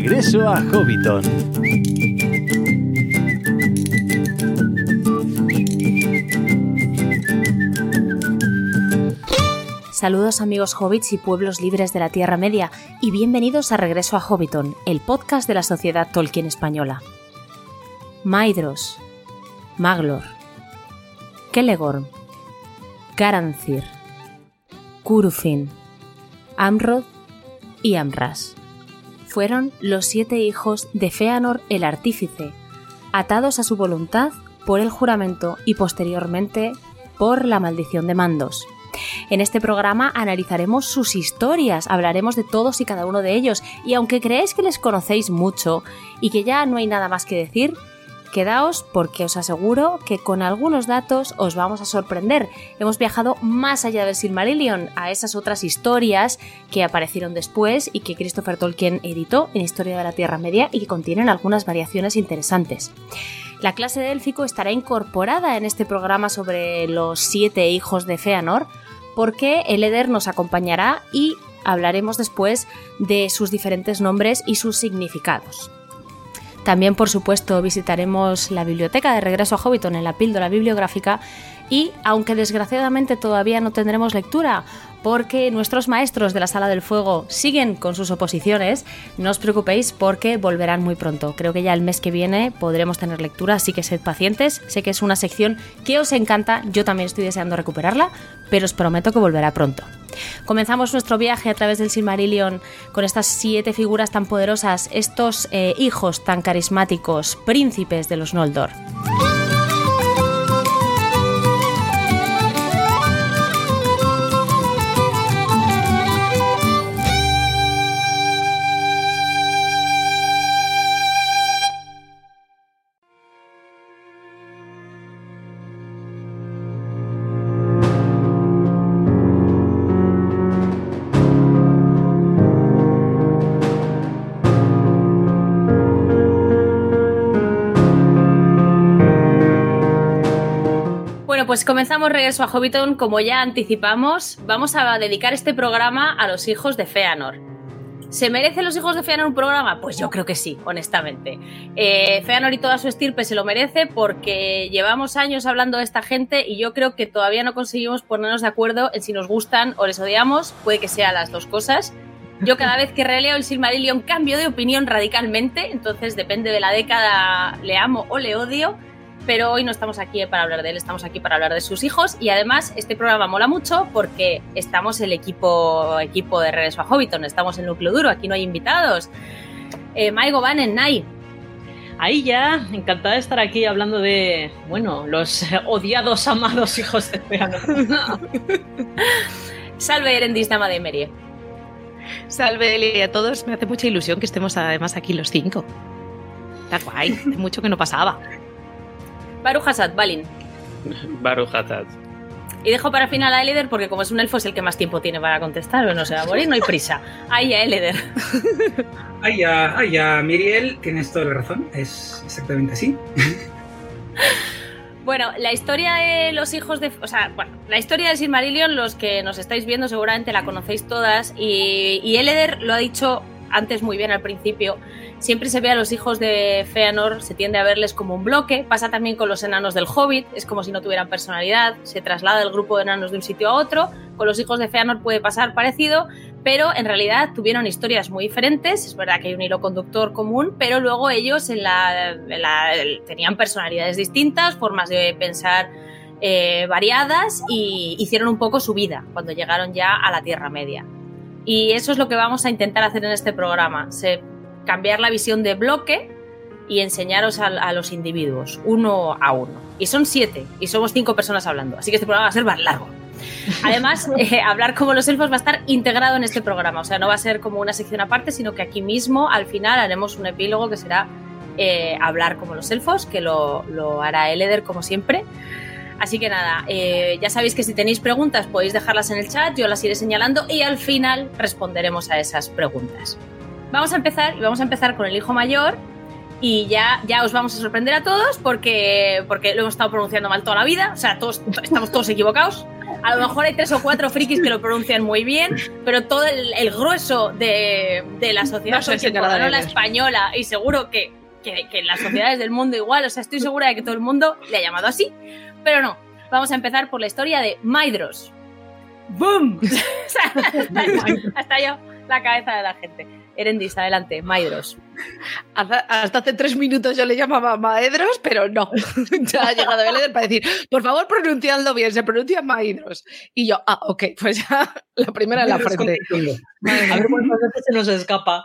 Regreso a Hobbiton. Saludos amigos hobbits y pueblos libres de la Tierra Media y bienvenidos a Regreso a Hobbiton, el podcast de la Sociedad Tolkien Española. Maidros, Maglor, Kelegorm, Garancir, Curufin, Amrod y Amras. Fueron los siete hijos de Feanor el Artífice, atados a su voluntad por el juramento y posteriormente por la maldición de Mandos. En este programa analizaremos sus historias, hablaremos de todos y cada uno de ellos, y aunque creéis que les conocéis mucho y que ya no hay nada más que decir, Quedaos porque os aseguro que con algunos datos os vamos a sorprender. Hemos viajado más allá del Silmarillion a esas otras historias que aparecieron después y que Christopher Tolkien editó en Historia de la Tierra Media y que contienen algunas variaciones interesantes. La clase de élfico estará incorporada en este programa sobre los siete hijos de Feanor porque el Eder nos acompañará y hablaremos después de sus diferentes nombres y sus significados. También, por supuesto, visitaremos la biblioteca de regreso a Hobbiton en la píldora bibliográfica y, aunque desgraciadamente todavía no tendremos lectura, porque nuestros maestros de la Sala del Fuego siguen con sus oposiciones, no os preocupéis porque volverán muy pronto. Creo que ya el mes que viene podremos tener lectura, así que sed pacientes. Sé que es una sección que os encanta, yo también estoy deseando recuperarla, pero os prometo que volverá pronto. Comenzamos nuestro viaje a través del Silmarillion con estas siete figuras tan poderosas, estos eh, hijos tan carismáticos, príncipes de los Noldor. Pues comenzamos regreso a Hobbiton. Como ya anticipamos, vamos a dedicar este programa a los hijos de Feanor. ¿Se merecen los hijos de Feanor un programa? Pues yo creo que sí, honestamente. Eh, Feanor y toda su estirpe se lo merece porque llevamos años hablando de esta gente y yo creo que todavía no conseguimos ponernos de acuerdo en si nos gustan o les odiamos. Puede que sea las dos cosas. Yo cada vez que releo el Silmarillion cambio de opinión radicalmente, entonces depende de la década, le amo o le odio pero hoy no estamos aquí para hablar de él, estamos aquí para hablar de sus hijos y además este programa mola mucho porque estamos el equipo, equipo de Regreso a Hobbiton, estamos en núcleo duro, aquí no hay invitados. Eh, Maigo Van en Nai. Ahí ya, encantada de estar aquí hablando de, bueno, los odiados, amados hijos de Feanor. Salve Erendis, dama de Merie. Salve Eli a todos, me hace mucha ilusión que estemos además aquí los cinco. Está guay, mucho que no pasaba. Baru Hassad, Balin. Baru Hassad. Y dejo para final a Eleder porque como es un elfo es el que más tiempo tiene para contestar, o no se va a morir, no hay prisa. Ahí a Eleder. Ahí a, ahí a Miriel, tienes toda la razón, es exactamente así. Bueno, la historia de los hijos de. O sea, bueno, la historia de Silmarillion, los que nos estáis viendo seguramente la conocéis todas. Y, y Eleder lo ha dicho antes muy bien al principio siempre se ve a los hijos de Feanor, se tiende a verles como un bloque, pasa también con los enanos del Hobbit, es como si no tuvieran personalidad, se traslada el grupo de enanos de un sitio a otro, con los hijos de Feanor puede pasar parecido, pero en realidad tuvieron historias muy diferentes, es verdad que hay un hilo conductor común, pero luego ellos tenían personalidades distintas, formas de pensar eh, variadas y hicieron un poco su vida cuando llegaron ya a la Tierra Media. Y eso es lo que vamos a intentar hacer en este programa. Se cambiar la visión de bloque y enseñaros a, los individuos, uno a uno. Y son siete, y somos cinco personas hablando, así que este programa va a ser más largo. Además, eh, hablar como los elfos va a estar integrado en este programa, o sea, no va a ser como una sección aparte, sino que aquí mismo, al final, haremos un epílogo que será eh, hablar como los elfos, que lo, hará Eleder como siempre. Así que nada, eh, ya sabéis que si tenéis preguntas podéis dejarlas en el chat, yo las iré señalando y al final responderemos a esas preguntas. Vamos a empezar y vamos a empezar con el hijo mayor y ya, ya os vamos a sorprender a todos porque, porque lo hemos estado pronunciando mal toda la vida, o sea, todos, estamos todos equivocados. A lo mejor hay tres o cuatro frikis que lo pronuncian muy bien, pero todo el, el grueso de, de la sociedad No señora la española, y seguro que, que, que en las sociedades del mundo igual, o sea, estoy segura de que todo el mundo le ha llamado así, pero no. Vamos a empezar por la historia de Maidros. ¡Boom! Hasta, hasta yo la cabeza de la gente. Erendis, adelante, Maidros. Hasta, hasta hace tres minutos yo le llamaba Maedros, pero no. ya ha llegado Beleder para decir, por favor, pronunciadlo bien, se pronuncia Maedros. Y yo, ah, ok, pues ya la primera en la frente. A ver cuántas veces se nos escapa.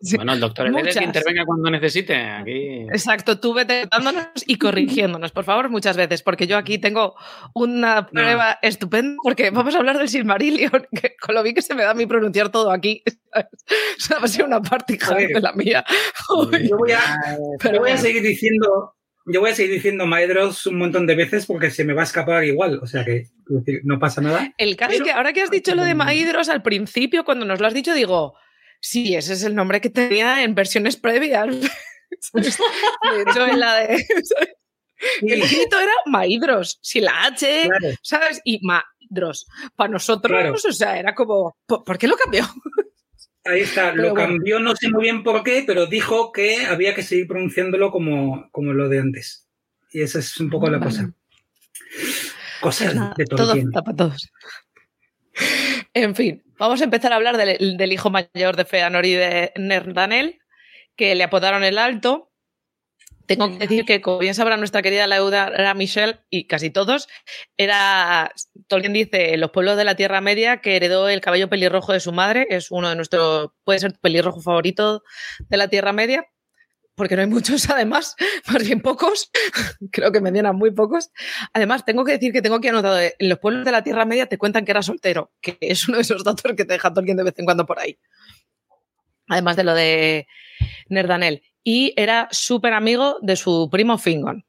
Sí. Bueno, el doctor Muchas. que intervenga cuando necesite. Aquí. Exacto, tú vete dándonos y corrigiéndonos, por favor, muchas veces, porque yo aquí tengo una prueba estupenda, porque vamos a hablar del Silmarillion, que con lo bien que se me da a mí pronunciar todo aquí, va a ser una parte de la mía. Yo voy a, pero yo voy a seguir diciendo. Yo voy a seguir diciendo Maedros un montón de veces porque se me va a escapar igual. O sea que no pasa nada. El caso es que ahora que has dicho lo de Maidros, al principio, cuando nos lo has dicho, digo, sí, ese es el nombre que tenía en versiones previas. de hecho, en la de. El Sí, grito era Maidros, sin la H, claro. ¿sabes? Y Maidros. Para nosotros, Claro. o sea, era como, ¿por, qué lo cambió? Ahí está, Pero lo bueno. cambió, no sé muy bien por qué, pero dijo que había que seguir pronunciándolo como, como lo de antes. Y esa es un poco la Vale. cosa. Cosas Pues nada, de todo Tolkien. para todos. En fin, vamos a empezar a hablar del, hijo mayor de Feanor y de Nerdanel, que le apodaron el Alto. Tengo que decir que, como bien sabrá nuestra querida Lauda era Michelle y casi todos, era, Tolkien dice, los pueblos de la Tierra Media que heredó el cabello pelirrojo de su madre, es uno de nuestros, puede ser pelirrojo favorito de la Tierra Media, porque no hay muchos además, más bien pocos, creo que mencionan muy pocos. Además, tengo que decir que tengo aquí anotado, eh, en los pueblos de la Tierra Media te cuentan que era soltero, que es uno de esos datos que te deja Tolkien de vez en cuando por ahí. Además de lo de Nerdanel. Y era súper amigo de su primo Fingon.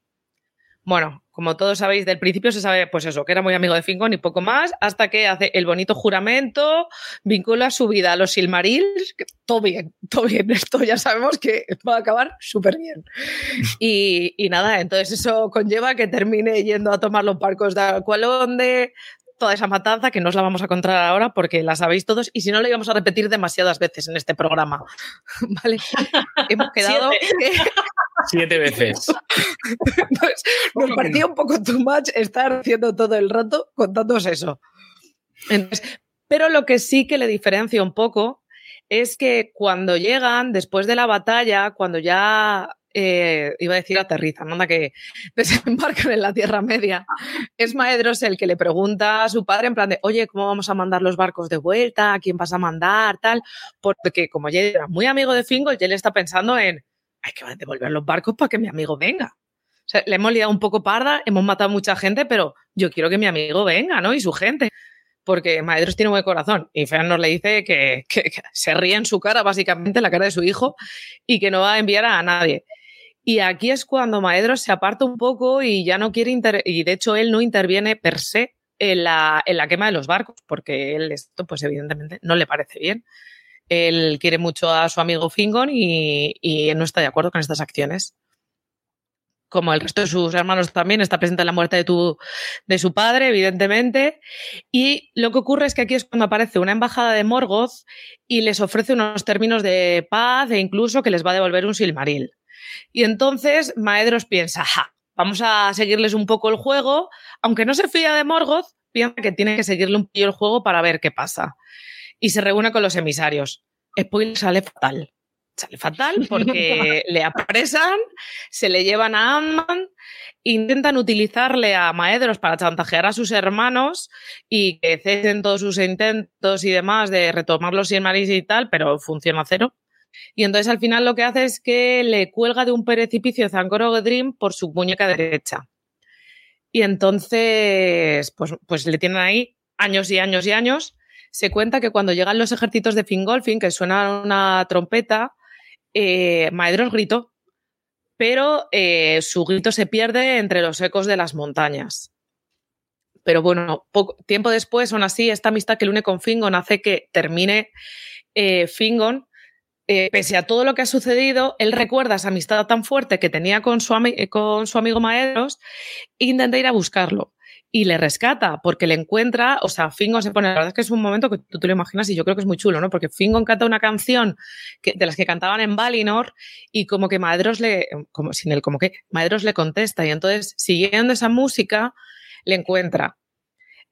Bueno, como todos sabéis, del principio se sabe, pues eso, que era muy amigo de Fingon y poco más, hasta que hace el bonito juramento, vincula su vida a los Silmarils, que todo bien, todo bien, esto ya sabemos que va a acabar súper bien. Y, y nada, entonces eso conlleva que termine yendo a tomar los barcos de Aqualonde, toda esa matanza que no os la vamos a contar ahora porque la sabéis todos y si no la íbamos a repetir demasiadas veces en este programa. ¿Vale? Hemos quedado que Siete veces. nos, nos parecía un poco too much estar haciendo todo el rato contándoos eso. Entonces, pero lo que sí que le diferencia un poco es que cuando llegan, después de la batalla, cuando ya, eh, iba a decir aterrizan, anda que desembarcan en la Tierra Media, es Maedros el que le pregunta a su padre en plan de, oye, ¿cómo vamos a mandar los barcos de vuelta? ¿A quién vas a mandar? Tal, porque como ya era muy amigo de Fingol, ya él está pensando en, hay que devolver los barcos para que mi amigo venga. O sea, le hemos liado un poco parda, hemos matado mucha gente, pero yo quiero que mi amigo venga, ¿no? Y su gente. Porque Maedros tiene buen corazón. Y Fean nos le dice que, se ríe en su cara, básicamente, en la cara de su hijo, y que no va a enviar a nadie. Y aquí es cuando Maedros se aparta un poco y ya no quiere inter y de hecho él no interviene per se en la, en la quema de los barcos, porque él esto, pues evidentemente, no le parece bien. Él quiere mucho a su amigo Fingon y, y no está de acuerdo con estas acciones como el resto de sus hermanos también, está presente en la muerte de, su padre, evidentemente. Y lo que ocurre es que aquí es cuando aparece una embajada de Morgoth y les ofrece unos términos de paz e incluso que les va a devolver un Silmaril. Y entonces Maedros piensa, vamos a seguirles un poco el juego, aunque no se fía de Morgoth, piensa que tiene que seguirle un poquillo el juego para ver qué pasa. Y se reúne con los emisarios. Spoiler sale fatal. Sale fatal porque le apresan, se le llevan a Ant-Man, intentan utilizarle a Maedros para chantajear a sus hermanos y que cesen todos sus intentos y demás de retomar los Silmarils y tal, pero funciona cero. Y entonces al final lo que hace es que le cuelga de un precipicio de Zangorodrim por su muñeca derecha. Y entonces, pues, pues le tienen ahí años y años y años. Se cuenta que cuando llegan los ejércitos de Fingolfin, que suena una trompeta, eh, Maedros gritó, pero eh, su grito se pierde entre los ecos de las montañas. Pero bueno, poco, tiempo después, aún así, esta amistad que le une con Fingon hace que termine eh, Fingon. Eh, pese a todo lo que ha sucedido, él recuerda esa amistad tan fuerte que tenía con su, ami con su amigo Maedros e intenta ir a buscarlo. Y le rescata porque le encuentra, o sea, Fingon se pone, la verdad es que es un momento que tú te lo imaginas y yo creo que es muy chulo, ¿no? Porque Fingon canta una canción que, de las que cantaban en Valinor y como que Maedros le, como sin él, como que Maedros le contesta y entonces siguiendo esa música le encuentra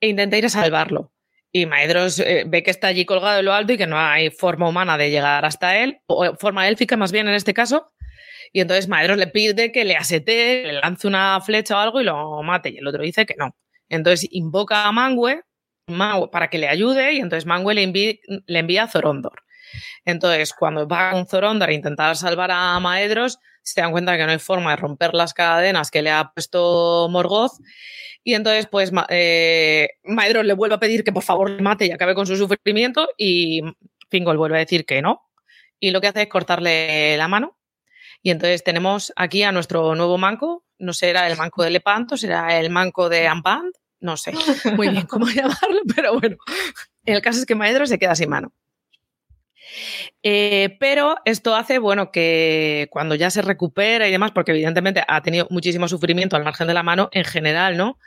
e intenta ir a salvarlo. Y Maedros eh, ve que está allí colgado en lo alto y que no hay forma humana de llegar hasta él, o forma élfica más bien en este caso, y entonces Maedros le pide que le asete, le lance una flecha o algo y lo mate. Y el otro dice que no. Entonces invoca a Mangue, para que le ayude y entonces Mangue le, le envía a Zorondor. Entonces, cuando va con Zorondor a intentar salvar a Maedros, se dan cuenta que no hay forma de romper las cadenas que le ha puesto Morgoth. Y entonces, pues, eh, Maedros le vuelve a pedir que por favor le mate y acabe con su sufrimiento. Y Fingol vuelve a decir que no. Y lo que hace es cortarle la mano y entonces tenemos aquí a nuestro nuevo manco, no sé, era el manco de Lepanto, será el manco de Ampand, no sé muy bien cómo llamarlo, pero bueno, el caso es que Maedro se queda sin mano. Eh, pero esto hace, bueno, que cuando ya se recupera y demás, porque evidentemente ha tenido muchísimo sufrimiento al margen de la mano en general, ¿no?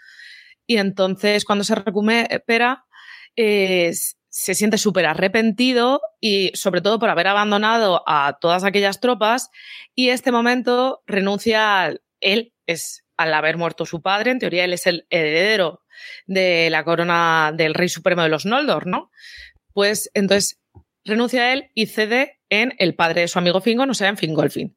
Y entonces cuando se recupera, eh, se siente súper arrepentido y sobre todo por haber abandonado a todas aquellas tropas y este momento renuncia, él al haber muerto su padre, en teoría él es el heredero de la corona del rey supremo de los Noldor, ¿no? Pues entonces renuncia a él y cede en el padre de su amigo Fingon, o sea, en Fingolfin.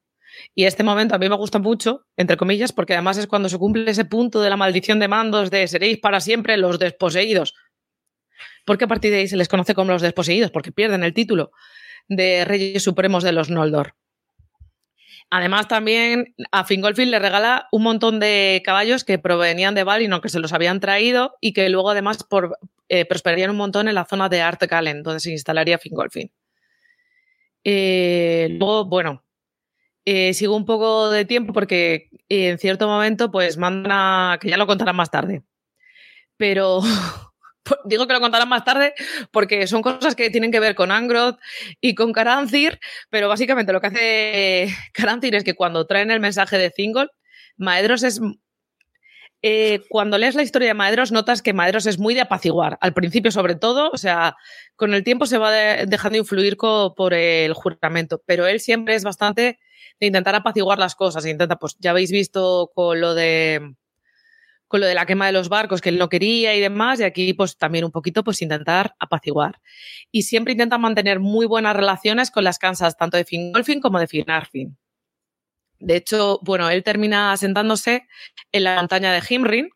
Y este momento a mí me gusta mucho, entre comillas, porque además es cuando se cumple ese punto de la maldición de mandos de seréis para siempre los desposeídos porque a partir de ahí se les conoce como los desposeídos, porque pierden el título de Reyes Supremos de los Noldor. Además, también a Fingolfin le regala un montón de caballos que provenían de Valinor, que se los habían traído y que luego, además, eh, prosperarían un montón en la zona de Artgalen, donde se instalaría Fingolfin. Eh, luego, bueno, eh, sigo un poco de tiempo porque en cierto momento, pues mandan a. que ya lo contarán más tarde. Pero digo que lo contarán más tarde porque son cosas que tienen que ver con Angroth y con Caranthir, pero básicamente lo que hace Caranthir es que cuando traen el mensaje de Thingol, Maedros es... Eh, cuando lees la historia de Maedros notas que Maedros es muy de apaciguar, al principio sobre todo, o sea, con el tiempo se va dejando influir por el juramento, pero él siempre es bastante de intentar apaciguar las cosas, intenta, pues ya habéis visto con lo de lo de la quema de los barcos que él no quería y demás, y aquí pues también un poquito pues intentar apaciguar. Y siempre intenta mantener muy buenas relaciones con las cansas tanto de Fingolfin como de Finarfin. De hecho, bueno, él termina sentándose en la montaña de Himrin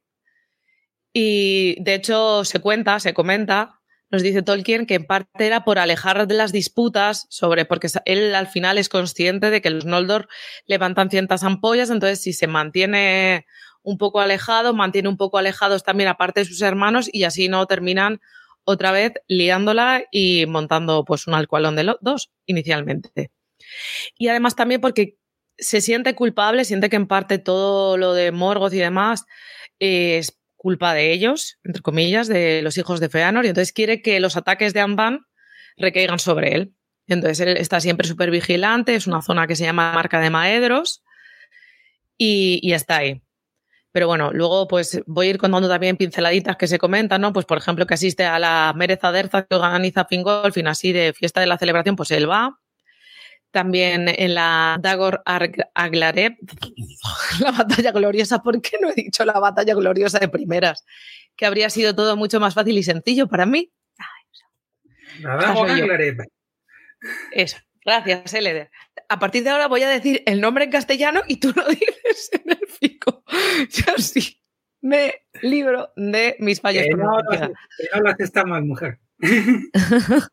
y de hecho se cuenta, se comenta, nos dice Tolkien que en parte era por alejar de las disputas sobre, porque él al final es consciente de que los Noldor levantan ciertas ampollas, entonces si se mantiene un poco alejado, mantiene un poco alejados también aparte de sus hermanos y así no terminan otra vez liándola y montando pues un alcualón de los dos inicialmente. Y además también porque se siente culpable, siente que en parte todo lo de Morgoth y demás es culpa de ellos, entre comillas, de los hijos de Feanor, y entonces quiere que los ataques de Anban recaigan sobre él. Entonces él está siempre súper vigilante, es una zona que se llama Marca de Maedros y está ahí. Pero bueno, luego pues voy a ir contando también pinceladitas que se comentan, ¿no? Pues por ejemplo que asiste a la Merezaderza que organiza Fingolfin, así de fiesta de la celebración, pues él va. También en la Dagor Aglareb, la batalla gloriosa, ¿por qué no he dicho la batalla gloriosa de primeras? Que habría sido todo mucho más fácil y sencillo para mí. La Dagor Aglareb. Eso, gracias, Eleder a partir de ahora voy a decir el nombre en castellano y tú lo dices en el fico. Yo sí me libro de mis fallos. Que no, no está mal, mujer.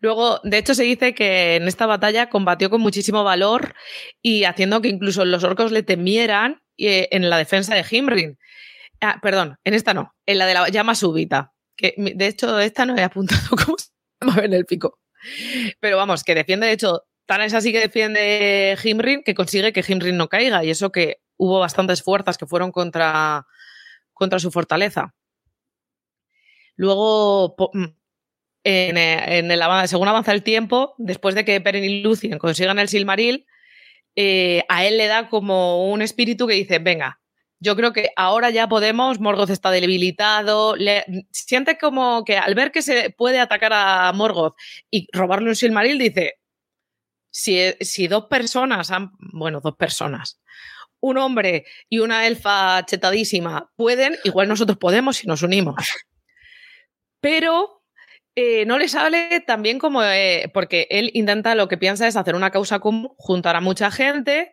Luego, de hecho, se dice que en esta batalla combatió con muchísimo valor y haciendo que incluso los orcos le temieran eh, en la defensa de Himrin. Ah, perdón, en esta no, en la de la llama súbita. Que de hecho, esta no he apuntado como se llama en el pico. Pero vamos, que defiende de hecho Tan es así que defiende Himrin que consigue que Himrin no caiga y eso que hubo bastantes fuerzas que fueron contra, contra su fortaleza. Luego, mm, en, en el, según avanza el tiempo, después de que Peren y Lucien consigan el Silmaril, eh, a él le da como un espíritu que dice, venga, yo creo que ahora ya podemos, Morgoth está debilitado, siente como que al ver que se puede atacar a Morgoth y robarle un Silmaril, dice, si, dos personas han, bueno, dos personas, un hombre y una elfa chetadísima pueden, igual nosotros podemos si nos unimos. Pero eh, no le sale tan bien como, eh, porque él intenta, lo que piensa es hacer una causa común, juntar a mucha gente,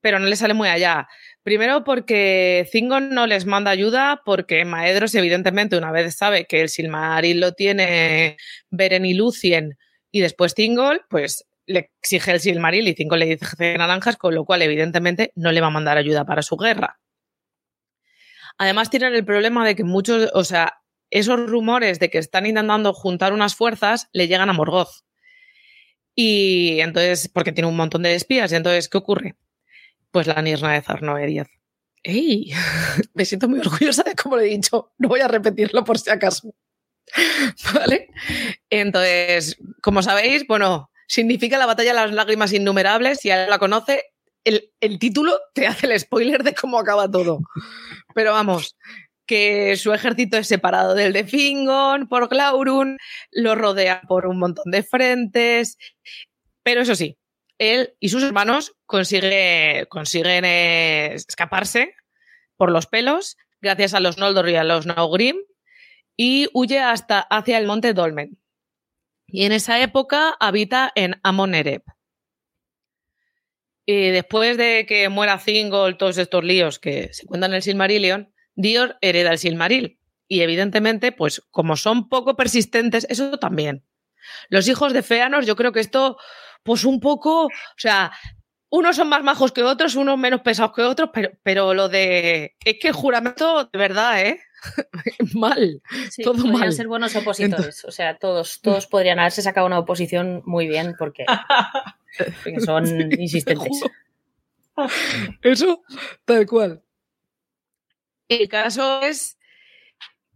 pero no le sale muy allá. Primero porque Zingon no les manda ayuda, porque Maedros evidentemente una vez sabe que el Silmaril lo tiene Beren y Lucien y después Thingol, pues le exige el Silmaril y Zingon le dice naranjas, con lo cual evidentemente no le va a mandar ayuda para su guerra. Además tienen el problema de que muchos, o sea, esos rumores de que están intentando juntar unas fuerzas le llegan a Morgoth. Y entonces, porque tiene un montón de espías, y entonces, ¿qué ocurre? Pues la Nirna de Zarnoeriaz. ¡Ey! Me siento muy orgullosa de cómo lo he dicho. No voy a repetirlo por si acaso. ¿Vale? Entonces, como sabéis, bueno, significa la batalla de las lágrimas innumerables. Si alguien la conoce, el, el título te hace el spoiler de cómo acaba todo. Pero vamos, que su ejército es separado del de Fingon por Glaurung, lo rodea por un montón de frentes, pero eso sí, él y sus hermanos consigue, consiguen eh, escaparse por los pelos gracias a los Noldor y a los Naugrim y huye hasta hacia el monte Dolmen. Y en esa época habita en Amon-Ereb. Y después de que muera Thingol, todos estos líos que se cuentan en el Silmarillion, Dior hereda el Silmaril. Y evidentemente, pues como son poco persistentes, eso también. Los hijos de Feanor, yo creo que esto, pues un poco, o sea, unos son más majos que otros, unos menos pesados que otros, pero, pero lo de. Es que juramento, de verdad, ¿eh? mal. Sí, todo podrían mal. ser buenos opositores. O sea, todos, todos podrían haberse sacado una oposición muy bien porque, porque son insistentes. Eso, tal cual. El caso es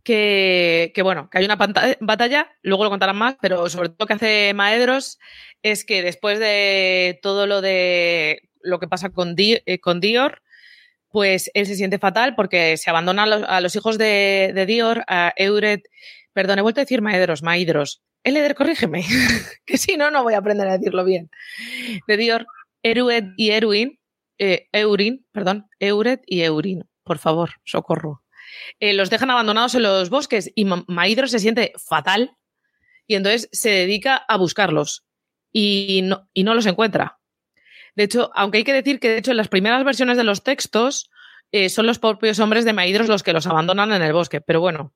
que, que, bueno, que hay una batalla, luego lo contarán más, pero sobre todo lo que hace Maedros es que después de todo lo de lo que pasa con, Di- eh, con Dior, pues él se siente fatal porque se abandona a los, hijos de, de Dior, a Euret, perdón, he vuelto a decir Maedros, Maidros. Eleder, corrígeme, que si no, no voy a aprender a decirlo bien. De Dior, Eruet y Eruin, eh, Eurin, perdón, Euret y Eurin, por favor, socorro. Eh, los dejan abandonados en los bosques y Ma- Maidros se siente fatal y entonces se dedica a buscarlos y no, y no los encuentra. De hecho, aunque hay que decir que de hecho en las primeras versiones de los textos eh, son los propios hombres de Maidros los que los abandonan en el bosque, pero bueno,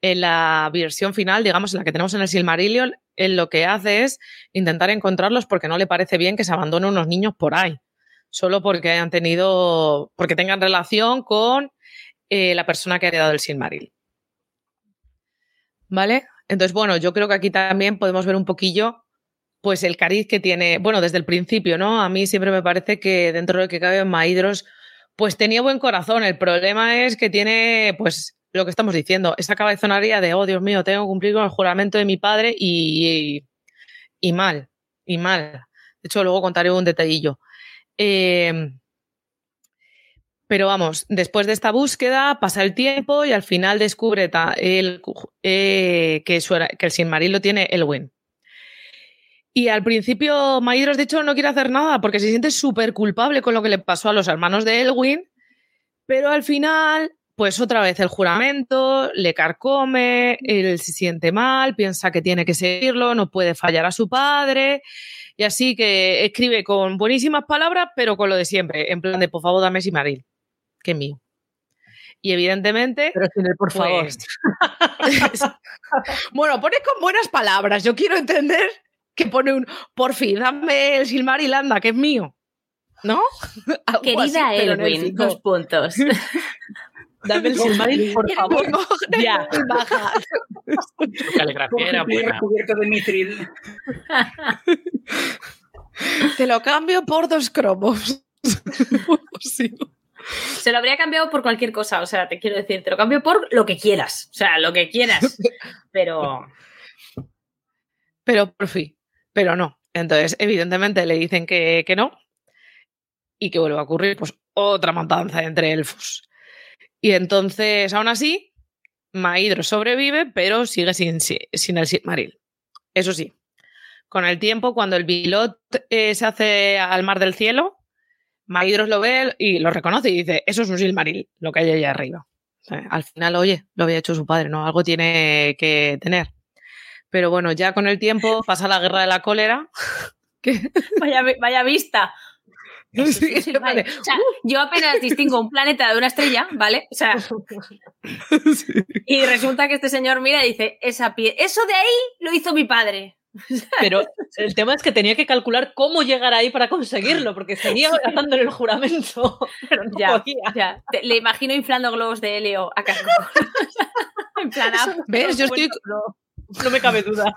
en la versión final, digamos, en la que tenemos en el Silmarillion, él lo que hace es intentar encontrarlos porque no le parece bien que se abandonen unos niños por ahí, solo porque hayan tenido, porque tengan relación con eh, la persona que ha heredado el Silmaril. ¿Vale? Entonces, bueno, yo creo que aquí también podemos ver un poquillo, pues, el cariz que tiene, bueno, desde el principio, ¿no? A mí siempre me parece que dentro de lo que cabe Maidros, pues tenía buen corazón. El problema es que tiene, pues, lo que estamos diciendo, esa cabezonaría de, oh, Dios mío, tengo que cumplir con el juramento de mi padre y, y, mal, y mal. De hecho, luego contaré un detallillo. Eh, pero vamos, después de esta búsqueda pasa el tiempo y al final descubre ta- el, eh, que, el Silmaril lo tiene Elwin. Y al principio Maidros, de hecho, no quiere hacer nada porque se siente súper culpable con lo que le pasó a los hermanos de Elwin, pero al final, pues otra vez el juramento, le carcome, él se siente mal, piensa que tiene que seguirlo, no puede fallar a su padre, y así que escribe con buenísimas palabras, pero con lo de siempre, en plan de, por favor, dame Silmaril, que es mío. Y evidentemente... Pero sin el por favor. Pues, bueno, pone con buenas palabras. Yo quiero entender que pone un por fin, dame el Silmaril, anda, que es mío. ¿No? Algo Querida así, Elwin, dos puntos. Dame el Silmaril, por favor. Ya. Baja. Caligrafía era buena. cubierto de Mithril. Te lo cambio por dos cromos. Sí. Se lo habría cambiado por cualquier cosa, o sea, te quiero decir, te lo cambio por lo que quieras, o sea, lo que quieras. Pero pero por fin, pero no. Entonces, evidentemente le dicen que, que no y que vuelve a ocurrir pues otra matanza entre elfos. Y entonces, aún así, Maidro sobrevive, pero sigue sin, sin el Silmaril. Eso sí, con el tiempo, cuando el Bilot eh, se hace al mar del cielo, Maidros lo ve y lo reconoce y dice, eso es un Silmaril, lo que hay allá arriba. al final, oye, lo había hecho su padre, ¿no? Algo tiene que tener. Pero bueno, ya con el tiempo pasa la guerra de la cólera. vaya, vaya vista. yo apenas distingo un planeta de una estrella, ¿vale? O sea, y resulta que este señor mira y dice, esa pie eso de ahí lo hizo mi padre. Pero el tema es que tenía que calcular cómo llegar ahí para conseguirlo, porque seguía ganándole el juramento. Pero no ya, Ya. le imagino inflando globos de helio a Casco. en plan, ah, ¿Ves? Yo estoy. No me cabe duda.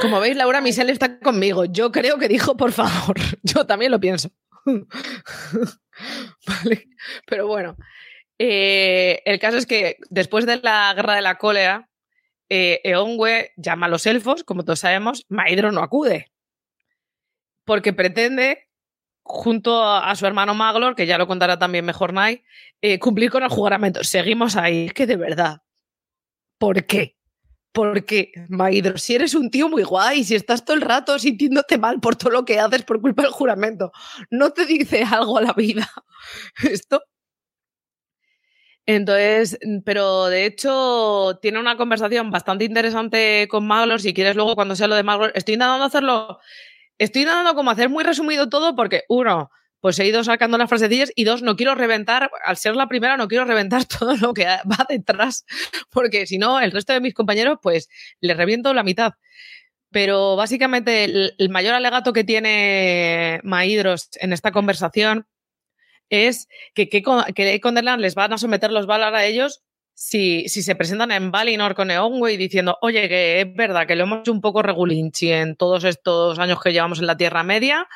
Como veis, Laura Michelle está conmigo. Yo creo que dijo, por favor. Yo también lo pienso. vale. Pero bueno. Eh, el caso es que después de la guerra de la cólera, eh, llama a los elfos, como todos sabemos, Maidro no acude. Porque pretende, junto a, su hermano Maglor, que ya lo contará también mejor Nai, eh, cumplir con el juramento. Seguimos ahí. Es que de verdad. ¿Por qué? Porque, Maidro, si eres un tío muy guay, si estás todo el rato sintiéndote mal por todo lo que haces por culpa del juramento, no te dice algo a la vida. Esto. Entonces, pero de hecho tiene una conversación bastante interesante con Maglor. Si quieres, luego cuando sea lo de Maglor, estoy intentando hacerlo. Estoy intentando como hacer muy resumido todo porque, uno, pues he ido sacando las frasecillas y dos, no quiero reventar, al ser la primera, no quiero reventar todo lo que va detrás, porque si no, el resto de mis compañeros, pues le reviento la mitad. Pero básicamente el, mayor alegato que tiene Maidros en esta conversación es que, que, que les van a someter los Valar a ellos si, si, se presentan en Valinor con Eonwë diciendo, oye, que es verdad que lo hemos hecho un poco regulinchi en todos estos años que llevamos en la Tierra Media,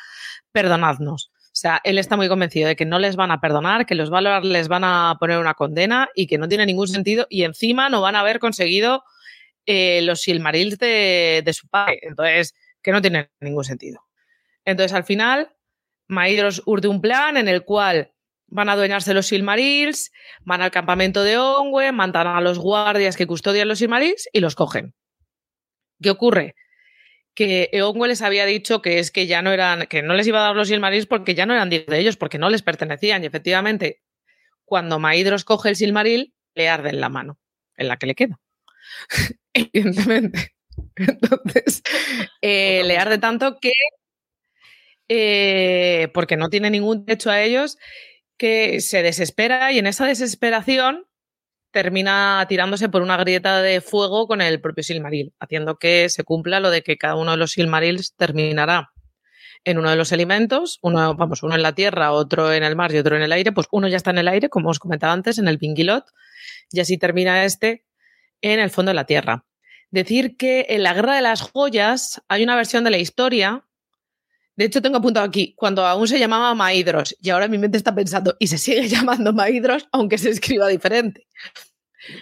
perdonadnos. Sea, él está muy convencido de que no les van a perdonar, que los Valar les van a poner una condena y que no tiene ningún sentido y encima no van a haber conseguido eh, los Silmarils de, su padre. Entonces, que no tiene ningún sentido. Entonces, al final, Maidros urde un plan en el cual van a adueñarse los Silmarils, van al campamento de Ongwe, matan a los guardias que custodian los Silmarils y los cogen. ¿Qué ocurre? Que Eowyn les había dicho que es que ya no eran, que no les iba a dar los Silmarils porque ya no eran de ellos, porque no les pertenecían. Y efectivamente, cuando Maidros coge el Silmaril, le arde en la mano, en la que le queda. Evidentemente. Entonces, eh, le arde tanto que, eh, porque no tiene ningún derecho a ellos, que se desespera y en esa desesperación termina tirándose por una grieta de fuego con el propio Silmaril, haciendo que se cumpla lo de que cada uno de los Silmarils terminará en uno de los elementos, uno, vamos, uno en la tierra, otro en el mar y otro en el aire, pues uno ya está en el aire, como os comentaba antes, en el Pingilot, y así termina este en el fondo de la tierra. Decir que en la Guerra de las Joyas hay una versión de la historia, de hecho tengo apuntado aquí, cuando aún se llamaba Maidros, y ahora mi mente está pensando, y se sigue llamando Maidros, aunque se escriba diferente.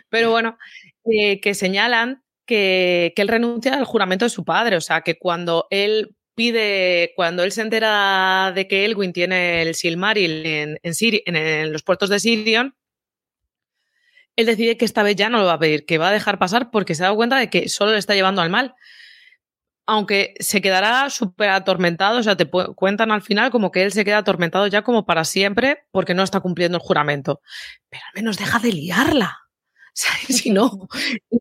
Pero bueno, eh, que señalan que, él renuncia al juramento de su padre, o sea, que cuando él pide, cuando él se entera de que Elwin tiene el Silmaril en, en, los puertos de Sirion, él decide que esta vez ya no lo va a pedir, que va a dejar pasar porque se ha dado cuenta de que solo le está llevando al mal. Aunque se quedará súper atormentado, o sea, te cuentan al final como que él se queda atormentado ya como para siempre porque no está cumpliendo el juramento. Pero al menos deja de liarla. Si no,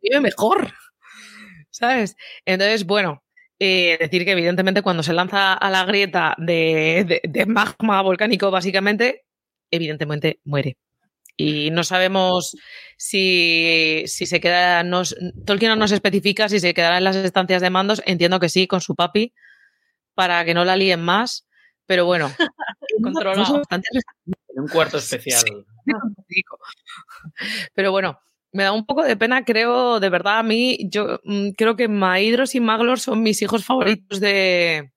vive mejor. ¿Sabes? Entonces, bueno, eh, decir que evidentemente cuando se lanza a la grieta de, magma volcánico, básicamente, evidentemente muere. Y no sabemos si, si se queda. Nos, Tolkien no nos especifica si se quedará en las estancias de mandos. Entiendo que sí, con su papi, para que no la líen más. Pero bueno, controlado. En un cuarto especial. Pero bueno, me da un poco de pena, creo, de verdad, a mí, yo mm, creo que Maidros y Maglor son mis hijos favoritos de,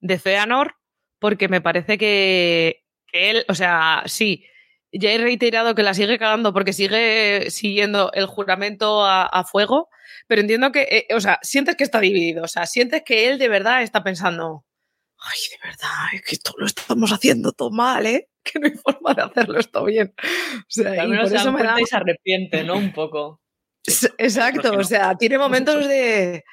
de Feanor, porque me parece que, él, o sea, sí, ya he reiterado que la sigue cagando porque sigue siguiendo el juramento a, fuego, pero entiendo que, eh, o sea, sientes que está dividido, o sea, sientes que él de verdad está pensando, ay, de verdad, es que esto lo estamos haciendo todo mal, ¿eh? Que no hay forma de hacerlo esto bien. O sea, Al y menos por eso me da... y se arrepiente, ¿no? Un poco. Exacto, o sea, tiene momentos de...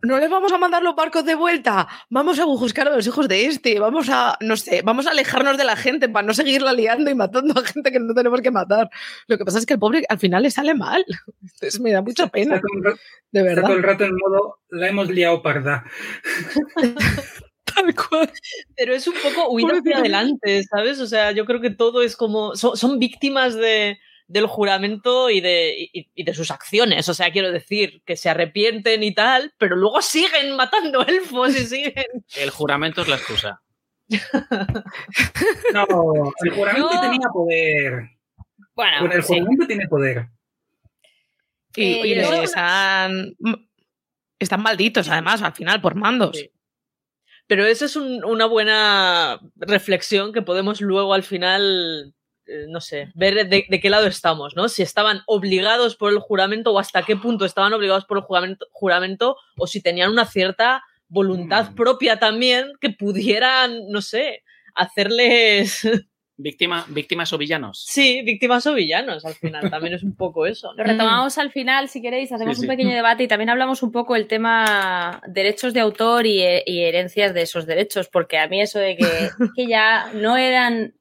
No les vamos a mandar los barcos de vuelta, vamos a buscar a los hijos de este, vamos a, no sé, vamos a alejarnos de la gente para no seguirla liando y matando a gente que no tenemos que matar. Lo que pasa es que el pobre al final le sale mal. Entonces me da mucha pena, Está todo, de está todo verdad. el rato en modo, la hemos liado parda. Tal cual. Pero es un poco huida hacia adelante, ¿sabes? O sea, yo creo que todo es como. Son, son víctimas de, del juramento y de, y, y de sus acciones. O sea, quiero decir, que se arrepienten y tal, pero luego siguen matando elfos y siguen. El juramento es la excusa. No, el juramento tenía poder. Bueno, el sí. juramento tiene poder. Y, Eh, y están, están malditos, además, al final, por mandos. Sí. Pero esa es un- una buena reflexión que podemos luego al final, no sé, ver de, de qué lado estamos, ¿no? Si estaban obligados por el juramento o hasta qué punto estaban obligados por el juramento, juramento o si tenían una cierta voluntad Mm. propia también que pudieran, no sé, hacerles, Víctima, víctimas o villanos. sí, víctimas o villanos al final. También es un poco eso. Lo retomamos al final, si queréis, hacemos Sí, un pequeño debate y también hablamos un poco el tema derechos de autor y, y herencias de esos derechos, porque a mí eso de que, que ya no eran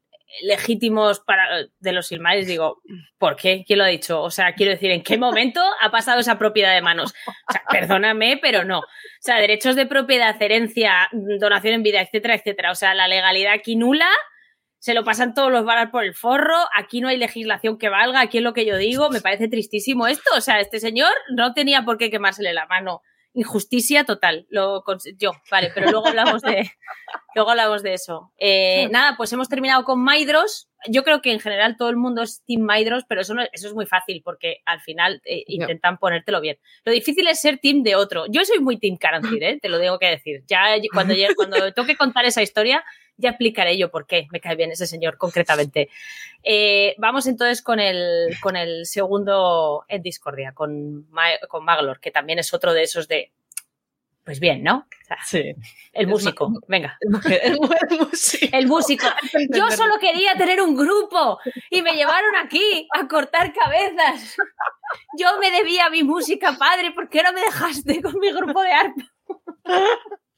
legítimos para de los Silmaris, digo, ¿por qué? ¿Quién lo ha dicho? O sea, quiero decir, ¿en qué momento ha pasado esa propiedad de manos? O sea, perdóname, pero no. O sea, derechos de propiedad, herencia, donación en vida, etcétera, etcétera. O sea, la legalidad aquí nula, se lo pasan todos los varas por el forro, aquí no hay legislación que valga, aquí es lo que yo digo, me parece tristísimo esto, o sea, este señor no tenía por qué quemársele la mano. Injusticia total, lo yo, vale, pero luego hablamos de, luego hablamos de eso. Eh, nada, pues hemos terminado con Maidros. Yo creo que en general todo el mundo es Team Maidros, pero eso, no- eso es muy fácil porque al final eh, intentan ponértelo bien. Lo difícil es ser Team de otro. Yo soy muy Team Caranthir, ¿eh? te lo tengo que decir. Ya cuando, cuando toque contar esa historia, ya explicaré yo por qué me cae bien ese señor concretamente. Eh, vamos entonces con el, con el segundo en discordia, con, Ma- con Maglor, que también es otro de esos de. Pues bien, ¿no? O sea, Sí. el músico, venga. El, el músico. El músico. Yo solo quería tener un grupo y me llevaron aquí a cortar cabezas. Yo me debía a mi música, padre, ¿por qué no me dejaste con mi grupo de arpa?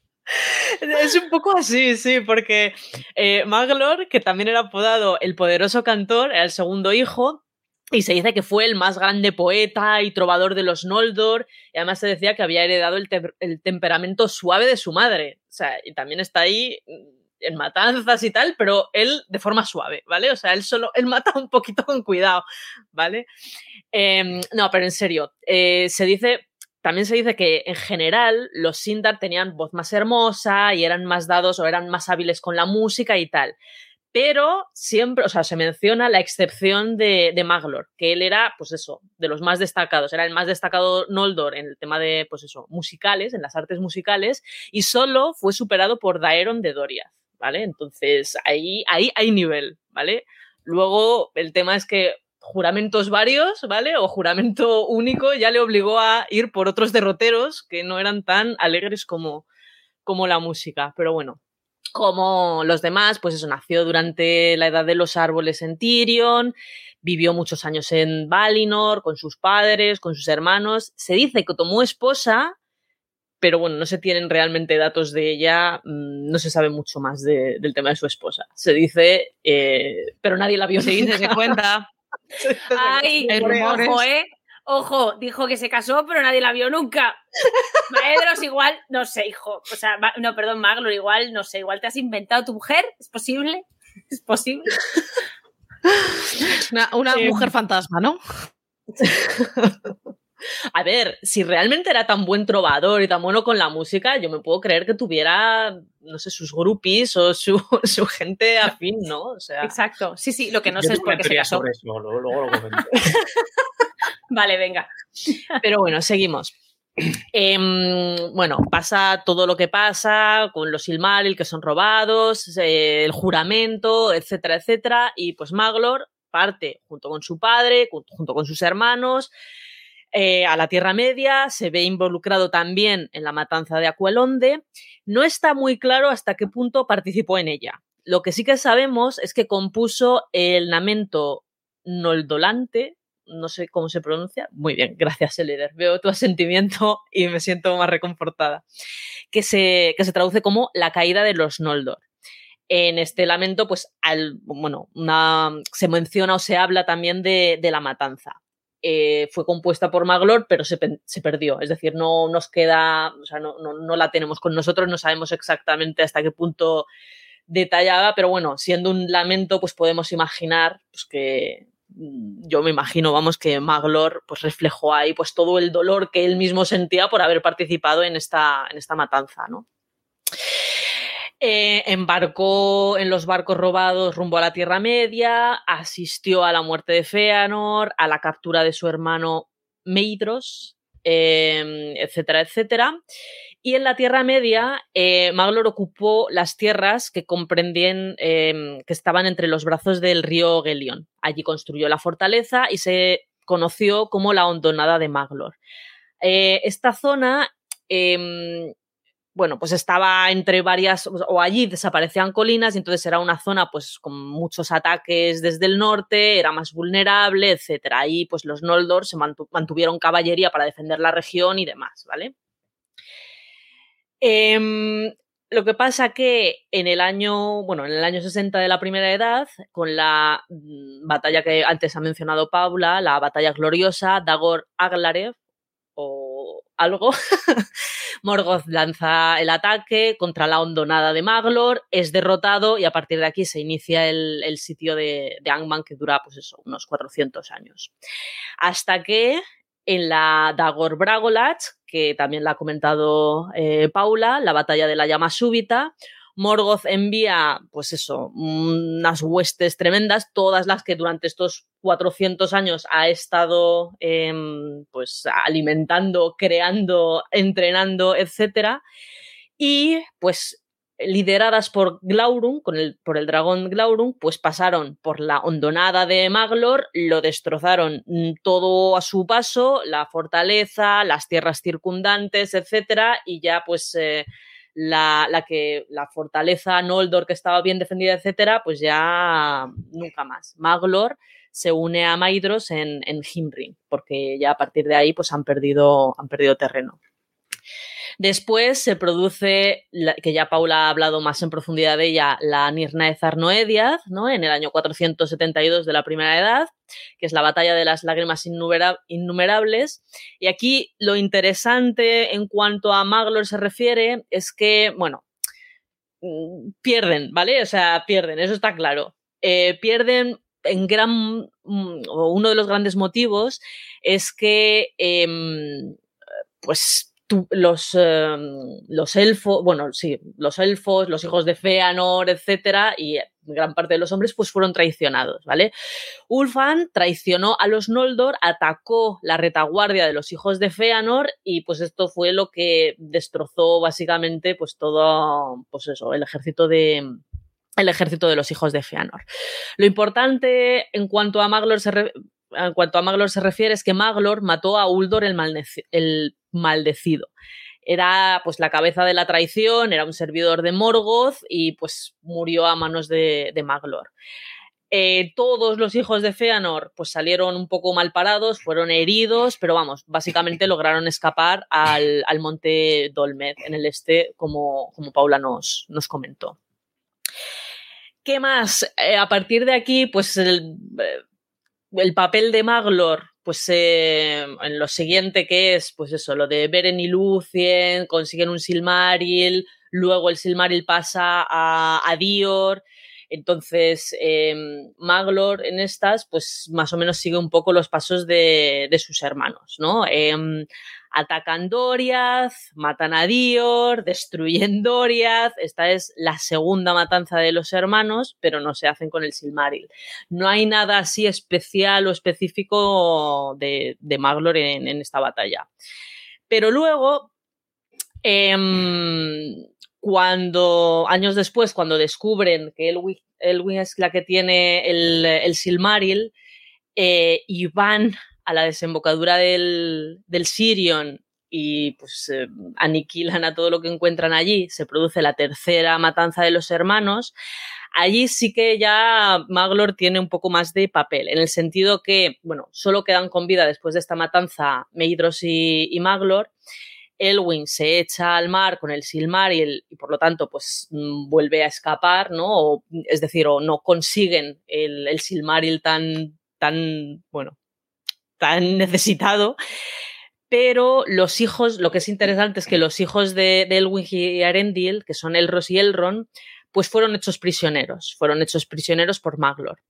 Es un poco así, sí, porque eh, Maglor, que también era apodado el poderoso cantor, era el segundo hijo, y se dice que fue el más grande poeta y trovador de los Noldor, y además se decía que había heredado el, el temperamento suave de su madre. O sea, y también está ahí mm, en matanzas y tal, pero él de forma suave, ¿vale? O sea, él solo, él mata un poquito con cuidado, ¿vale? Em, no, pero en serio, eh, se dice también se dice que en general los Sindar tenían voz más hermosa y eran más dados o eran más hábiles con la música y tal. Pero siempre, o sea, se menciona la excepción de, de Maglor, que él era, pues eso, de los más destacados. Era el más destacado Noldor en el tema de, pues eso, musicales, en las artes musicales, y solo fue superado por Daeron de Doriath, ¿vale? Entonces, ahí, ahí hay nivel, ¿vale? Luego, el tema es que juramentos varios, ¿vale? O juramento único ya le obligó a ir por otros derroteros que no eran tan alegres como, como la música. Pero bueno, como los demás, pues eso, nació durante la edad de los árboles en Tirion, vivió muchos años en Valinor con sus padres, con sus hermanos. Se dice que tomó esposa, pero bueno, no se tienen realmente datos de ella, mm, no se sabe mucho más de- del tema de su esposa. Se dice, eh, pero nadie la vio. Se dice, se cuenta. Ay, ojo, ¿eh? Ojo, dijo que se casó, pero nadie la vio nunca. Maedros igual, no sé, hijo. O sea, Ma- no, perdón, Maglor, igual, no sé, igual te has inventado tu mujer, ¿es posible? ¿Es posible? Una, una mujer fantasma, ¿no? A ver, si realmente era tan buen trovador y tan bueno con la música, yo me puedo creer que tuviera, no sé, sus groupies o su, su gente afín, ¿no? O sea, Exacto. Sí, sí, lo que no Yo sé es por qué se casó. sobre eso, luego, luego lo comento. Vale, venga. pero bueno, seguimos. Em, bueno, pasa todo lo que pasa con los Silmaril que son robados, eh, el juramento, etcétera, etcétera. Y pues Maglor parte junto con su padre, junto con sus hermanos, eh, a la Tierra Media, se ve involucrado también en la matanza de Aquelonde. No está muy claro hasta qué punto participó en ella. Lo que sí que sabemos es que compuso el lamento noldolante, no sé cómo se pronuncia. Muy bien, gracias, Eleder. Veo tu asentimiento y me siento más reconfortada. Que se, que se traduce como la caída de los Noldor. En este lamento, pues, al, bueno, se menciona o se habla también de, la matanza. Eh, fue compuesta por Maglor, pero se, perdió. Es decir, no nos queda, o sea, no, no, la tenemos con nosotros, no sabemos exactamente hasta qué punto detallaba, pero bueno, siendo un lamento, pues podemos imaginar pues, que, Mm, yo me imagino, vamos, que Maglor pues reflejó ahí pues todo el dolor que él mismo sentía por haber participado en esta, en esta matanza, ¿no? Eh, embarcó en los barcos robados rumbo a la Tierra Media, asistió a la muerte de Feanor, a la captura de su hermano Meidros, eh, etcétera, etcétera. Y en la Tierra Media, eh, Maglor ocupó las tierras que comprendían, em, que estaban entre los brazos del río Gelion. Allí construyó la fortaleza y se conoció como la hondonada de Maglor. Eh, esta zona, em, bueno, pues estaba entre varias, o allí desaparecían colinas y entonces era una zona pues con muchos ataques desde el norte, era más vulnerable, etc. Ahí pues los Noldor se mantuvieron caballería para defender la región y demás, ¿vale? Em, lo que pasa que en el año, bueno, en el año 60 de la primera edad, con la mm, batalla que antes ha mencionado Paula, la batalla gloriosa, Dagor Aglarev o algo, Morgoth lanza el ataque contra la hondonada de Maglor, es derrotado y a partir de aquí se inicia el, sitio de, de, Angman que dura, pues eso, unos 400 años. Hasta que en la Dagor Bragolat, que también la ha comentado eh, Paula, la batalla de la llama súbita. Morgoth envía, pues eso, unas huestes tremendas, todas las que durante estos 400 años ha estado em, pues alimentando, creando, entrenando, etc. Y pues lideradas por Glaurung, por el dragón Glaurung, pues pasaron por la hondonada de Maglor, lo destrozaron mm, todo a su paso, la fortaleza, las tierras circundantes, etcétera, y ya pues eh, la, la, que la fortaleza Noldor que estaba bien defendida, etcétera, pues ya nunca más. Maglor se une a Maidros en, en Himring, porque ya a partir de ahí pues han perdido, han perdido terreno. Después se produce, que ya Paula ha hablado más en profundidad de ella, la Nirna de Zarnoediad, ¿no? en el año 472 de la Primera Edad, que es la batalla de las lágrimas innumerables. Y aquí lo interesante en cuanto a Maglor se refiere es que, bueno, mm, pierden, ¿vale? O sea, pierden, eso está claro. Eh, pierden en gran, mm, o uno de los grandes motivos es que, em, pues, los, em, los elfos, bueno, sí, los elfos, los hijos de Feanor, etcétera, y gran parte de los hombres, pues fueron traicionados, ¿vale? Ulfan traicionó a los Noldor, atacó la retaguardia de los hijos de Feanor, y pues esto fue lo que destrozó básicamente, pues todo, pues eso, el ejército de, el ejército de los hijos de Feanor. Lo importante en cuanto a Maglor se, en cuanto a Maglor se refiere es que Maglor mató a Uldor el, maldecido. Era pues la cabeza de la traición, era un servidor de Morgoth y pues murió a manos de, Maglor. Eh, todos los hijos de Feanor pues salieron un poco mal parados, fueron heridos, pero vamos, básicamente lograron escapar al, monte Dolmed en el este, como, como Paula nos, nos comentó. ¿Qué más? Eh, a partir de aquí, pues el, eh, el papel de Maglor pues eh, en lo siguiente que es, pues eso, lo de Beren y Lucien, consiguen un Silmaril, luego el Silmaril pasa a, Dior, entonces em, Maglor en estas, pues más o menos sigue un poco los pasos de, sus hermanos, ¿no? Em, atacan Doriath, matan a Dior, destruyen Doriath. Esta es la segunda matanza de los hermanos, pero no se hacen con el Silmaril. No hay nada así especial o específico de, Maglor en, esta batalla. Pero luego, em, cuando, años después, cuando descubren que Elwin, es la que tiene el, Silmaril, eh, y van a la desembocadura del, del Sirion y pues eh, aniquilan a todo lo que encuentran allí, se produce la tercera matanza de los hermanos, allí sí que ya Maglor tiene un poco más de papel, en el sentido que, bueno, solo quedan con vida después de esta matanza Meidros y, Maglor. Elwin se echa al mar con el Silmaril y por lo tanto pues mm, vuelve a escapar, ¿no? Es decir, o no consiguen el, el Silmaril tan, tan, bueno, tan necesitado pero los hijos, lo que es interesante es que los hijos de, de Elwing y Arendil, que son Elros y Elrond, pues fueron hechos prisioneros, fueron hechos prisioneros por Maglor.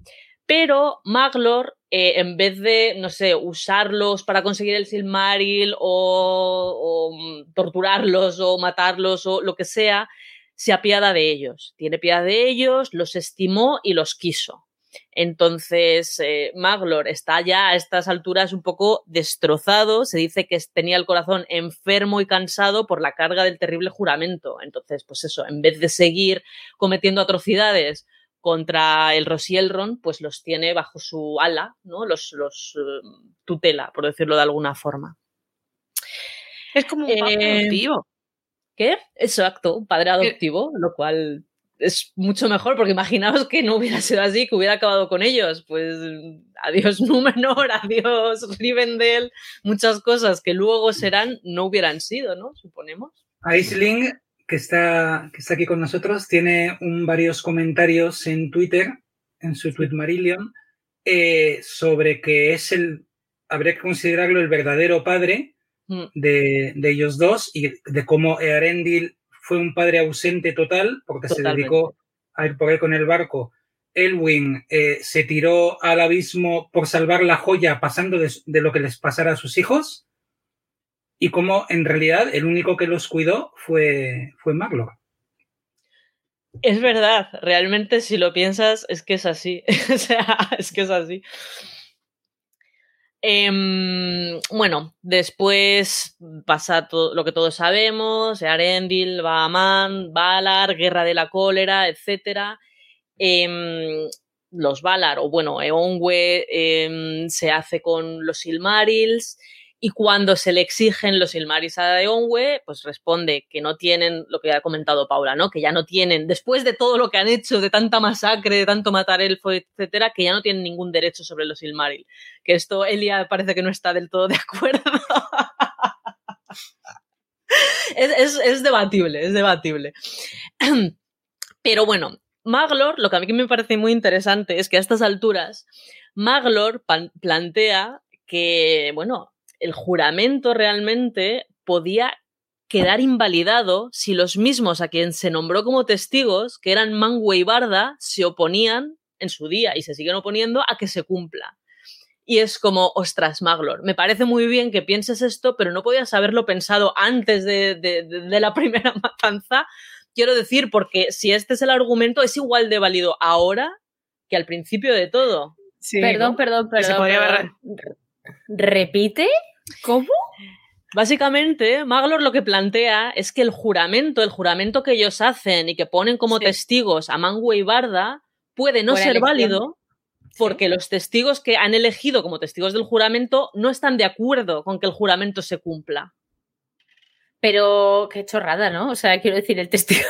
Pero Maglor, eh, en vez de, no sé, usarlos para conseguir el Silmaril o, o torturarlos o matarlos o lo que sea, se apiada de ellos. Tiene piedad de ellos, los estimó y los quiso. Entonces, eh, Maglor está ya a estas alturas un poco destrozado. Se dice que tenía el corazón enfermo y cansado por la carga del terrible juramento. Entonces, pues eso, en vez de seguir cometiendo atrocidades contra el Rosielron, pues los tiene bajo su ala, ¿no? Los, los uh, tutela, por decirlo de alguna forma. Es como un padre Eh, adoptivo. ¿Qué? Exacto, un padre adoptivo, lo cual es mucho mejor, porque imaginaos que no hubiera sido así, que hubiera acabado con ellos. Pues adiós Númenor, adiós Rivendell, muchas cosas que luego serán, no hubieran sido, ¿no? Suponemos. Aisling, que está, que está aquí con nosotros, tiene un, varios comentarios en Twitter, en su tweet Marillion, eh, sobre que es el, habría que considerarlo el verdadero padre Mm. de, de ellos dos y de cómo Earendil fue un padre ausente total porque se dedicó a ir por ahí con el barco. Elwin eh, se tiró al abismo por salvar la joya pasando de, de lo que les pasara a sus hijos y cómo en realidad el único que los cuidó fue, fue Maglor. Es verdad, realmente si lo piensas es que es así. o sea, es que es así. Em, bueno, después pasa todo lo que todos sabemos, Arendil, Bahamán, Valar, Guerra de la Cólera, etc. Em, los Valar, o bueno, Eonwe em, se hace con los Silmarils y cuando se le exigen los Silmarils a Eonwe, pues responde que no tienen, lo que ha comentado Paula, ¿no? Que ya no tienen, después de todo lo que han hecho, de tanta masacre, de tanto matar elfo, etcétera, que ya no tienen ningún derecho sobre los Silmaril. Que esto Elia parece que no está del todo de acuerdo. es, es, debatible, es debatible. Pero bueno, Maglor, lo que a mí me parece muy interesante es que a estas alturas, Maglor plantea que, bueno, el juramento realmente podía quedar invalidado si los mismos a quien se nombró como testigos, que eran Manwë y Barda, se oponían en su día y se siguen oponiendo a que se cumpla. Y es como, ostras, Maglor, me parece muy bien que pienses esto, pero no podías haberlo pensado antes de, de- de- de la primera matanza. Quiero decir, porque si este es el argumento, es igual de válido ahora que al principio de todo. Sí, perdón, ¿no? perdón, se podría perdón. ¿Repite? ¿Cómo? Básicamente, Maglor lo que plantea es que el juramento, el juramento que ellos hacen y que ponen como Sí. testigos a Manwë y Barda, puede no Buena ser elección. válido porque los testigos que han elegido como testigos del juramento no están de acuerdo con que el juramento se cumpla. Pero qué chorrada, ¿no? O sea, quiero decir, el testigo,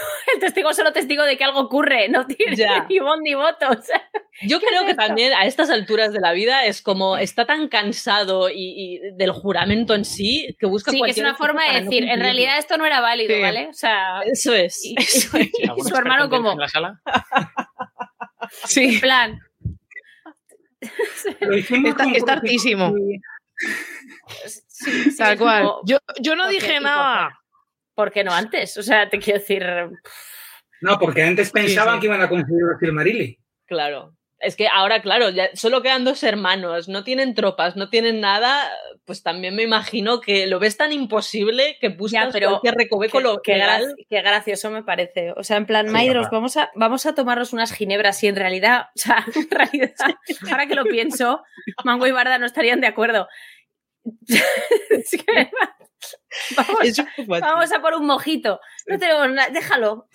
testigo es solo testigo de que algo ocurre, no tiene Ya. ni voz ni voto. O sea, Yo ¿Qué creo es que esto? también a estas alturas de la vida es como está tan cansado y, y del juramento en sí que busca sí, que es una forma de no decir, en realidad esto no era válido, Sí. ¿vale? O sea, Eso es. y- eso es. y ¿Alguno su hermano como, En la sala? Sí, en plan, Lo hicimos Está- está hartísimo. sí, sí, tal cual. como, Yo, yo no dije ¿Y por nada. ¿Por qué no antes? O sea, te quiero decir, No, porque antes pensaban sí. que iban a conseguir los Silmarilli. Claro. Es que ahora, claro, ya solo quedan dos hermanos, no tienen tropas, no tienen nada, pues también me imagino que lo ves tan imposible que buscas pero cualquier recoveco qué, lo qué gra- qué gracioso me parece. O sea, en plan, Sí, Maidros, papá. vamos a, vamos a tomarnos unas ginebras y en realidad, o sea, en realidad, ahora que lo pienso, Mango y Barda no estarían de acuerdo. Es que- vamos, Es a por un mojito. No tenemos nada, déjalo.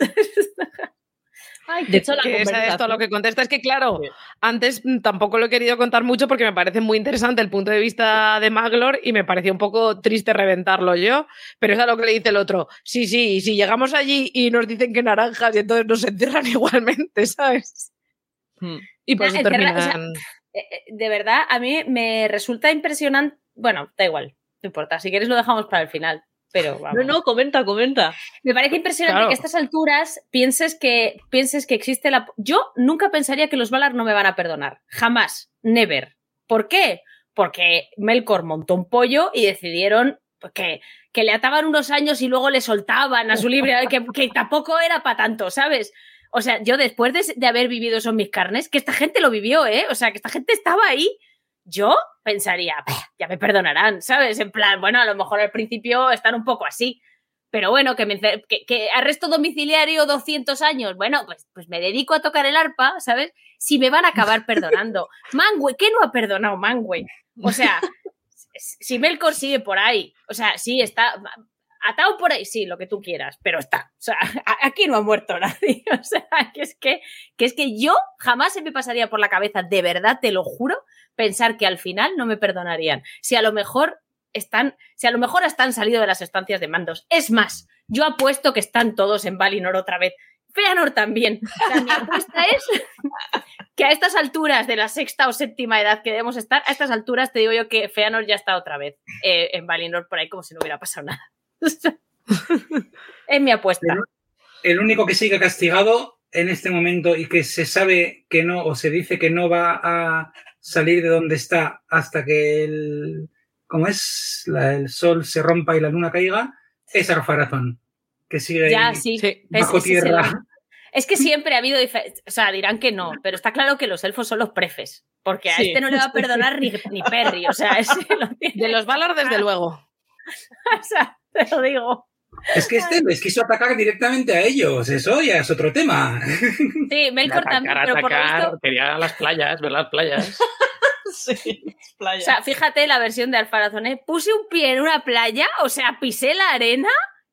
de hecho, la que es esto lo que contesta es que, claro, Sí. antes mm, tampoco lo he querido contar mucho porque me parece muy interesante el punto de vista de Maglor y me pareció un poco triste reventarlo yo, pero es a lo que le dice el otro. Sí, sí, y si llegamos allí y nos dicen que naranjas y entonces nos entierran igualmente, ¿sabes? Hmm. Y por eso enterra- o sea, terminan... Eh, eh, De verdad, a mí me resulta impresionante. Bueno, da igual, no importa. Si quieres lo dejamos para el final. Pero vamos. No, no, comenta, comenta. Me parece impresionante Claro. que a estas alturas pienses que, pienses que existe la... Yo nunca pensaría que los Valar no me van a perdonar. Jamás. Never. ¿Por qué? Porque Melkor montó un pollo y decidieron que, que le ataban unos años y luego le soltaban a su libre, que, que tampoco era para tanto, ¿sabes? O sea, yo después de, de haber vivido eso en mis carnes, que esta gente lo vivió, ¿eh? O sea, que esta gente estaba ahí, yo pensaría, "Bah, ya me perdonarán, ¿sabes? En plan, bueno, a lo mejor al principio están un poco así, pero bueno, que, me, que, que arresto domiciliario 200 años, bueno, pues, pues me dedico a tocar el arpa, ¿sabes? Si me van a acabar perdonando. Mangue, ¿qué no ha perdonado Mangue? O sea, si Melkor sigue por ahí, o sea, sí, está atado por ahí, sí, lo que tú quieras, pero está. O sea, aquí no ha muerto nadie. O sea, que es que, que es que yo jamás se me pasaría por la cabeza, de verdad, te lo juro, pensar que al final no me perdonarían. Si a lo mejor están, si a lo mejor hasta han salido de las estancias de mandos. Es más, yo apuesto que están todos en Valinor otra vez. Feanor también. Mi apuesta es que a estas alturas de la sexta o séptima edad que debemos estar, a estas alturas te digo yo que Feanor ya está otra vez eh, en Valinor por ahí como si no hubiera pasado nada. es mi apuesta. El único que sigue castigado en este momento y que se sabe que no o se dice que no va a salir de donde está hasta que el, ¿cómo es? La- el sol se rompa y la luna caiga, es Arfarazón, que sigue Ya, ahí sí. Bajo es tierra. Es que siempre ha habido diferencias. O sea, dirán que no, pero está claro que los elfos son los prefes. Porque a Sí. este no le va a perdonar ni, ni Perry. O sea, ese lo tiene. De los Valar, desde luego. O sea, te lo digo. Es que este les quiso atacar directamente a ellos, eso ya es otro tema. Sí, Melkor también, atacar, pero por lo atacar, visto. quería las playas, ver las playas. Sí, playa. O sea, fíjate la versión de Alfarazón, ¿eh? Puse un pie en una playa, o sea, pisé la arena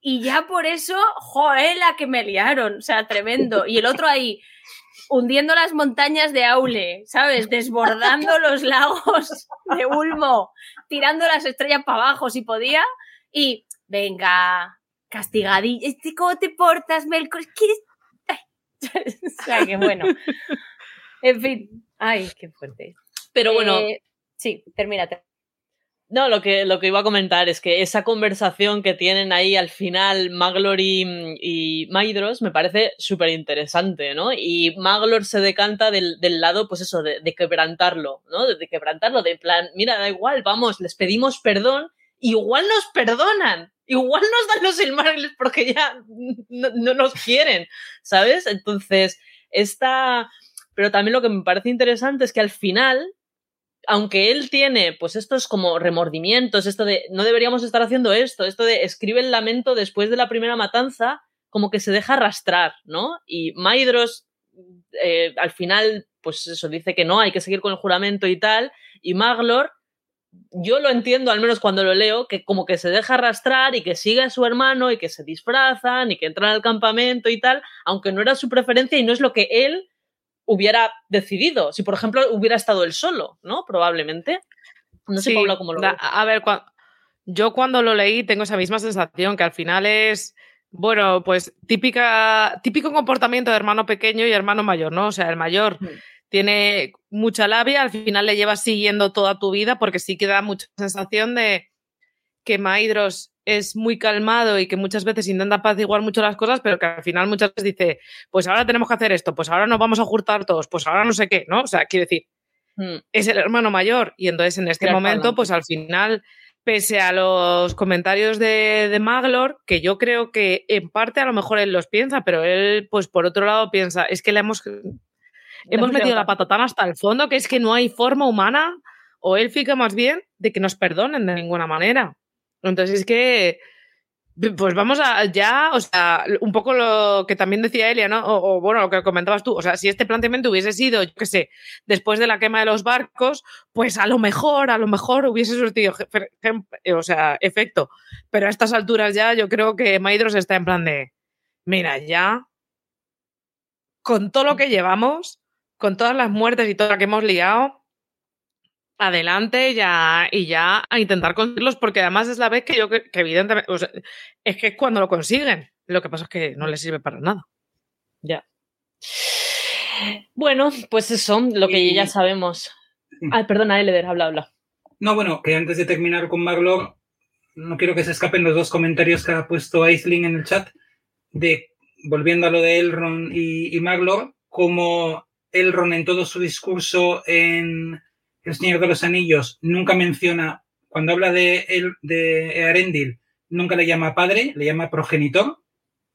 y ya por eso, joder, la que me liaron. O sea, tremendo. Y el otro ahí, hundiendo las montañas de Aule, ¿sabes? Desbordando los lagos de Ulmo, tirando las estrellas para abajo si podía. Y, venga, castigadilla. Este, ¿Cómo te portas, Melkor? ¿Quieres? O sea, que bueno. En fin. Ay, qué fuerte. Pero bueno, Eh, sí, termínate. No, lo que, lo que iba a comentar es que esa conversación que tienen ahí al final Maglor y, y Maidros me parece súper interesante, ¿no? Y Maglor se decanta del, del lado, pues eso, de, de quebrantarlo, ¿no? De, de quebrantarlo, de plan, mira, da igual, vamos, les pedimos perdón, igual nos perdonan, igual nos dan los Silmarils porque ya no, no nos quieren, ¿sabes? Entonces, esta... Pero también lo que me parece interesante es que al final aunque él tiene, pues estos como remordimientos, esto de no deberíamos estar haciendo esto, esto de escribe el lamento después de la primera matanza, como que se deja arrastrar, ¿no? Y Maidros eh, al final, pues eso, dice que no, hay que seguir con el juramento y tal, y Maglor, yo lo entiendo, al menos cuando lo leo, que como que se deja arrastrar y que sigue a su hermano y que se disfrazan y que entran al campamento y tal, aunque no era su preferencia y no es lo que él hubiera decidido. Si, por ejemplo, hubiera estado él solo, ¿no? Probablemente. No sé, Sí, Paula, cómo lo da-. A ver, yo cuando lo leí tengo esa misma sensación, que al final es, bueno, pues típica, típico comportamiento de hermano pequeño y hermano mayor, ¿no? O sea, el mayor Mm. tiene mucha labia, al final le llevas siguiendo toda tu vida, porque sí que da mucha sensación de que Maidros es muy calmado y que muchas veces intenta apaciguar mucho las cosas, pero que al final muchas veces dice, pues ahora tenemos que hacer esto, pues ahora nos vamos a juntar todos, pues ahora no sé qué, ¿no? O sea, quiere decir, Mm, es el hermano mayor. Y entonces en este momento, pa'lante. pues al final, pese a los comentarios de, de Maglor, que yo creo que en parte a lo mejor él los piensa, pero él, pues por otro lado, piensa, es que le hemos, hemos metido la patatana hasta el fondo, que es que no hay forma humana o élfica más bien de que nos perdonen de ninguna manera. Entonces es que, pues vamos a ya, o sea, un poco lo que también decía Elia, ¿no? O, o, bueno, lo que comentabas tú, o sea, si este planteamiento hubiese sido, yo qué sé, después de la quema de los barcos, pues a lo mejor, a lo mejor hubiese surtido, eh, o sea, efecto. Pero a estas alturas ya yo creo que Maidros está en plan de, mira, ya, con todo lo que llevamos, con todas las muertes y todo lo que hemos liado, adelante ya, y ya a intentar conseguirlos, porque además es la vez que yo, que, evidentemente, es que es cuando lo consiguen. Lo que pasa es que no les sirve para nada. Ya. Bueno, pues eso, lo que ya sabemos. Ay, perdona, Eleder, habla, habla. No, bueno, que antes de terminar con Maglor, no quiero que se escapen los dos comentarios que ha puesto Aisling en el chat, de volviendo a lo de Elrond y, y Maglor, como Elrond en todo su discurso en El Señor de los Anillos nunca menciona, cuando habla de, el, de Arendil, nunca le llama padre, le llama progenitor.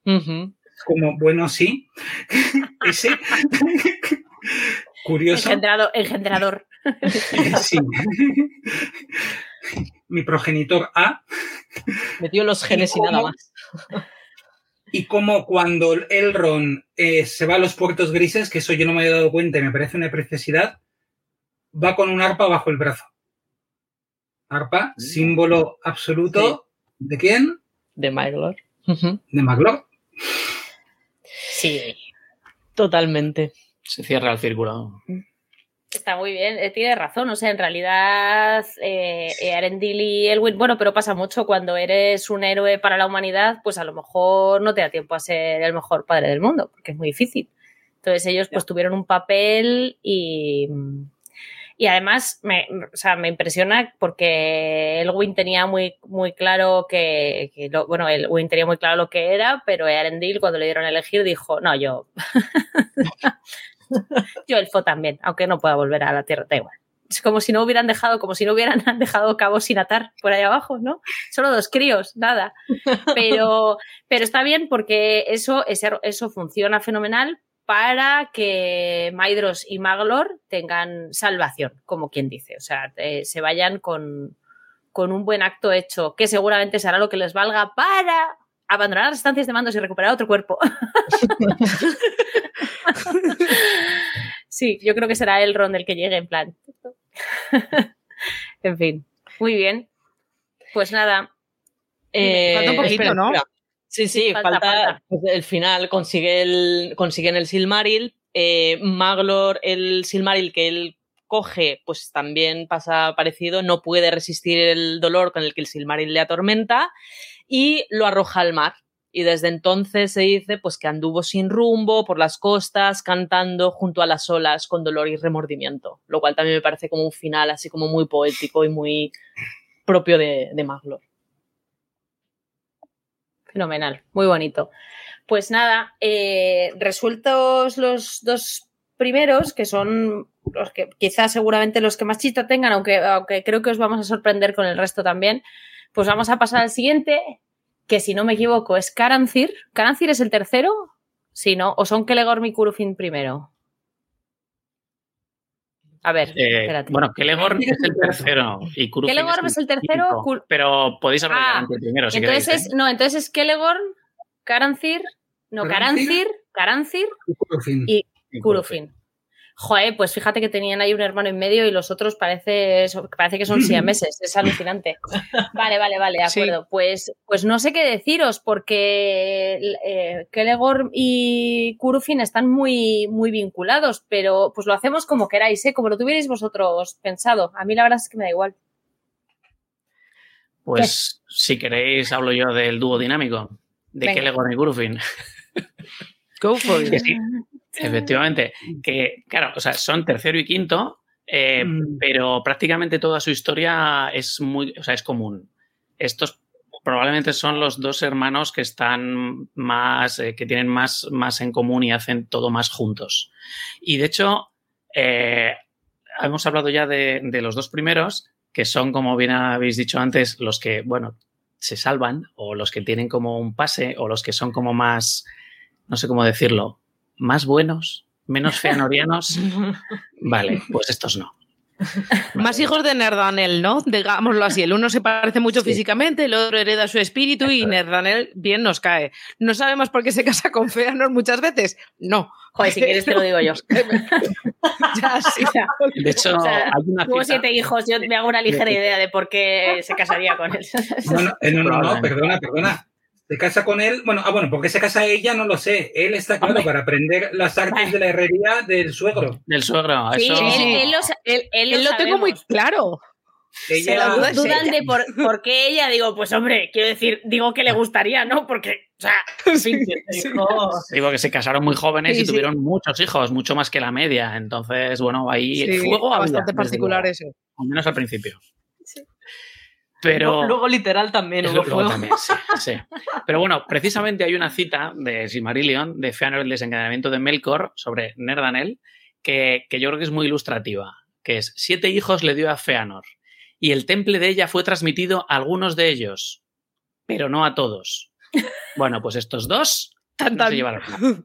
Como, bueno, sí. Ese. Curioso. Engendrado, engendrador. sí. Mi progenitor A. Metió los genes y, nada más. Y como cuando Elrond eh, se va a los puertos grises, que eso yo no me había dado cuenta y me parece una preciosidad, va con un arpa bajo el brazo. Arpa, mm. símbolo absoluto. ¿De quién? De Maglor. De Maglor. Sí, totalmente. Se cierra el círculo. Está muy bien, eh, tiene razón. O sea, en realidad, eh, eh, Arendil y Elwin, bueno, pero pasa mucho cuando eres un héroe para la humanidad, pues a lo mejor no te da tiempo a ser el mejor padre del mundo, porque es muy difícil. Entonces ellos pues tuvieron un papel y, y además me, o sea, me impresiona porque Elwin tenía muy, muy claro que, que lo, bueno, Elwin tenía muy claro lo que era, pero Arendil cuando le dieron a elegir dijo, no, yo Yo elfo también, aunque no pueda volver a la Tierra, da igual. Es como si no hubieran dejado, como si no hubieran dejado cabos sin atar por ahí abajo, ¿no? Solo dos críos, nada. Pero, pero está bien porque eso, eso funciona fenomenal para que Maidros y Maglor tengan salvación, como quien dice. O sea, se vayan con, con un buen acto hecho, que seguramente será lo que les valga para abandonar las estancias de mandos y recuperar otro cuerpo. sí, yo creo que será el ron del que llegue en plan. en fin, muy bien. Pues nada. Eh, falta un poquito, ¿no? Sí, sí, falta, pues, el final, consigue el, consiguen el Silmaril. Eh, Maglor, el Silmaril que él coge, pues también pasa parecido, no puede resistir el dolor con el que el Silmaril le atormenta y lo arroja al mar. Y desde entonces se dice pues que anduvo sin rumbo por las costas cantando junto a las olas con dolor y remordimiento, lo cual también me parece como un final así como muy poético y muy propio de, de Maglor. Fenomenal, muy bonito. Pues nada, eh, resueltos los dos primeros, que son los que quizás seguramente los que más chista tengan, aunque, aunque creo que os vamos a sorprender con el resto también, pues vamos a pasar al siguiente, que si no me equivoco es Karancir. ¿Karancir es el tercero? Si no, o son Kelegorm y Kurufin primero. A ver, eh, espérate. Bueno, Kelegorm es el tercero y Kurufin Kelegorm es el, tercero, pero podéis hablar de Karancir primero si entonces queréis, es, ¿eh? No, entonces es Kelegorm, Karancir, no, Karancir, Karancir y Kurufin. Joder, pues fíjate que tenían ahí un hermano en medio y los otros parece, parece que son siameses, es alucinante. Vale, vale, vale, de acuerdo. Pues, pues no sé qué deciros, porque eh, Kelegor y Kurufin están muy, muy vinculados, pero pues lo hacemos como queráis, ¿eh? como lo tuvierais vosotros pensado. A mí la verdad es que me da igual. Pues si queréis, hablo yo del dúo dinámico de Kelegor y Kurufin. Go for it. Efectivamente, que claro, o sea, son tercero y quinto, eh, mm. pero prácticamente toda su historia es muy, o sea, es común. Estos probablemente son los dos hermanos que están más, eh, que tienen más, más en común y hacen todo más juntos. Y de hecho, eh, hemos hablado ya de, de, los dos primeros, que son, como bien habéis dicho antes, los que, bueno, se salvan, o los que tienen como un pase, o los que son como más, no sé cómo decirlo, más buenos, menos feanorianos. vale, pues estos no. Más hijos de Nerdanel, ¿no? Digámoslo así. El uno se parece mucho físicamente, el otro hereda su espíritu y Nerdanel bien nos cae. ¿No sabemos por qué se casa con Feanor muchas veces? No. Joder, si quieres te lo digo yo. ya, sí. De hecho, hay una Tuvo siete hijos, yo me hago una ligera idea de por qué se casaría con él. no, no, no, no, perdona, perdona. Se casa con él, bueno, ah, bueno, porque se casa ella, no lo sé. Él está claro para aprender las artes de la herrería del suegro. Del suegro, Sí, eso. él, él lo, él- él lo lo tengo muy claro. Ella, la duda es dudan ella. de por, por qué ella, digo, pues hombre, quiero decir, digo que le gustaría, ¿no? Porque, o sea, este hijo- Digo que se casaron muy jóvenes Sí, y sí. tuvieron muchos hijos, mucho más que la media. Entonces, bueno, ahí Sí, fuego había, bastante particular eso. Al menos al principio. Pero. Luego, literal también hubo fuego. también, sí, sí. Pero bueno, precisamente hay una cita de Silmarillion, de Feanor el desencadenamiento de Melkor, sobre Nerdanel, que, que yo creo que es muy ilustrativa, que es, siete hijos le dio a Feanor, y el temple de ella fue transmitido a algunos de ellos, pero no a todos. Bueno, pues estos dos no se llevaron nada.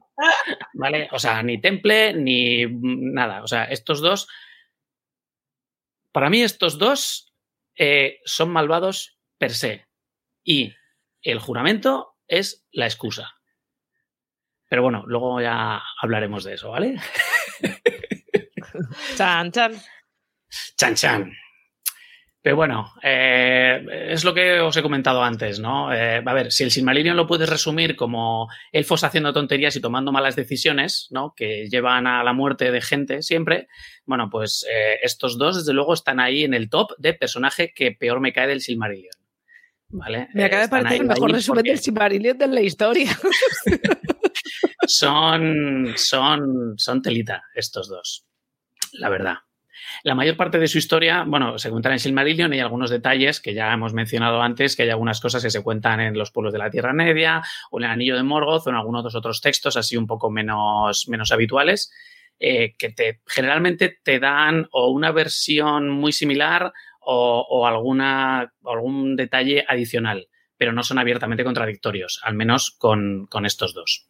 ¿Vale? O sea, ni temple ni nada. O sea, estos dos. Para mí, estos dos eh, son malvados per se. Y el juramento es la excusa. Pero bueno, luego ya hablaremos de eso, ¿vale? Chan, chan. Chan chan. Pero bueno, eh, es lo que os he comentado antes, ¿no? Eh, a ver, si el Silmarillion lo puedes resumir como elfos haciendo tonterías y tomando malas decisiones, ¿no? Que llevan a la muerte de gente siempre, bueno, pues eh, estos dos, desde luego, están ahí en el top de personaje que peor me cae del Silmarillion. ¿Vale? Me acaba de parecer el mejor resumen porque del Silmarillion de la historia. son, son, son telita estos dos, la verdad. La mayor parte de su historia, bueno, se cuentan en Silmarillion y hay algunos detalles que ya hemos mencionado antes, que hay algunas cosas que se cuentan en los pueblos de la Tierra Media o en el Anillo de Morgoth o en algunos otros textos así un poco menos, menos habituales, eh, que te, generalmente te dan o una versión muy similar o, alguna, algún detalle adicional, pero no son abiertamente contradictorios, al menos con, con estos dos.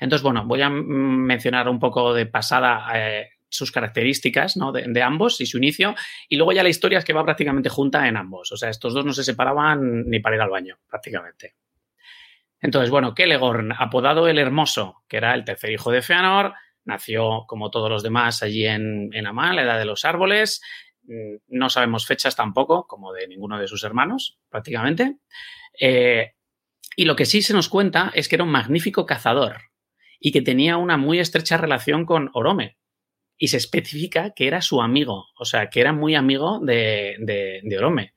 Entonces, bueno, voy a mencionar un poco de pasada eh, sus características ¿no? de, ambos y su inicio, y luego ya la historia es que va prácticamente junta en ambos. O sea, estos dos no se separaban ni para ir al baño, prácticamente. Entonces, bueno, Kelegorn, apodado el Hermoso, que era el tercer hijo de Feanor, nació como todos los demás allí en, en Amal, la edad de los árboles. No sabemos fechas tampoco, como de ninguno de sus hermanos, prácticamente. Eh, y lo que sí se nos cuenta es que era un magnífico cazador y que tenía una muy estrecha relación con Orome. Y se especifica que era su amigo, o sea, que era muy amigo de, de, Orome.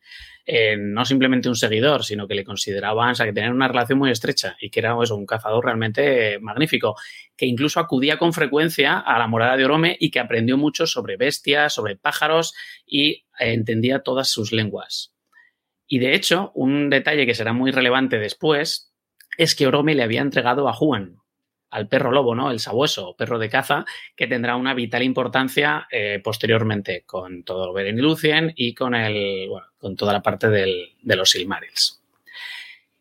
Eh, no simplemente un seguidor, sino que le consideraban, o sea, que tenían una relación muy estrecha y que era eso, un cazador realmente magnífico, que incluso acudía con frecuencia a la morada de Orome y que aprendió mucho sobre bestias, sobre pájaros y eh, entendía todas sus lenguas. Y de hecho, un detalle que será muy relevante después es que Orome le había entregado a Juan, al perro lobo, ¿no? El sabueso, perro de caza, que tendrá una vital importancia eh, posteriormente con todo Beren y Lucien y con, el, bueno, con toda la parte de los Silmarils.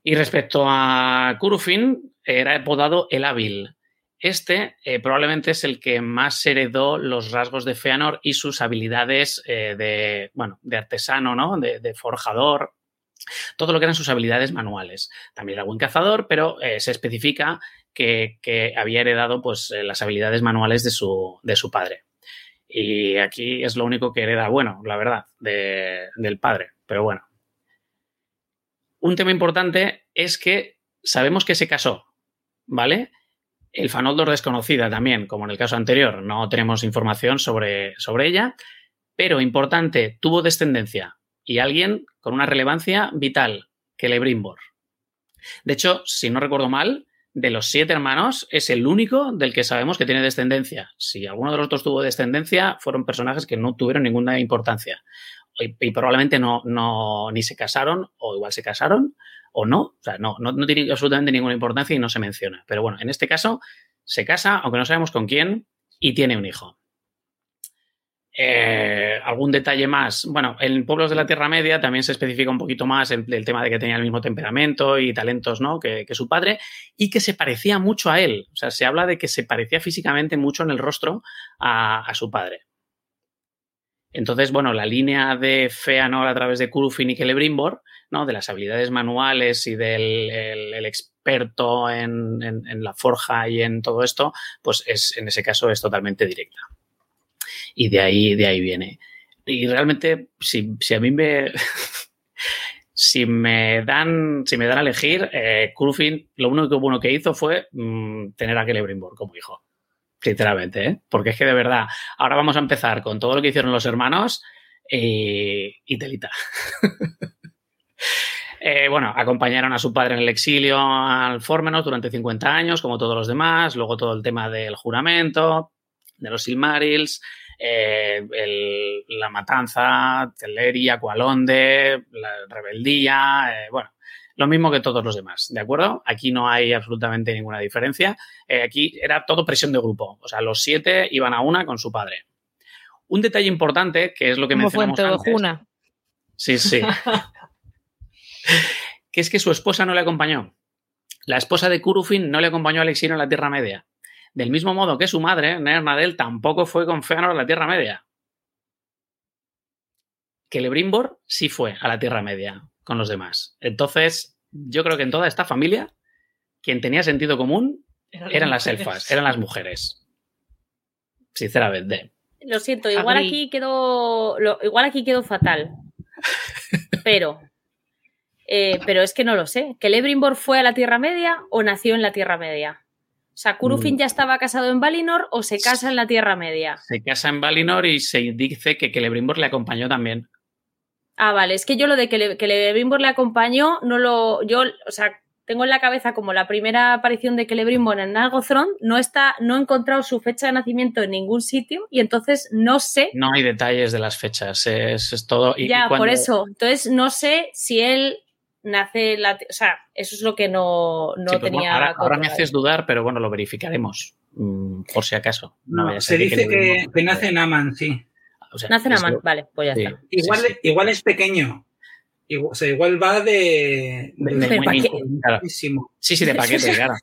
Y respecto a Curufin, era apodado el hábil. Este eh, probablemente es el que más heredó los rasgos de Feanor y sus habilidades eh, de, bueno, de artesano, ¿no? De, forjador, todo lo que eran sus habilidades manuales. También era buen cazador, pero se especifica que, había heredado pues, las habilidades manuales de su, de su, padre. Y aquí es lo único que hereda, bueno, la verdad, de, del padre. Pero bueno. Un tema importante es que sabemos que se casó, ¿vale? El Fanoldor desconocida también, como en el caso anterior, no tenemos información sobre, sobre ella, pero importante, tuvo descendencia y alguien con una relevancia vital, Celebrimbor. De hecho, si no recuerdo mal, de los siete hermanos es el único del que sabemos que tiene descendencia. Si alguno de los otros tuvo descendencia, fueron personajes que no tuvieron ninguna importancia. Y, probablemente no, no, ni se casaron, o igual se casaron, o no. O sea, no, no, no, tiene absolutamente ninguna importancia y no se menciona. Pero bueno, en este caso se casa, aunque no sabemos con quién, y tiene un hijo. Eh, algún detalle más. Bueno, en Pueblos de la Tierra Media también se especifica un poquito más el, tema de que tenía el mismo temperamento y talentos ¿no? que, su padre y que se parecía mucho a él. O sea, se habla de que se parecía físicamente mucho en el rostro a, su padre. Entonces, bueno, la línea de Feanor a través de Curufin y Celebrimbor, ¿no? de las habilidades manuales y del el, el experto en, en, en la forja y en todo esto, pues es, en ese caso es totalmente directa y de ahí, de ahí viene. Y realmente, si, si a mí me. si me dan, si me dan a elegir, eh, lo único bueno que hizo fue mm, tener a Celebrimbor como hijo. Sinceramente, ¿eh? Porque es que de verdad, ahora vamos a empezar con todo lo que hicieron los hermanos y telita. Eh, bueno, acompañaron a su padre en el exilio al Fórmenos durante 50 años, como todos los demás. Luego todo el tema del juramento, de los Silmarils, eh, la matanza, Teleri, Aqualonde, la rebeldía, eh, bueno, lo mismo que todos los demás, ¿de acuerdo? Aquí no hay absolutamente ninguna diferencia. aquí era todo presión de grupo, o sea, los siete iban a una con su padre. Un detalle importante, que es lo que me mencionamos antes. Ojuna. Sí, sí. que es que su esposa no le acompañó. La esposa de Curufin no le acompañó al exilio en la Tierra Media. Del mismo modo que su madre, Nernadel, tampoco fue con Fëanor a la Tierra Media. Celebrimbor sí fue a la Tierra Media con los demás. Entonces, yo creo que en toda esta familia, quien tenía sentido común eran las elfas, eran las mujeres. Sinceramente. Lo siento, igual aquí quedó. lo- igual aquí quedó fatal. Pero. eh, pero es que no lo sé. ¿Que Lebrimbor fue a la Tierra Media o nació en la Tierra Media? Sea, ¿Curufin Mm. ya estaba casado en Valinor o se casa en la Tierra Media? Se casa en Valinor y se dice que Celebrimbor le acompañó también. Ah, vale, es que yo lo de que, le, que Celebrimbor le acompañó, no lo. Yo, o sea, tengo en la cabeza como la primera aparición de Celebrimbor en Nargothrond, no está, no he encontrado su fecha de nacimiento en ningún sitio y entonces no sé. No hay detalles de las fechas, es, es todo. Y, ya, y cuando- por eso. Entonces no sé si él nace la. O sea, eso es lo que no, no Sí, pues, tenía. bueno, ahora, ahora me haces dudar, pero bueno, lo verificaremos. mm, por si acaso. No, se ser dice que, nace en Aman, sí. o sea, Nace en lo- vale, pues ya sí, está. Igual, sí. igual es pequeño. Igual, o sea, igual va de. De- de- de Pero muy ¿para niño, claro. muchísimo. Sí, sí, de paquete, claro.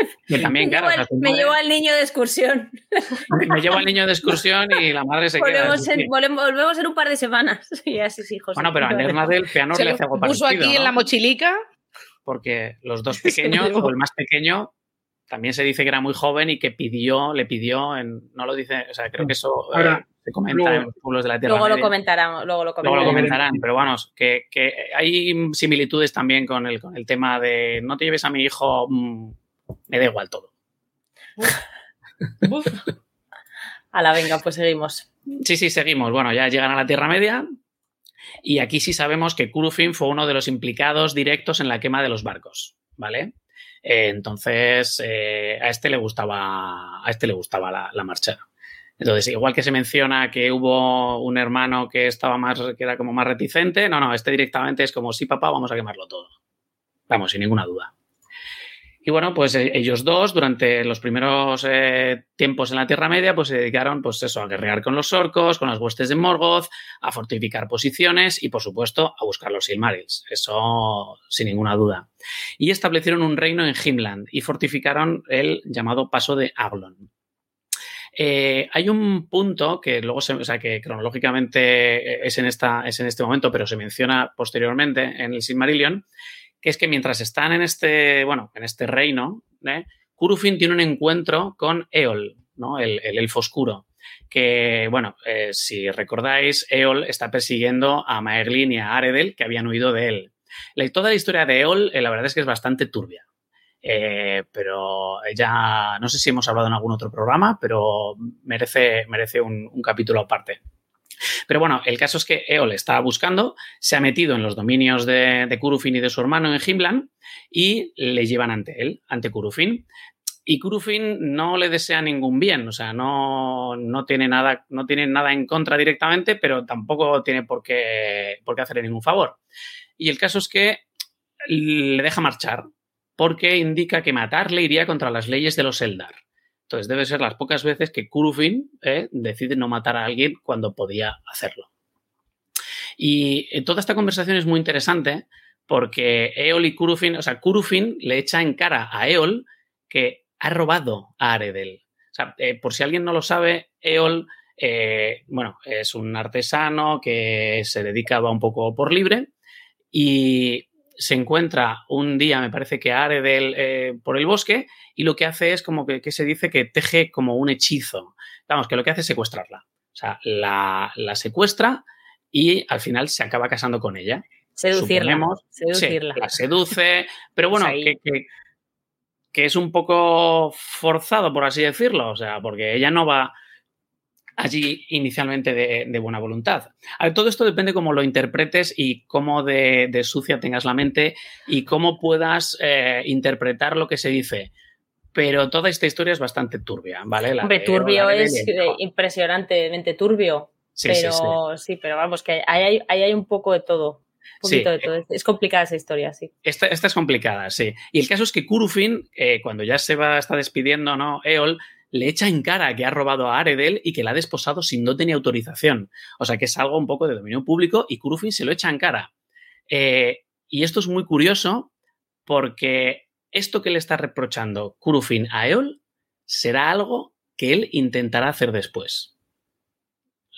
Que también, me, llevo o sea, al, su me madre- llevo al niño de excursión. me- llevo al niño de excursión y la madre se queda. Volvemos sí, en, sí. volvemos, en un par de semanas. Y así sí, José. Bueno, pero a Nernadel Feanor Se le hace algo puso parecido, aquí en la mochilica. Porque los dos pequeños, o el más pequeño, también se dice que era muy joven y que pidió, le pidió, en, no lo dice, o sea, creo que eso eh, se comenta luego- en los pueblos de la Tierra Luego lo comentaremos. Luego lo Luego lo comentaremos. comentarán, pero que, que hay similitudes también con el, con el tema de no te lleves a mi hijo, mm, me da igual todo. A la venga, pues seguimos. Sí, sí, seguimos. Bueno, ya llegan a la Tierra Media y aquí sí sabemos que Curufin fue uno de los implicados directos en la quema de los barcos, ¿vale? Eh, entonces, eh, a este le gustaba, a este le gustaba la, la marcha. Entonces, igual que se menciona que hubo un hermano que estaba más, que era como más reticente, no, no, este directamente es como, sí, papá, vamos a quemarlo todo. Vamos, sin ninguna duda. Y bueno, pues eh, ellos dos, durante los primeros eh, tiempos en la Tierra Media, pues se dedicaron, pues eso, a guerrear con los orcos, con las huestes de Morgoth, a fortificar posiciones y, por supuesto, a buscar los Silmarils. Eso sin ninguna duda. Y establecieron un reino en Himland y fortificaron el llamado Paso de Aglon. Eh, hay un punto que luego se, o sea, que cronológicamente es en, esta, es en este momento, pero se menciona posteriormente en el Silmarillion, que es que mientras están en este, bueno, en este reino, ¿eh? Tiene un encuentro con Eol, el, el elfo oscuro. Que, bueno, eh, si recordáis, Eol está persiguiendo a Maeglin y a Aredel, que habían huido de él. Toda la historia de Eol, eh, la verdad es que es bastante turbia. Eh, pero ya no sé si hemos hablado en algún otro programa, pero merece, merece un capítulo aparte. Pero bueno, el caso es que Eol está buscando, se ha metido en los dominios de, Curufin y de su hermano en Himlan y le llevan ante él, ante Curufin. Y Curufin no le desea ningún bien, o sea, no, no, tiene, nada, no tiene nada en contra directamente, pero tampoco tiene por qué, por qué hacerle ningún favor. Y el caso es que le deja marchar, porque indica que matarle iría contra las leyes de los Eldar. Entonces debe ser las pocas veces que Curufin eh, decide no matar a alguien cuando podía hacerlo. Y eh, toda esta conversación es muy interesante porque Eol y Curufin, o sea, Curufin le echa en cara a Eol que ha robado a Aredel. O sea, eh, por si alguien no lo sabe, Eol, bueno, es un artesano que se dedicaba un poco por libre y se encuentra un día, me parece que Aredel eh, por el bosque, y lo que hace es como que, que, se dice que teje como un hechizo. Vamos, que lo que hace es secuestrarla. O sea, la, la secuestra y al final se acaba casando con ella. Seducirla. suponemos. Seducirla. La seduce, pero bueno, Pues que, que- que es un poco forzado, por así decirlo, o sea, porque ella no va allí inicialmente de, de buena voluntad. A ver, todo esto depende cómo lo interpretes y cómo de, de sucia tengas la mente y cómo puedas eh, interpretar lo que se dice. Pero toda esta historia es bastante turbia, ¿vale? La Hombre, de turbio es eh, impresionantemente turbio. Sí, pero sí, sí. sí, pero vamos, que ahí hay, ahí hay un poco de todo. Un Sí, poquito de todo. Es complicada esa historia, sí. Esta, esta es complicada, sí. Y el caso es que Kurufin, eh, cuando ya se va, está despidiendo, ¿no? Eol, le echa en cara que ha robado a Aredel y que la ha desposado sin no tenía autorización. O sea que es algo un poco de dominio público y Kurufin se lo echa en cara. Eh, y esto es muy curioso porque esto que le está reprochando Kurufin a Eol será algo que él intentará hacer después.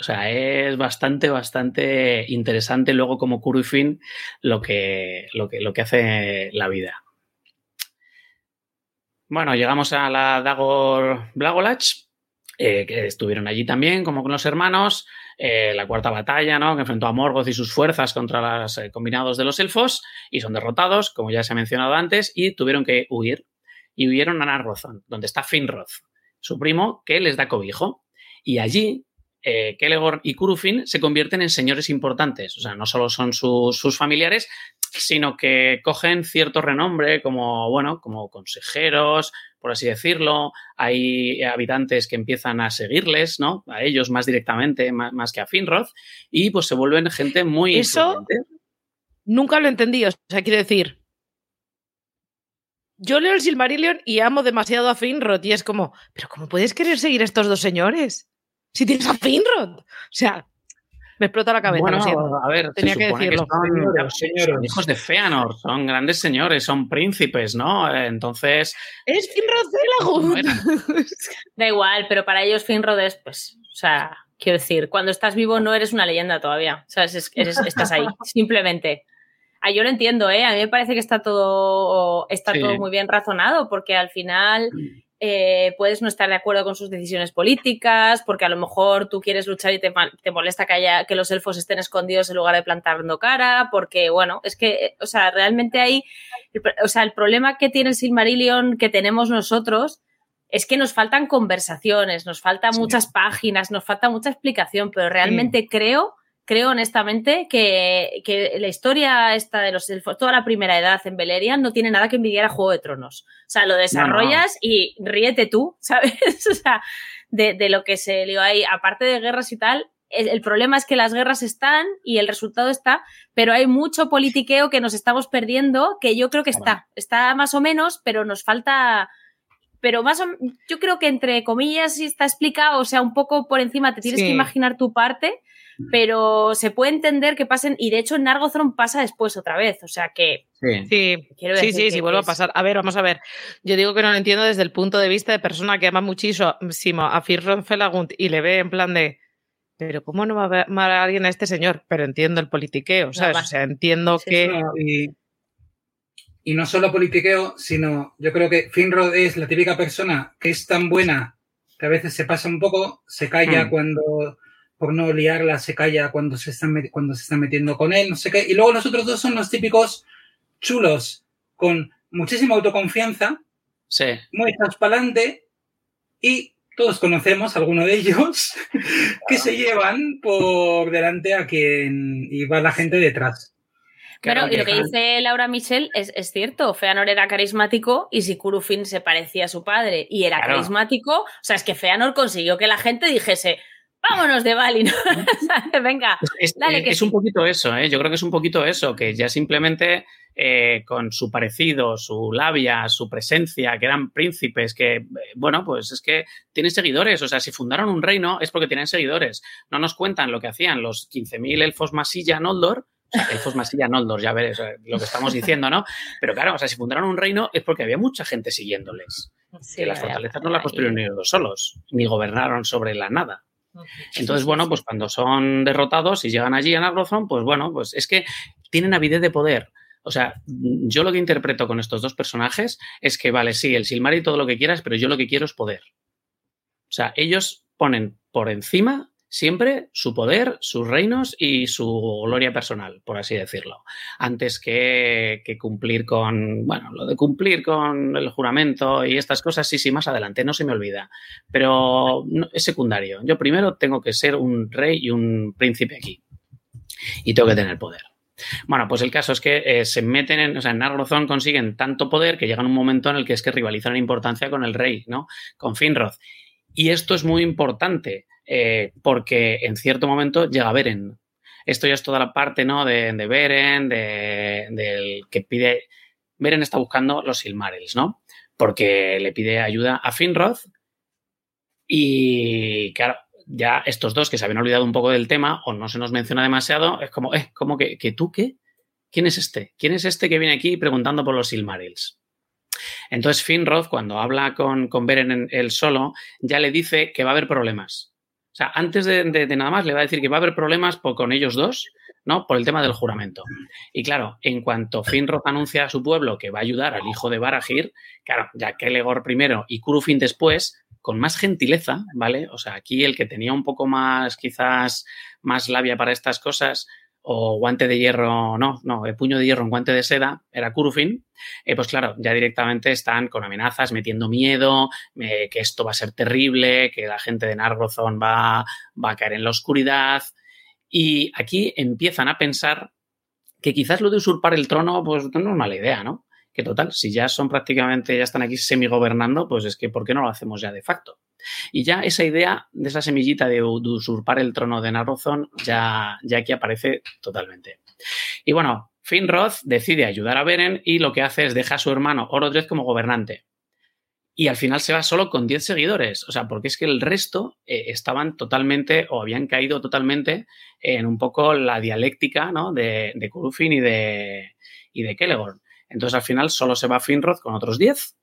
O sea, es bastante, bastante interesante luego como Kurufin lo que, lo que, lo que hace la vida. Bueno, llegamos a la Dagor Blagolach, eh, que estuvieron allí también, como con los hermanos. eh, la cuarta batalla, ¿no? Que enfrentó a Morgoth y sus fuerzas contra los eh, combinados de los elfos y son derrotados, como ya se ha mencionado antes, y tuvieron que huir. Y huyeron a Nargothrond, donde está Finroth, su primo, que les da cobijo. Y allí eh, Kelegorn y Kurufin se convierten en señores importantes. O sea, no solo son sus, sus familiares, sino que cogen cierto renombre como, bueno, como consejeros, por así decirlo. Hay habitantes que empiezan a seguirles, ¿no? A ellos más directamente, más, más que a Finroth, y pues se vuelven gente muy Eso- influyente. Nunca lo he entendido. O sea, quiero decir. Yo leo el Silmarillion y amo demasiado a Finrod y es como, ¿pero cómo puedes querer seguir a estos dos señores? Si tienes a Finrod. O sea, me explota la cabeza. Bueno, lo a ver, Tenía se que supone decirlo. son, señoros. son hijos de Feanor, son grandes señores, son príncipes, ¿no? Eh, Entonces, Es Finrod era- Da igual, pero para ellos Finrod es, pues, o sea, quiero decir, cuando estás vivo no eres una leyenda todavía, ¿sabes? Es- eres- estás ahí, simplemente. Ah, yo lo entiendo, ¿eh? A mí me parece que está todo, está Sí. todo muy bien razonado, porque al final eh, puedes no estar de acuerdo con sus decisiones políticas, porque a lo mejor tú quieres luchar y te, te molesta que, haya, que los elfos estén escondidos en lugar de plantando cara, porque, bueno, es que, o sea, realmente pro- o sea, el problema que tiene el Silmarillion que tenemos nosotros es que nos faltan conversaciones, nos faltan Sí. muchas páginas, nos falta mucha explicación, pero realmente creo, creo honestamente que, que la historia esta de los elfos, toda la primera edad en Beleriand no tiene nada que envidiar a Juego de Tronos. O sea, lo desarrollas y ríete tú, ¿sabes? O sea, de, de lo que se lió ahí, aparte de guerras y tal. El, problema es que las guerras están y el resultado está, pero hay mucho politiqueo que nos estamos perdiendo, que yo creo que está. Está más o menos, pero nos falta, pero más o yo creo que entre comillas está explicado, o sea, un poco por encima te tienes Sí. que imaginar tu parte, pero se puede entender que pasen, y de hecho en Nargothrond pasa después otra vez, o sea que sí. Sí, quiero sí, decir sí, sí, que vuelve a pasar. A ver, vamos a ver. Yo digo que no lo entiendo desde el punto de vista de persona que ama muchísimo a Firron Felagund y le ve en plan de. Pero ¿cómo no va a amar a alguien a este señor? Pero entiendo el politiqueo, ¿sabes? O sea, entiendo Sí, que. Y, y no solo politiqueo, sino yo creo que Finrod es la típica persona que es tan buena que a veces se pasa un poco, se calla Hmm. cuando, por no liarla, se calla cuando se, están, cuando se están metiendo con él, no sé qué. Y luego los otros dos son los típicos chulos, con muchísima autoconfianza, Sí. muy transparente y todos conocemos a alguno de ellos que se llevan por delante a quien y va la gente detrás. Claro, Claro, y lo que que- dice Laura Michel es, es cierto. Feanor era carismático y si Kurufin se parecía a su padre y era Claro. carismático, o sea, es que Feanor consiguió que la gente dijese, vámonos de Balin. Venga, Es, Dale eh, que es sí. un poquito eso, ¿eh? yo creo que es un poquito eso, que ya simplemente eh, con su parecido, su labia, su presencia, que eran príncipes, que, eh, bueno, pues es que tienen seguidores, o sea, si fundaron un reino es porque tienen seguidores. No nos cuentan lo que hacían los 15.000 elfos masilla Noldor, o sea, elfos masilla Noldor, ya eh, lo que estamos diciendo, ¿no? Pero claro, o sea, si fundaron un reino es porque había mucha gente siguiéndoles. Sí, que las fortalezas no las construyeron ellos solos, ni gobernaron sobre la nada. Entonces, bueno, pues cuando son derrotados y llegan allí a Nargothrond, pues bueno, pues es que tienen avidez de poder. O sea, yo lo que interpreto con estos dos personajes es que, vale, sí, el Silmar y todo lo que quieras, pero yo lo que quiero es poder. O sea, ellos ponen por encima siempre su poder, sus reinos y su gloria personal, por así decirlo, antes que, cumplir con, bueno, lo de cumplir con el juramento y estas cosas, sí, sí, más adelante, no se me olvida, pero es secundario. Yo primero tengo que ser un rey y un príncipe aquí y tengo que tener poder. Bueno, pues el caso es que eh, se meten en, o sea, en Nargothrond consiguen tanto poder que llegan un momento en el que es que rivalizan en importancia con el rey, ¿no? Con Finrod. Y esto es muy importante eh, porque en cierto momento llega Beren. Esto ya es toda la parte, ¿no? De, de Beren, de, del que pide... Beren está buscando los Silmarils, ¿no? Porque le pide ayuda a Finrod y, claro, ya estos dos que se habían olvidado un poco del tema o no se nos menciona demasiado, es como, eh, como que, que tú qué? ¿Quién es este? ¿Quién es este que viene aquí preguntando por los Silmarils? Entonces Finrod, cuando habla con, con Beren en el solo, ya le dice que va a haber problemas. O sea, antes de, nada más le va a decir que va a haber problemas con ellos dos, ¿no? Por el tema del juramento. Y claro, en cuanto Finrod anuncia a su pueblo que va a ayudar al hijo de Barahir, claro, ya Kelegor primero y Kurufin después, con más gentileza, ¿vale? O sea, aquí el que tenía un poco más, quizás, más labia para estas cosas, o guante de hierro, no, no, el puño de hierro en guante de seda, era Kurufin, eh, pues claro, ya directamente están con amenazas, metiendo miedo, eh, que esto va a ser terrible, que la gente de Nargothrond va, va a caer en la oscuridad. Y aquí empiezan a pensar que quizás lo de usurpar el trono, pues no es mala idea, ¿no? Que total, si ya son prácticamente, ya están aquí semigobernando, pues es que ¿por qué no lo hacemos ya de facto? Y ya esa idea de esa semillita de, usurpar el trono de Narrozón ya, ya aquí aparece totalmente. Y bueno, Finrod decide ayudar a Beren y lo que hace es dejar a su hermano Orodred como gobernante. Y al final se va solo con 10 seguidores. O sea, porque es que el resto eh, estaban totalmente o habían caído totalmente en un poco la dialéctica ¿no? de, de Kurufin y de, y de Kelegorn. Entonces al final solo se va Finrod con otros 10.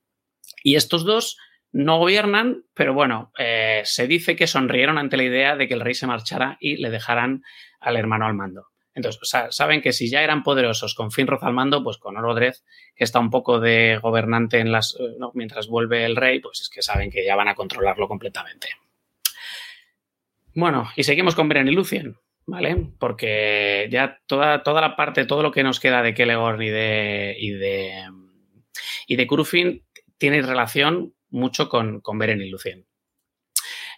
Y estos dos no gobiernan, pero bueno, eh, se dice que sonrieron ante la idea de que el rey se marchara y le dejaran al hermano al mando. Entonces, saben que si ya eran poderosos con Finrod al mando, pues con Orodred, que está un poco de gobernante en las, eh, mientras vuelve el rey, pues es que saben que ya van a controlarlo completamente. Bueno, y seguimos con Beren y Lucien, ¿vale? Porque ya toda, toda la parte, todo lo que nos queda de Kelegorn y de, y de, y de Kurufin tiene relación mucho con, con Beren y Lucien.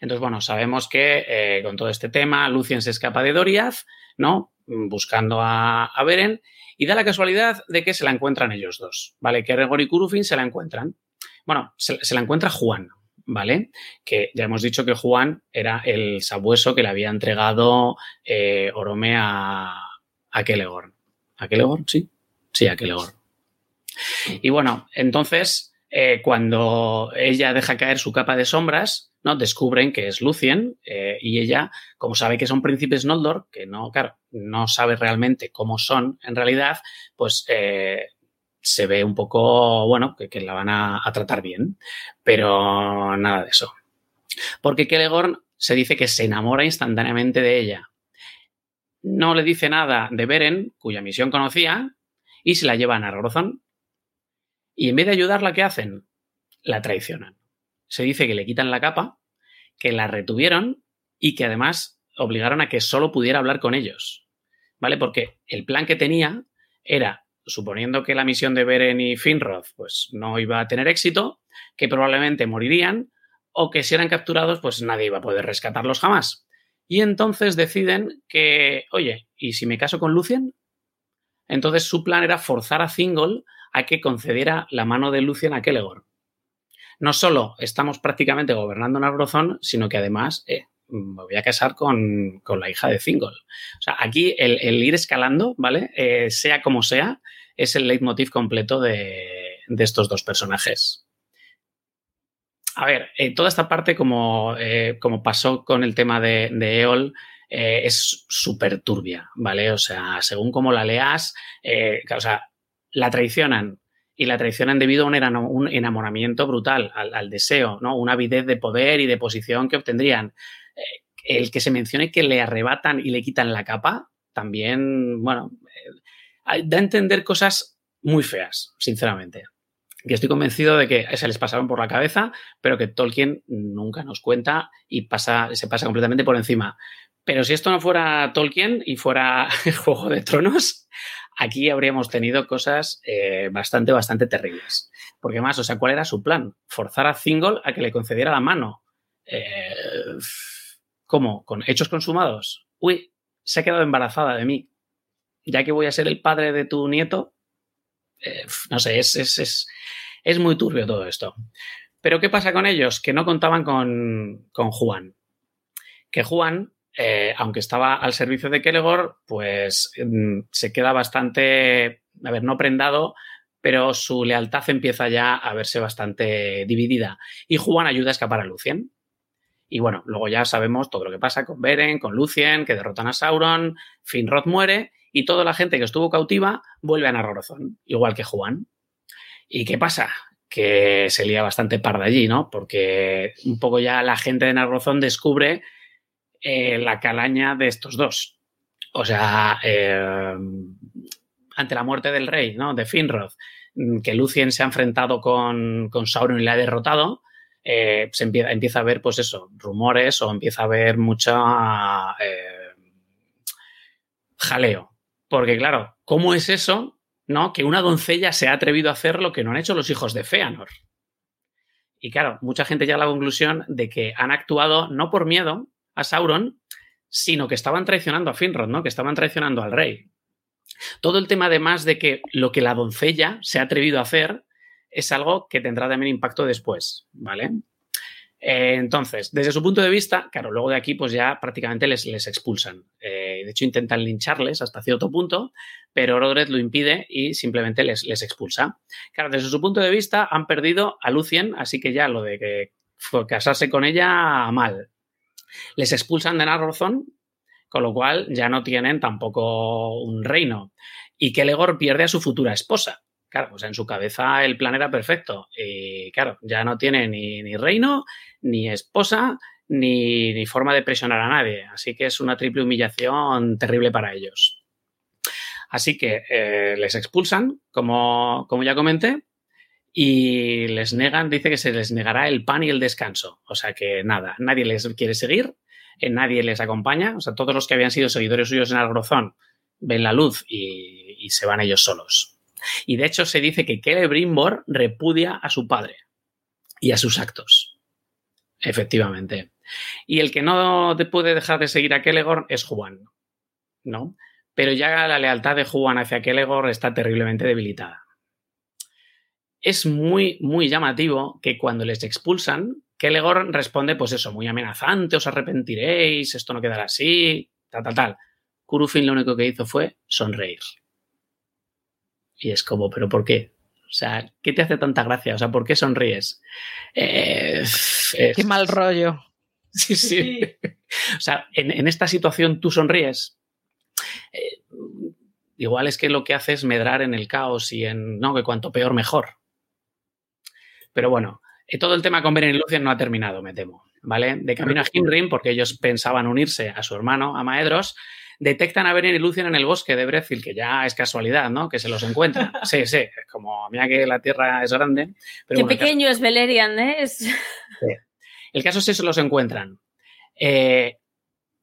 Entonces, bueno, sabemos que eh, con todo este tema, Lucien se escapa de Doriath, ¿no? Buscando a, Beren, y da la casualidad de que se la encuentran ellos dos, ¿vale? Que Gregor y Kurufin se la encuentran. Bueno, se, la encuentra Juan, ¿vale? Que ya hemos dicho que Juan era el sabueso que le había entregado eh, Orome a, a Kelegorn. ¿A Kelegorn? Sí. Sí, a Kelegorn. Y bueno, entonces eh, cuando ella deja caer su capa de sombras, ¿no? Descubren que es Lucien eh, y ella, como sabe que son príncipes Noldor, que no, claro, no sabe realmente cómo son en realidad, pues eh, se ve un poco, bueno, que, la van a, tratar bien, pero nada de eso. Porque Kelegorn se dice que se enamora instantáneamente de ella. No le dice nada de Beren, cuya misión conocía, y se la lleva a Nargothrond y en vez de ayudarla, ¿qué hacen? La traicionan. Se dice que le quitan la capa, que la retuvieron y que además obligaron a que solo pudiera hablar con ellos. ¿Vale? Porque el plan que tenía era, suponiendo que la misión de Beren y Finrod pues, no iba a tener éxito, que probablemente morirían o que si eran capturados, pues nadie iba a poder rescatarlos jamás. Y entonces deciden que, oye, ¿y si me caso con Lucien? Entonces su plan era forzar a Thingol a que concediera la mano de Lucien a Kelegor. No solo estamos prácticamente gobernando en Agrozón, sino que además eh, me voy a casar con, la hija de Thingol. O sea, aquí el, ir escalando, ¿vale? Eh, sea como sea, es el leitmotiv completo de, estos dos personajes. A ver, eh, toda esta parte, como, como, pasó con el tema de, de Eol, es súper turbia, ¿vale? O sea, según como la leas, o sea, la traicionan y la traicionan debido a un enamoramiento brutal, al, deseo, ¿no? Una avidez de poder y de posición que obtendrían. Eh, el que se mencione que le arrebatan y le quitan la capa, también, bueno, eh, da a entender cosas muy feas, sinceramente. que estoy convencido de que se les pasaron por la cabeza, pero que Tolkien nunca nos cuenta y pasa, se pasa completamente por encima. Pero si esto no fuera Tolkien y fuera el Juego de Tronos, aquí habríamos tenido cosas eh, bastante, bastante terribles. Porque más, o sea, ¿cuál era su plan? Forzar a Thingol a que le concediera la mano. Eh, ¿Cómo? ¿Con hechos consumados? Uy, se ha quedado embarazada de mí. Ya que voy a ser el padre de tu nieto, eh, no sé, es, es, es, muy turbio todo esto. Pero ¿qué pasa con ellos? Que no contaban con, con Juan. Que Juan, eh, aunque estaba al servicio de Kelegor, pues mm, se queda bastante, a ver, no prendado, pero su lealtad empieza ya a verse bastante dividida. Y Juan ayuda a escapar a Lucien. Y bueno, luego ya sabemos todo lo que pasa con Beren, con Lucien, que derrotan a Sauron, Finrod muere y toda la gente que estuvo cautiva vuelve a Nargothrond, igual que Juan. ¿Y qué pasa? Que se lía bastante parda allí, ¿no? Porque un poco ya la gente de Nargothrond descubre eh, la calaña de estos dos. O sea, eh, ante la muerte del rey, ¿no? De Finrod, que Lucien se ha enfrentado con, con Sauron y le ha derrotado, eh, se empieza, empieza, a ver, pues eso, rumores o empieza a haber mucha eh, jaleo. Porque, claro, ¿cómo es eso, no? Que una doncella se ha atrevido a hacer lo que no han hecho los hijos de Feanor. Y claro, mucha gente llega a la conclusión de que han actuado no por miedo a Sauron, sino que estaban traicionando a Finrod, ¿no? Que estaban traicionando al rey. Todo el tema, además de que lo que la doncella se ha atrevido a hacer es algo que tendrá también impacto después, ¿vale? Eh, entonces, desde su punto de vista, claro, luego de aquí pues ya prácticamente les, les expulsan. Eh, de hecho, intentan lincharles hasta cierto punto, pero Rodred lo impide y simplemente les, les, expulsa. Claro, desde su punto de vista han perdido a Lucien, así que ya lo de que casarse con ella, mal. Les expulsan de Narrothon, con lo cual ya no tienen tampoco un reino. Y Kelegor pierde a su futura esposa. Claro, pues en su cabeza el plan era perfecto. Y claro, ya no tiene ni, reino, ni esposa, ni, forma de presionar a nadie. Así que es una triple humillación terrible para ellos. Así que eh, les expulsan, como, como ya comenté, y les negan, dice que se les negará el pan y el descanso. O sea que nada, nadie les quiere seguir, eh, nadie les acompaña. O sea, todos los que habían sido seguidores suyos en Algrozón ven la luz y se van ellos solos. Y de hecho se dice que Celebrimbor repudia a su padre y a sus actos. Efectivamente. Y el que no puede dejar de seguir a Kelegor es Juan, ¿no? Pero ya la lealtad de Juan hacia Kelegor está terriblemente debilitada. Es muy, muy llamativo que cuando les expulsan, Kelegor responde, pues eso, muy amenazante, os arrepentiréis, esto no quedará así, tal, tal, tal. Kurufin lo único que hizo fue sonreír. Y es como, ¿pero por qué? O sea, ¿qué te hace tanta gracia? O sea, ¿por qué sonríes? Eh, qué mal rollo. Sí, sí. o sea, en, esta situación tú sonríes. Eh, igual es que lo que hace es medrar en el caos y en, no, que cuanto peor, mejor. Pero bueno, eh, todo el tema con Beren y Lucien no ha terminado, me temo. ¿Vale? De camino a Himrim, porque ellos pensaban unirse a su hermano, a Maedros, detectan a Beren y Lucien en el bosque de Brethil, que ya es casualidad, ¿no? Que se los encuentran. Sí, sí, como mira que la tierra es grande. Qué pequeño es Beleriand, ¿eh? El caso es que se los encuentran. Eh,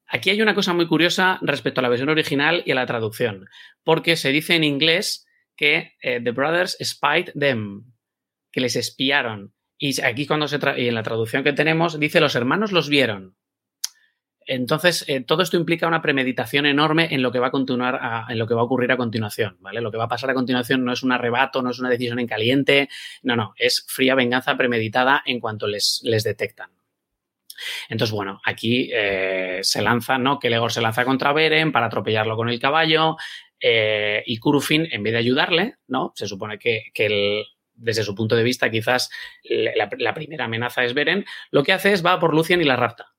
aquí hay una cosa muy curiosa respecto a la versión original y a la traducción, porque se dice en inglés que eh, The Brothers spied them, que les espiaron. Y aquí cuando se y en la traducción que tenemos dice los hermanos los vieron. Entonces, eh, todo esto implica una premeditación enorme en lo que va a continuar, en lo que va a ocurrir a continuación, ¿vale? Lo que va a pasar a continuación no es un arrebato, no es una decisión en caliente, no, no, es fría venganza premeditada en cuanto les, les detectan. Entonces, bueno, aquí eh, se lanza, ¿no? Que Legor se lanza contra Beren para atropellarlo con el caballo eh, y Kurufin, en vez de ayudarle, ¿no? Se supone que, desde su punto de vista, quizás la, primera amenaza es Beren, lo que hace es va por Lucien y la rapta.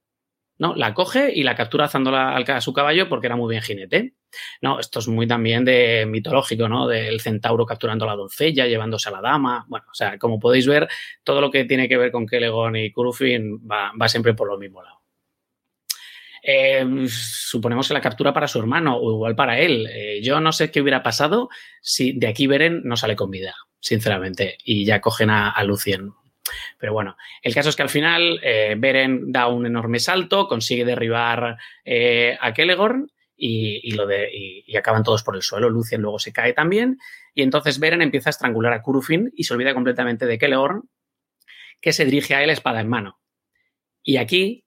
¿no? La coge y la captura azándola a su caballo porque era muy bien jinete. No, esto es muy también de mitológico, ¿no? Del centauro capturando a la doncella, llevándose a la dama. Bueno, o sea, como podéis ver, todo lo que tiene que ver con Kelegon y Kurufin va, siempre por lo mismo lado. Em, suponemos que la captura para su hermano o igual para él. Eh, yo no sé qué hubiera pasado si de aquí Beren no sale con vida. Sinceramente, y ya cogen a, Lucien. Pero bueno, el caso es que al final eh, Beren da un enorme salto, consigue derribar eh, a Kelegorn y, lo de, y, y acaban todos por el suelo. Lucien luego se cae también y entonces Beren empieza a estrangular a Curufin y se olvida completamente de Kelegorn, que se dirige a él espada en mano. Y aquí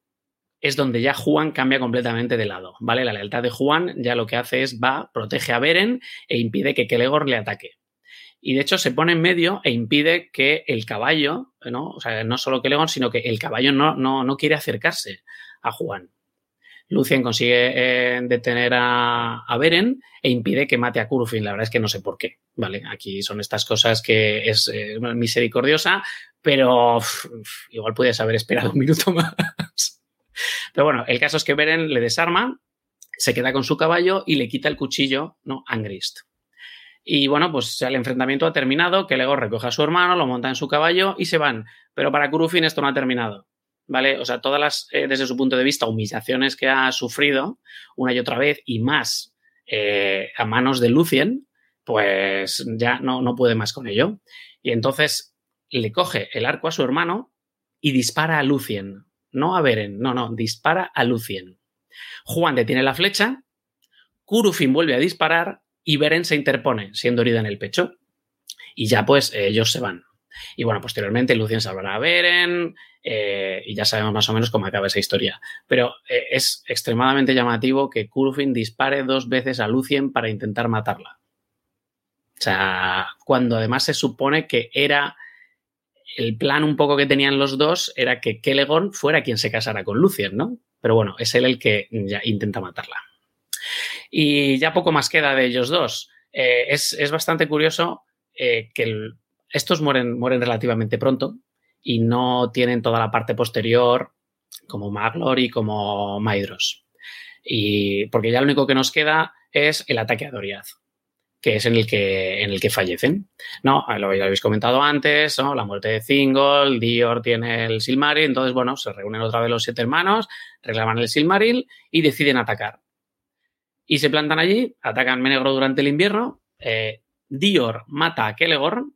es donde ya Juan cambia completamente de lado, ¿vale? La lealtad de Juan ya lo que hace es va, protege a Beren e impide que Kelegorn le ataque. Y de hecho se pone en medio e impide que el caballo, ¿no? O sea, no solo Kelegorn, sino que el caballo no, no, no quiere acercarse a Juan. Lucien consigue eh, detener a, a, Beren e impide que mate a Curufin. La verdad es que no sé por qué. Vale, aquí son estas cosas que es eh, misericordiosa, pero igual podías haber esperado un minuto más. Pero bueno, el caso es que Beren le desarma, se queda con su caballo y le quita el cuchillo, ¿no? Angrist. Y bueno, pues el enfrentamiento ha terminado, que Legor recoge a su hermano, lo monta en su caballo y se van. Pero para Curufin esto no ha terminado. ¿Vale? O sea, todas las, eh, desde su punto de vista, humillaciones que ha sufrido una y otra vez y más eh, a manos de Lucien, pues ya no, no puede más con ello. Y entonces le coge el arco a su hermano y dispara a Lucien. No a Beren, no, no, dispara a Lucien. Juan detiene la flecha, Curufin vuelve a disparar y Beren se interpone, siendo herida en el pecho. Y ya pues eh, ellos se van. Y bueno, posteriormente Lucien salvará a Beren eh, y ya sabemos más o menos cómo acaba esa historia. Pero eh, es extremadamente llamativo que Curufin dispare dos veces a Lucien para intentar matarla. O sea, cuando además se supone que era el plan un poco que tenían los dos era que Kelegorn fuera quien se casara con Lucien, ¿no? Pero bueno, es él el que ya intenta matarla. Y ya poco más queda de ellos dos. Eh, es, es, bastante curioso eh, que estos mueren, mueren relativamente pronto y no tienen toda la parte posterior como Maglor y como Maidros. Y porque ya lo único que nos queda es el ataque a Doriath que es en el que, en el que fallecen. ¿no? Lo habéis comentado antes, ¿no? la muerte de Thingol, Dior tiene el Silmaril, entonces, bueno, se reúnen otra vez los siete hermanos, reclaman el Silmaril y deciden atacar. Y se plantan allí, atacan Menegro durante el invierno, eh, Dior mata a Kelegorn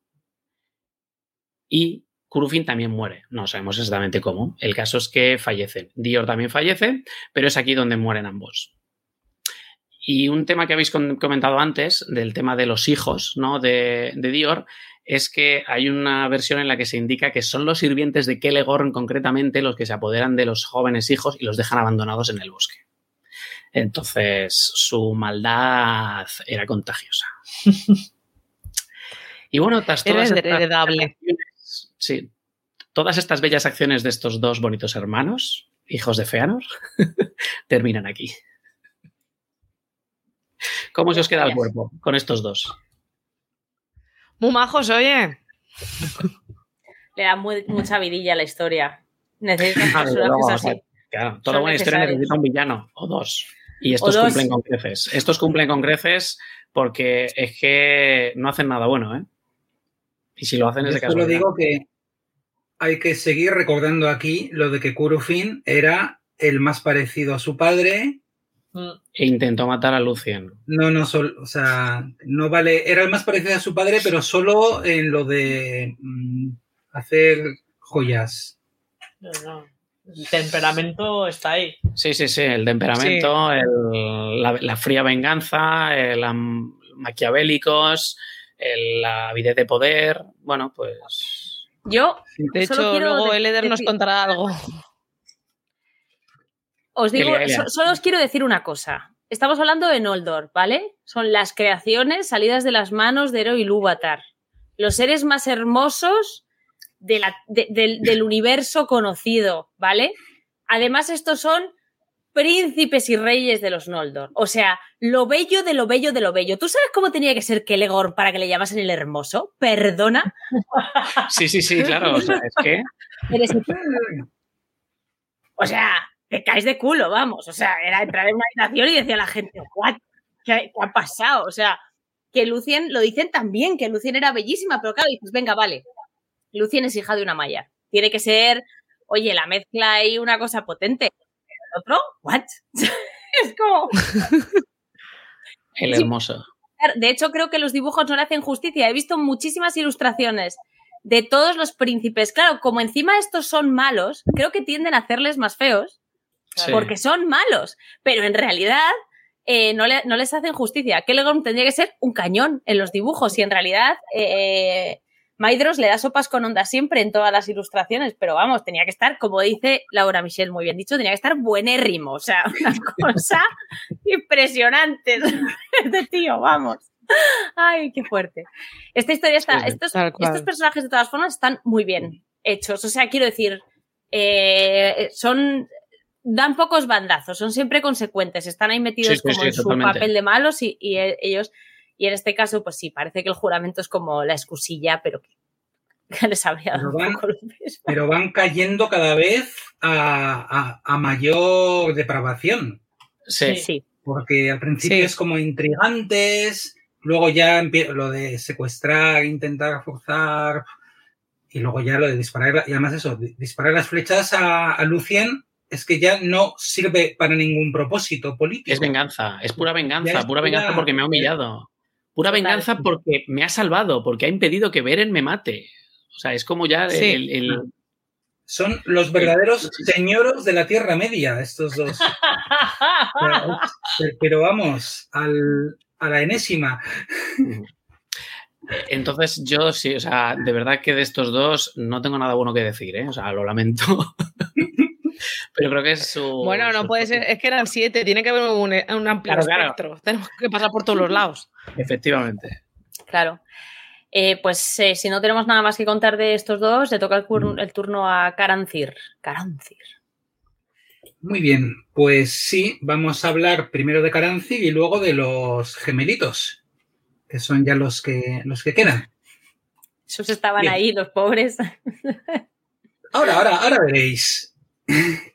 y Curufin también muere. No sabemos exactamente cómo. El caso es que fallecen. Dior también fallece, pero es aquí donde mueren ambos. Y un tema que habéis comentado antes, del tema de los hijos ¿no? de, de, Dior, es que hay una versión en la que se indica que son los sirvientes de Kelegorn concretamente los que se apoderan de los jóvenes hijos y los dejan abandonados en el bosque. Entonces, su maldad era contagiosa. y bueno, tras todas Eres heredable. Acciones, sí, todas estas bellas acciones de estos dos bonitos hermanos, hijos de Feanor, terminan aquí. ¿Cómo se os queda el cuerpo con estos dos? Muy majos, oye. Le da muy, mucha vidilla a la historia. Necesitas Ah, personajes así. Claro, toda Son buena historia necesita un villano o dos. Y estos cumplen con creces. Estos cumplen con creces porque es que no hacen nada bueno, ¿eh? Y si lo hacen es Yo de solo casualidad. digo que hay que seguir recordando aquí lo de que Kurufin era el más parecido a su padre. E intentó matar a Lucien. No, no, sol- o sea, no vale. Era el más parecido a su padre, pero solo en lo de mm, hacer joyas. No, no. El temperamento está ahí. Sí, sí, sí. El temperamento, el- la, la fría venganza, el am- maquiavélicos, el- la avidez de poder. Bueno, pues. Yo De Solo hecho, quiero luego de- el Eder nos contará algo. os digo, Elia, Elia. so- solo os quiero decir una cosa. Estamos hablando de Noldor, ¿vale? Son las creaciones salidas de las manos de Ero y Lúvatar. Los seres más hermosos de la- de- del, del universo conocido, ¿vale? Además, estos son príncipes y reyes de los Noldor. O sea, lo bello de lo bello de lo bello. ¿Tú sabes cómo tenía que ser Kelegorn para que le llamasen el hermoso? Perdona. Sí, sí, sí, claro. O sea, es que. O sea, te caes de culo, vamos. O sea, era entrar en una habitación y decía la gente, ¿what? ¿Qué, qué ha pasado? O sea, que Lucien, lo dicen también, que Lucien era bellísima, pero claro, dices, venga, vale. Lucien es hija de una maya. Tiene que ser, oye, la mezcla y una cosa potente. ¿El otro? ¿What? es como, El hermoso. De hecho, creo que los dibujos no le hacen justicia. He visto muchísimas ilustraciones de todos los príncipes. Claro, como encima estos son malos, creo que tienden a hacerles más feos Sí. porque son malos. Pero en realidad eh, no, le- no les hacen justicia. Kelegorm tendría que ser un cañón en los dibujos y en realidad eh, Maidros le da sopas con onda siempre en todas las ilustraciones, pero vamos, tenía que estar, como dice Laura Michelle, muy bien dicho, tenía que estar buenérrimo. O sea, una cosa impresionante. Este tío, vamos. Ay, qué fuerte. Esta historia está. Sí, estos, personajes, de todas formas, están muy bien hechos. O sea, quiero decir, eh, son. Dan pocos bandazos, son siempre consecuentes, están ahí metidos Sí, como sí, en su papel de malos y, y e- ellos. Y en este caso, pues sí, parece que el juramento es como la excusilla, pero que, que les habría dado Pero un van- poco lo mismo. Pero van cayendo cada vez a, a- a mayor depravación. Sí. Sí. Porque al principio Sí. es como intrigantes, luego ya lo de secuestrar, intentar forzar, y luego ya lo de disparar, y además eso, di- disparar las flechas a, a Lucien es que ya no sirve para ningún propósito político. Es venganza, es pura venganza, es pura pura- venganza porque me ha humillado. Pura venganza porque me ha salvado, porque ha impedido que Beren me mate. O sea, es como ya Sí. el, el- Son los verdaderos señoros de la Tierra Media, estos dos. Pero, pero vamos, al- a la enésima. Entonces yo sí, o sea, de verdad que de estos dos no tengo nada bueno que decir, ¿eh? O sea, lo lamento. Pero creo que es su... Bueno, no su- puede ser, es que eran siete, tiene que haber un, un amplio Claro, claro. espectro. Tenemos que pasar por todos los lados. Efectivamente. Claro. Eh, pues eh, si no tenemos nada más que contar de estos dos, le toca el, cur- el turno a Carancir. Carancir. Muy bien, pues sí, vamos a hablar primero de Caranzig y luego de los gemelitos, que son ya los que, los que quedan. Esos estaban Bien. ahí, los pobres. Ahora, ahora, ahora veréis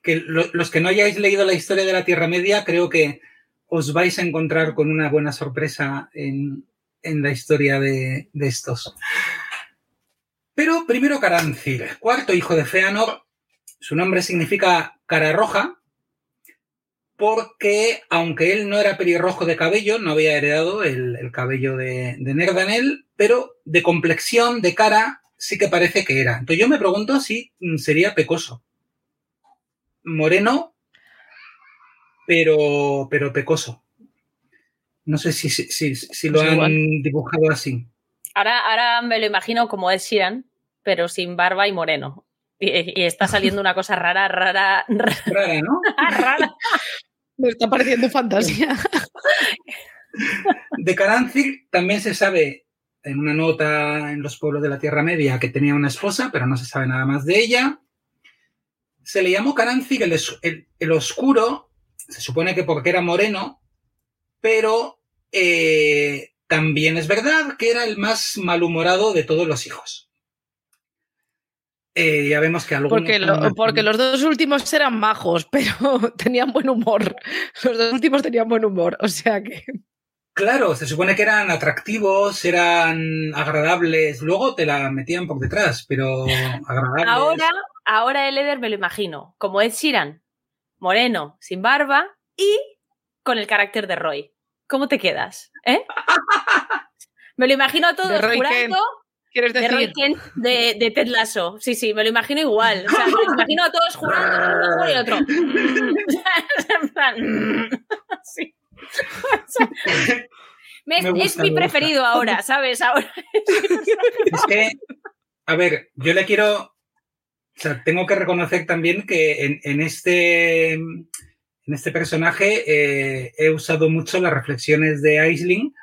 que lo- los que no hayáis leído la historia de la Tierra Media, creo que os vais a encontrar con una buena sorpresa en, en la historia de, de estos. Pero primero Caranzir, cuarto hijo de Feanor, su nombre significa cara roja, porque aunque él no era pelirrojo de cabello, no había heredado el, el cabello de, de Nerdanel, pero de complexión, de cara, sí que parece que era. Entonces yo me pregunto si mm, sería pecoso. Moreno, pero, pero pecoso. No sé si, si, si- si lo Pues han dibujado así. Ahora, ahora me lo imagino como Ed Sheeran, pero sin barba y moreno. Y, y está saliendo una cosa rara, rara, rara, Rara, ¿no? rara. Me está pareciendo fantasía. De Caranzir también se sabe en una nota en los pueblos de la Tierra Media que tenía una esposa, pero no se sabe nada más de ella. Se le llamó Caranzir el, el- el oscuro, se supone que porque era moreno, pero eh, también es verdad que era el más malhumorado de todos los hijos. Eh, ya vemos que algunos... Porque, lo- porque los dos últimos eran majos, pero tenían buen humor. Los dos últimos tenían buen humor. O sea que. Claro, se supone que eran atractivos, eran agradables, luego te la metían por detrás, pero agradables. Ahora, ahora el Eder me lo imagino como Ed Sheeran, moreno, sin barba y con el carácter de Roy. ¿Cómo te quedas? ¿Eh? Me lo imagino a todos De Roy jurando ¿Quieres de Roy? Kent de, de Ted Lasso. Sí, sí, me lo imagino igual. O sea, me lo imagino a todos jurando uno y otro. En plan, sí. O sea, me- Me gusta, es mi preferido ahora, ¿sabes? Ahora. Es que, a ver, yo le quiero. O sea, tengo que reconocer también que en, en este. En este personaje eh, he usado mucho las reflexiones de Aisling,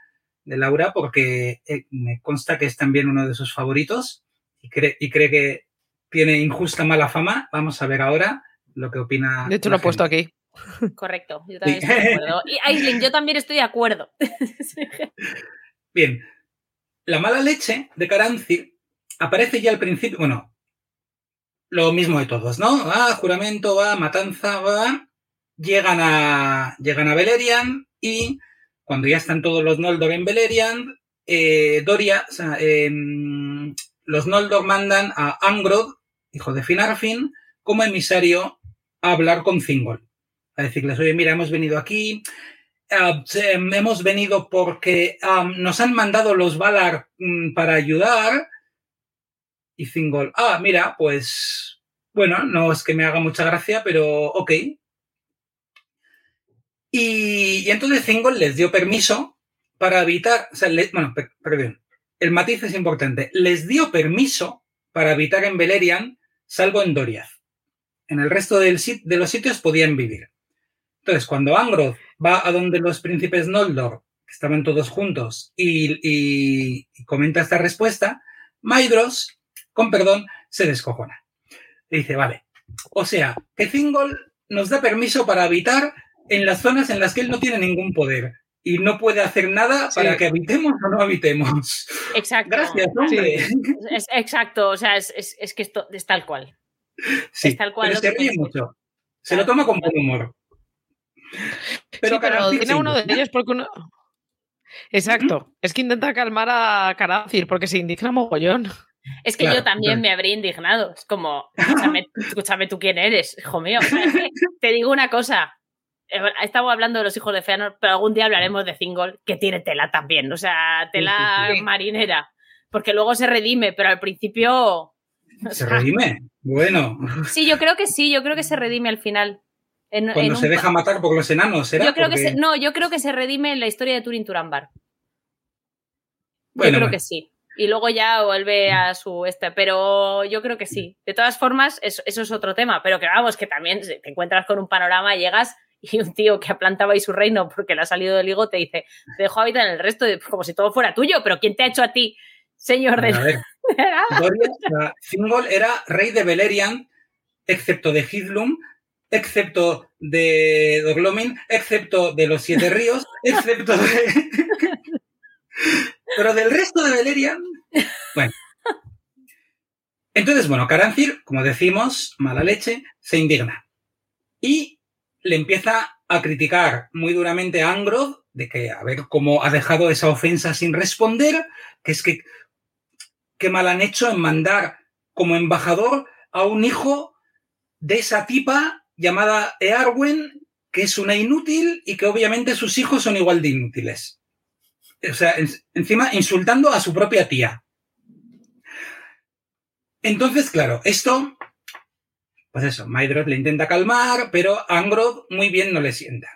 de Laura, porque eh, me consta que es también uno de sus favoritos y, cree y cree que tiene injusta mala fama. Vamos a ver ahora lo que opina. De hecho, lo he puesto aquí. Correcto, yo también estoy de acuerdo. Y Aisling, yo también estoy de acuerdo. Bien. La mala leche de Caranzir aparece ya al principio. Bueno, lo mismo de todos, ¿no? Va, juramento, va, matanza, va. Llegan a, llegan a Beleriand y cuando ya están todos los Noldor en Beleriand, eh, Doria, o sea, em, los Noldor mandan a Angrod, hijo de Finarfin, como emisario a hablar con Thingol. A decirles, oye, mira, hemos venido aquí, ah, se- hemos venido porque nos han mandado los Valar mm, para ayudar. Y Thingol, ah, mira, pues, bueno, no es que me haga mucha gracia, pero ok. Y, entonces Thingol les dio permiso para habitar, bueno, per- perdón, el matiz es importante, les dio permiso para habitar en Beleriand, salvo en Doriath. En el resto de los sitios podían vivir. Entonces, cuando Angroth va a donde los príncipes Noldor, que estaban todos juntos, y, y- y comenta esta respuesta, Maedros, con perdón, se descojona. Y dice, vale, o sea, que Thingol nos da permiso para habitar en las zonas en las que él no tiene ningún poder y no puede hacer nada Sí. para que habitemos o no habitemos. Exacto. Gracias, hombre. Es, exacto, o sea, es, es- es que esto es tal cual. Sí, Es tal cual pero se ríe mucho. Se lo toma con buen humor. Pero, sí, pero tiene uno de ellos porque uno... Exacto. Es que intenta calmar a Carancir porque se indigna mogollón. Es que Claro, yo también claro. me habría indignado. Es como, escúchame, escúchame tú quién eres, hijo mío. Te digo una cosa. Eh, Estamos hablando de los hijos de Feanor, pero algún día hablaremos de Thingol, que tiene tela también. O sea, tela Sí, sí, sí. marinera. Porque luego se redime, pero al principio. Se redime. Bueno, Sí, yo creo que sí, yo creo que se redime al final. En- cuando se deja matar por los enanos, ¿será? Yo creo que Porque- se, no, yo creo que se redime en la historia de Turin Turambar. Bueno, yo creo bueno. que sí. Y luego ya vuelve a su este, pero yo creo que sí. De todas formas, eso, eso es otro tema, pero que vamos, que también te encuentras con un panorama, llegas y un tío que plantado ahí su reino porque le ha salido del higo te dice, te dejo habitar en el resto, de- como si todo fuera tuyo, pero ¿quién te ha hecho a ti, señor de A ver, Doriath, o sea, Thingol era rey de Beleriand, excepto de Hidlum, excepto de Doglomin, excepto de los Siete Ríos, excepto de... Pero del resto de Beleriand, bueno. Entonces, bueno, Carancir, como decimos, mala leche, se indigna. Y le empieza a criticar muy duramente a Angroth de que, a ver, cómo ha dejado esa ofensa sin responder, que es que qué mal han hecho en mandar como embajador a un hijo de esa tipa llamada Earwen, que es una inútil y que obviamente sus hijos son igual de inútiles. O sea, en- encima insultando a su propia tía. Entonces, claro, esto, pues eso, Maedroth le intenta calmar, pero Angroth muy bien no le sienta.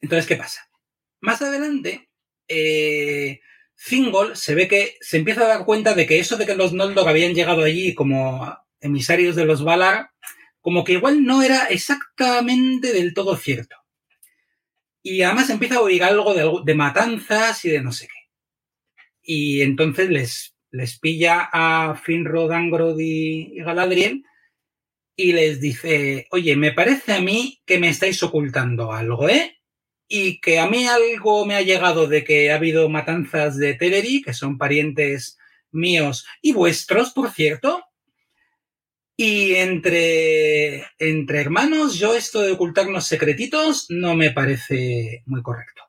Entonces, ¿qué pasa? Más adelante, eh, Thingol se ve que se empieza a dar cuenta de que eso de que los Noldor habían llegado allí como emisarios de los Valar, como que igual no era exactamente del todo cierto. Y además empieza a oír algo de, matanzas y de no sé qué. Y entonces les, les pilla a Finrod, Angrod y Galadriel y les dice, oye, me parece a mí que me estáis ocultando algo, ¿eh? y que a mí algo me ha llegado de que ha habido matanzas de Teleri, que son parientes míos y vuestros, por cierto. Y entre, entre hermanos, yo esto de ocultarnos secretitos no me parece muy correcto.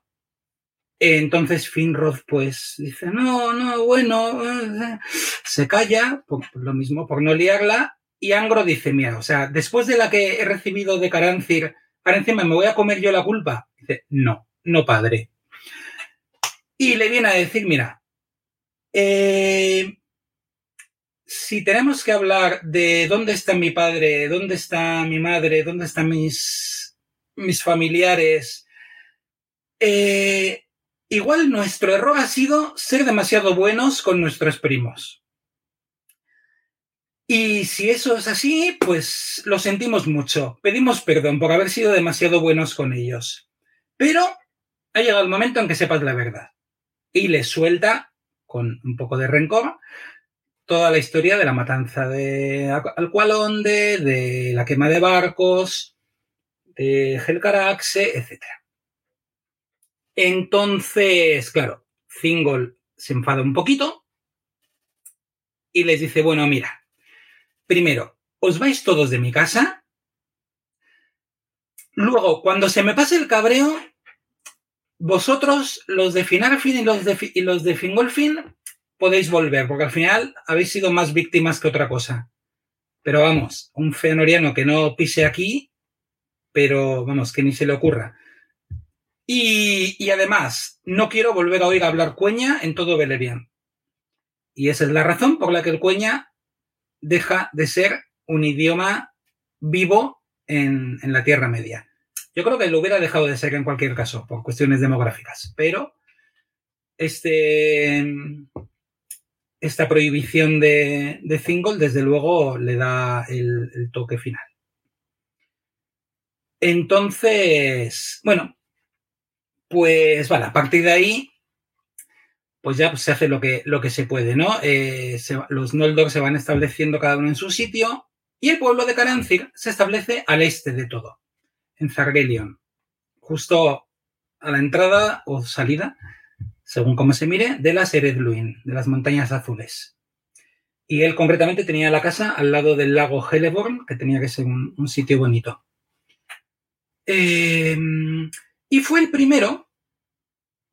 Entonces Finrod pues dice, no, no, bueno, eh", se calla, por, lo mismo, por no liarla, y Angro dice, mira, o sea, después de la que he recibido de Carancir, ahora encima me voy a comer yo la culpa. Dice, no, no padre. Y le viene a decir, mira, eh, si tenemos que hablar de dónde está mi padre, dónde está mi madre, dónde están mis, mis familiares, eh, igual nuestro error ha sido ser demasiado buenos con nuestros primos. Y si eso es así, pues lo sentimos mucho. Pedimos perdón por haber sido demasiado buenos con ellos. Pero ha llegado el momento en que sepas la verdad. Y le suelta, con un poco de rencor, toda la historia de la matanza de Alcualonde, de la quema de barcos, de Helcaraxe, etc. Entonces, claro, Thingol se enfada un poquito y les dice, bueno, mira, primero, os vais todos de mi casa. Luego, cuando se me pase el cabreo, vosotros, los de Finarfin y los de, y los de Fingolfin, podéis volver, porque al final habéis sido más víctimas que otra cosa. Pero vamos, un feanoriano que no pise aquí, pero vamos, que ni se le ocurra. Y, y, además, no quiero volver a oír hablar cueña en todo Beleriand. Y esa es la razón por la que el cueña deja de ser un idioma vivo en, en la Tierra Media. Yo creo que lo hubiera dejado de ser en cualquier caso, por cuestiones demográficas, pero este, esta prohibición de, de desde luego, le da el, toque final. Entonces, bueno, pues vale, a partir de ahí, pues ya se hace lo que, lo que se puede, ¿no? Eh, los Noldor se van estableciendo cada uno en su sitio y el pueblo de Carancir se establece al este de todo, en Zargelion, justo a la entrada o salida, según como se mire, de las Eredluin, de las montañas azules. Y él concretamente tenía la casa al lado del lago Heleborn, que tenía que ser un, sitio bonito. Eh, y fue el primero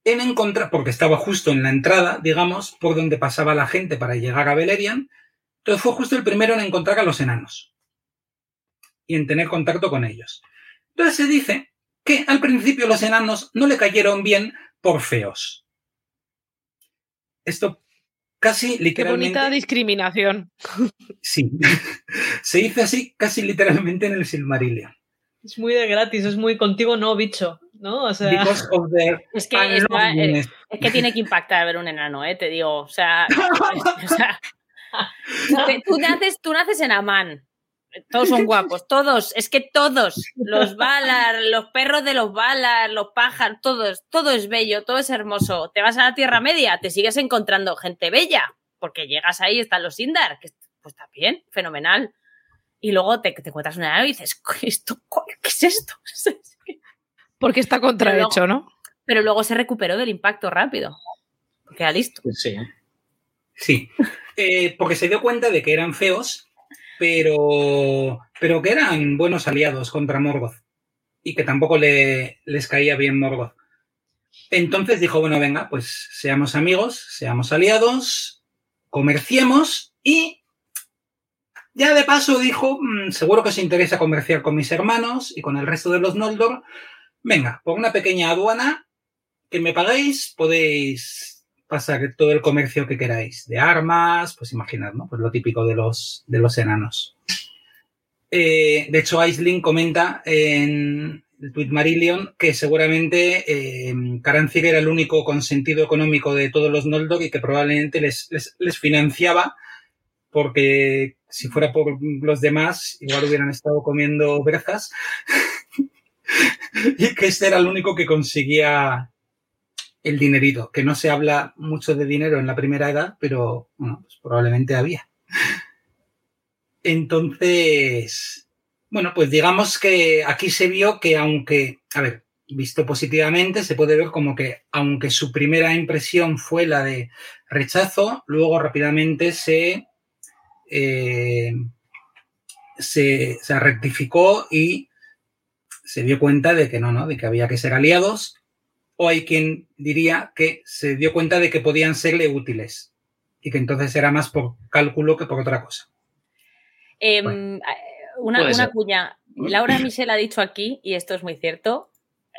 en encontrar, porque estaba justo en la entrada, digamos, por donde pasaba la gente para llegar a Beleriand, entonces fue justo el primero en encontrar a los enanos y en tener contacto con ellos. Entonces se dice que al principio los enanos no le cayeron bien por feos. Esto casi literalmente. Qué bonita discriminación. Sí. se dice así casi literalmente en el Silmarillion. Es muy de gratis, es muy contigo no, bicho. ¿no? O sea... The... Es que, está, es, es, que tiene que impactar ver un enano, ¿eh? Te digo. O sea, o sea tú, naces, tú naces en Amán. Todos son guapos, todos, es que todos, los balas, los perros de los balas, los pájaros, todos, todo es bello, todo es hermoso. Te vas a la Tierra Media, te sigues encontrando gente bella, porque llegas ahí, están los Indar, que pues está bien, fenomenal. Y luego te, te encuentras un enano y dices, ¿esto, ¿qué es esto? Porque está contrahecho, pero luego, ¿no? Pero luego se recuperó del impacto rápido. Queda listo. Sí. Sí. Eh, porque se dio cuenta de que eran feos, pero, pero que eran buenos aliados contra Morgoth. Y que tampoco le, les caía bien Morgoth. Entonces dijo, bueno, venga, pues seamos amigos, seamos aliados, comerciemos y ya de paso dijo, mmm, seguro que os interesa comerciar con mis hermanos y con el resto de los Noldor, venga, por una pequeña aduana que me pagáis, podéis pasar todo el comercio que queráis, de armas, pues imaginad, ¿no? Pues lo típico de los, de los enanos. Eh, de hecho, Aisling comenta en el tweet Marillion que seguramente eh, era el único consentido económico de todos los Noldor y que probablemente les, les, les financiaba porque si fuera por los demás, igual hubieran estado comiendo berzas. y que este era el único que conseguía el dinerito, que no se habla mucho de dinero en la primera edad, pero bueno, pues probablemente había. Entonces, bueno, pues digamos que aquí se vio que aunque, a ver, visto positivamente, se puede ver como que aunque su primera impresión fue la de rechazo, luego rápidamente se, eh, se, se rectificó y se dio cuenta de que no, ¿no? De que había que ser aliados. O hay quien diría que se dio cuenta de que podían serle útiles y que entonces era más por cálculo que por otra cosa. Eh, bueno, una, una cuña. Laura Michel ha dicho aquí, y esto es muy cierto,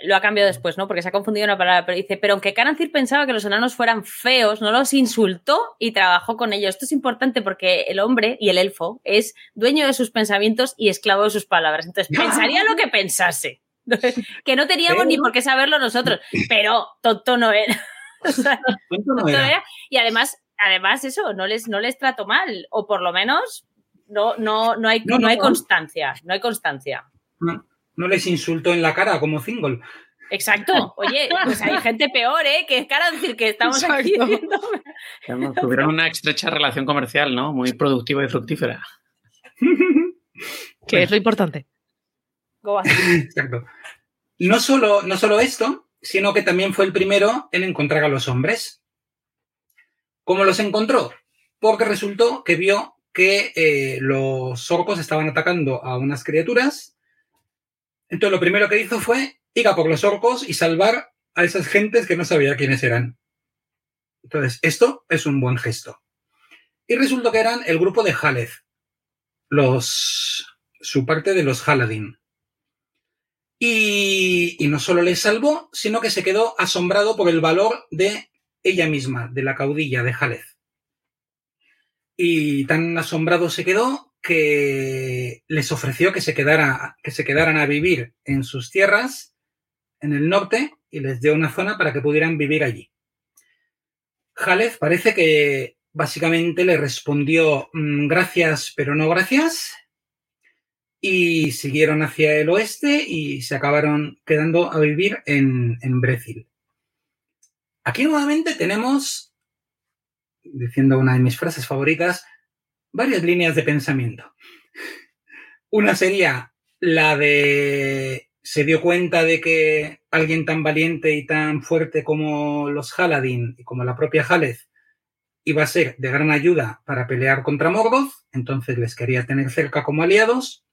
lo ha cambiado después, ¿no? Porque se ha confundido una palabra, pero dice, pero aunque Carancir pensaba que los enanos fueran feos, no los insultó y trabajó con ellos. Esto es importante porque el hombre y el elfo es dueño de sus pensamientos y esclavo de sus palabras. Entonces, pensaría lo que pensase. Que no teníamos pero... ni por qué saberlo nosotros, pero tonto no era. o sea, tonto no era. era. Y además, además eso, no les, no les trato mal, o por lo menos no, no, no, hay, no, no hay constancia, no hay constancia. No les insultó en la cara como Thingol. Exacto. Oye, pues hay gente peor, ¿eh? Que es cara decir que estamos Exacto. aquí. Diciendo... Tuvieron una estrecha relación comercial, ¿no? Muy productiva y fructífera. que es lo importante. Exacto. No solo, no solo esto, sino que también fue el primero en encontrar a los hombres. ¿Cómo los encontró? Porque resultó que vio que eh, los orcos estaban atacando a unas criaturas entonces lo primero que hizo fue ir a por los orcos y salvar a esas gentes que no sabía quiénes eran. Entonces, esto es un buen gesto. Y resultó que eran el grupo de Haleth, los, su parte de los Haladin. Y, no solo le salvó, sino que se quedó asombrado por el valor de ella misma, de la caudilla de Jalez. Y tan asombrado se quedó que les ofreció que se, quedara, que se quedaran a vivir en sus tierras, en el norte, y les dio una zona para que pudieran vivir allí. Jalez parece que básicamente le respondió mm, gracias, pero no gracias, y siguieron hacia el oeste y se acabaron quedando a vivir en, en. Aquí nuevamente tenemos, diciendo una de mis frases favoritas, varias líneas de pensamiento. Una sería la de se dio cuenta de que alguien tan valiente y tan fuerte como los Haladin y como la propia Jalez iba a ser de gran ayuda para pelear contra Morgoth, entonces les quería tener cerca como aliados.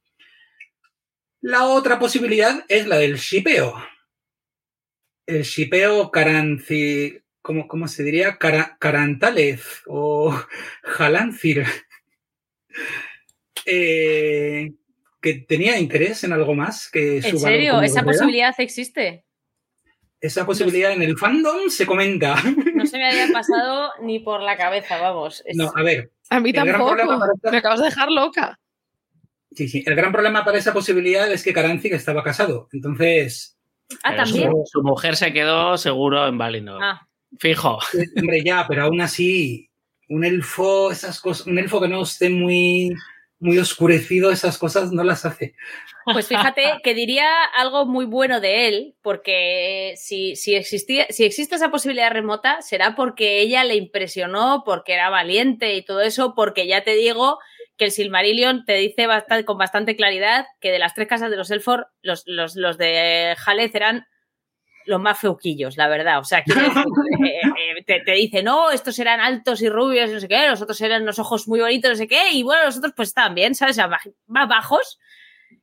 La otra posibilidad es la del shipeo. El shipeo Caranci... ¿cómo, ¿Cómo se diría? Cara, Carantalez o Jalancir. Eh, que tenía interés en algo más que su ¿En serio? ¿Esa posibilidad existe? Esa posibilidad en el fandom se comenta. No se me había pasado ni por la cabeza, vamos. Es... No, a ver. A mí tampoco. Esta... Me acabas de dejar loca. Sí, sí. El gran problema para esa posibilidad es que Karanzik estaba casado. Entonces. Ah, también. Su, su, mujer se quedó seguro en Valinor. Ah. Fijo. Hombre, ya, pero aún así, un elfo, esas cosas, un elfo que no esté muy muy oscurecido, esas cosas no las hace. Pues fíjate que diría algo muy bueno de él, porque si, si, existía, si existe esa posibilidad remota, será porque ella le impresionó, porque era valiente y todo eso, porque ya te digo que el Silmarillion te dice bastante, con bastante claridad que de las tres casas de los Elfor, los, los, los de Jalez eran los más feuquillos, la verdad. O sea, eh, eh, te, te, dice, no, estos eran altos y rubios, no sé qué, los otros eran los ojos muy bonitos, no sé qué, y bueno, los otros pues estaban bien, ¿sabes? Más bajos.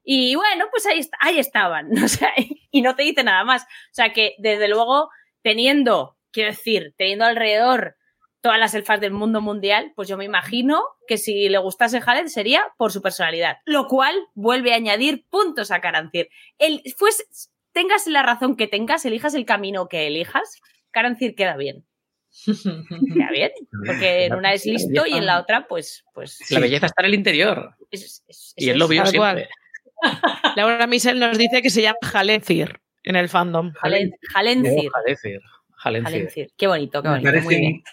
Y bueno, pues ahí, ahí estaban, o sea, y no te dice nada más. O sea, que desde luego, teniendo, quiero decir, teniendo alrededor todas las elfas del mundo mundial, pues yo me imagino que si le gustase Haled sería por su personalidad, lo cual vuelve a añadir puntos a Carancir. El, pues, tengas la razón que tengas, elijas el camino que elijas, Carancir queda bien. Queda bien, porque en una es listo y en la otra, pues. pues la belleza está en el interior. Es, es, y él lo vio siempre. Laura Michel nos dice que se llama Jalencir en el fandom. Jalen, Jalencir. Jalencir. Jalencir. Qué bonito, qué bonito. Me parece muy bien.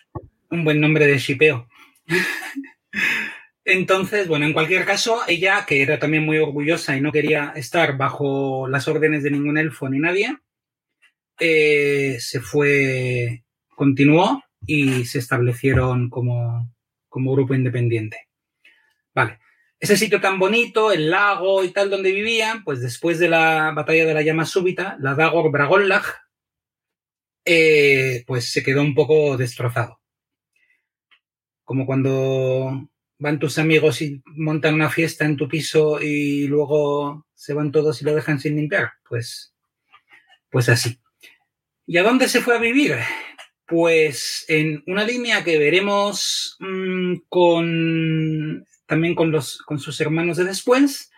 Un, buen nombre de shipeo. Entonces, bueno, en cualquier caso, ella, que era también muy orgullosa y no quería estar bajo las órdenes de ningún elfo ni nadie, eh, se fue, continuó y se establecieron como, como grupo independiente. Vale. Ese sitio tan bonito, el lago y tal donde vivían, pues después de la batalla de la llama súbita, la Dagor Bragollag, eh, pues se quedó un poco destrozado. Como cuando van tus amigos y montan una fiesta en tu piso y luego se van todos y lo dejan sin limpiar. Pues, pues así. ¿Y a dónde se fue a vivir? Pues en una línea que veremos mmm, con también con, los, con sus hermanos de después,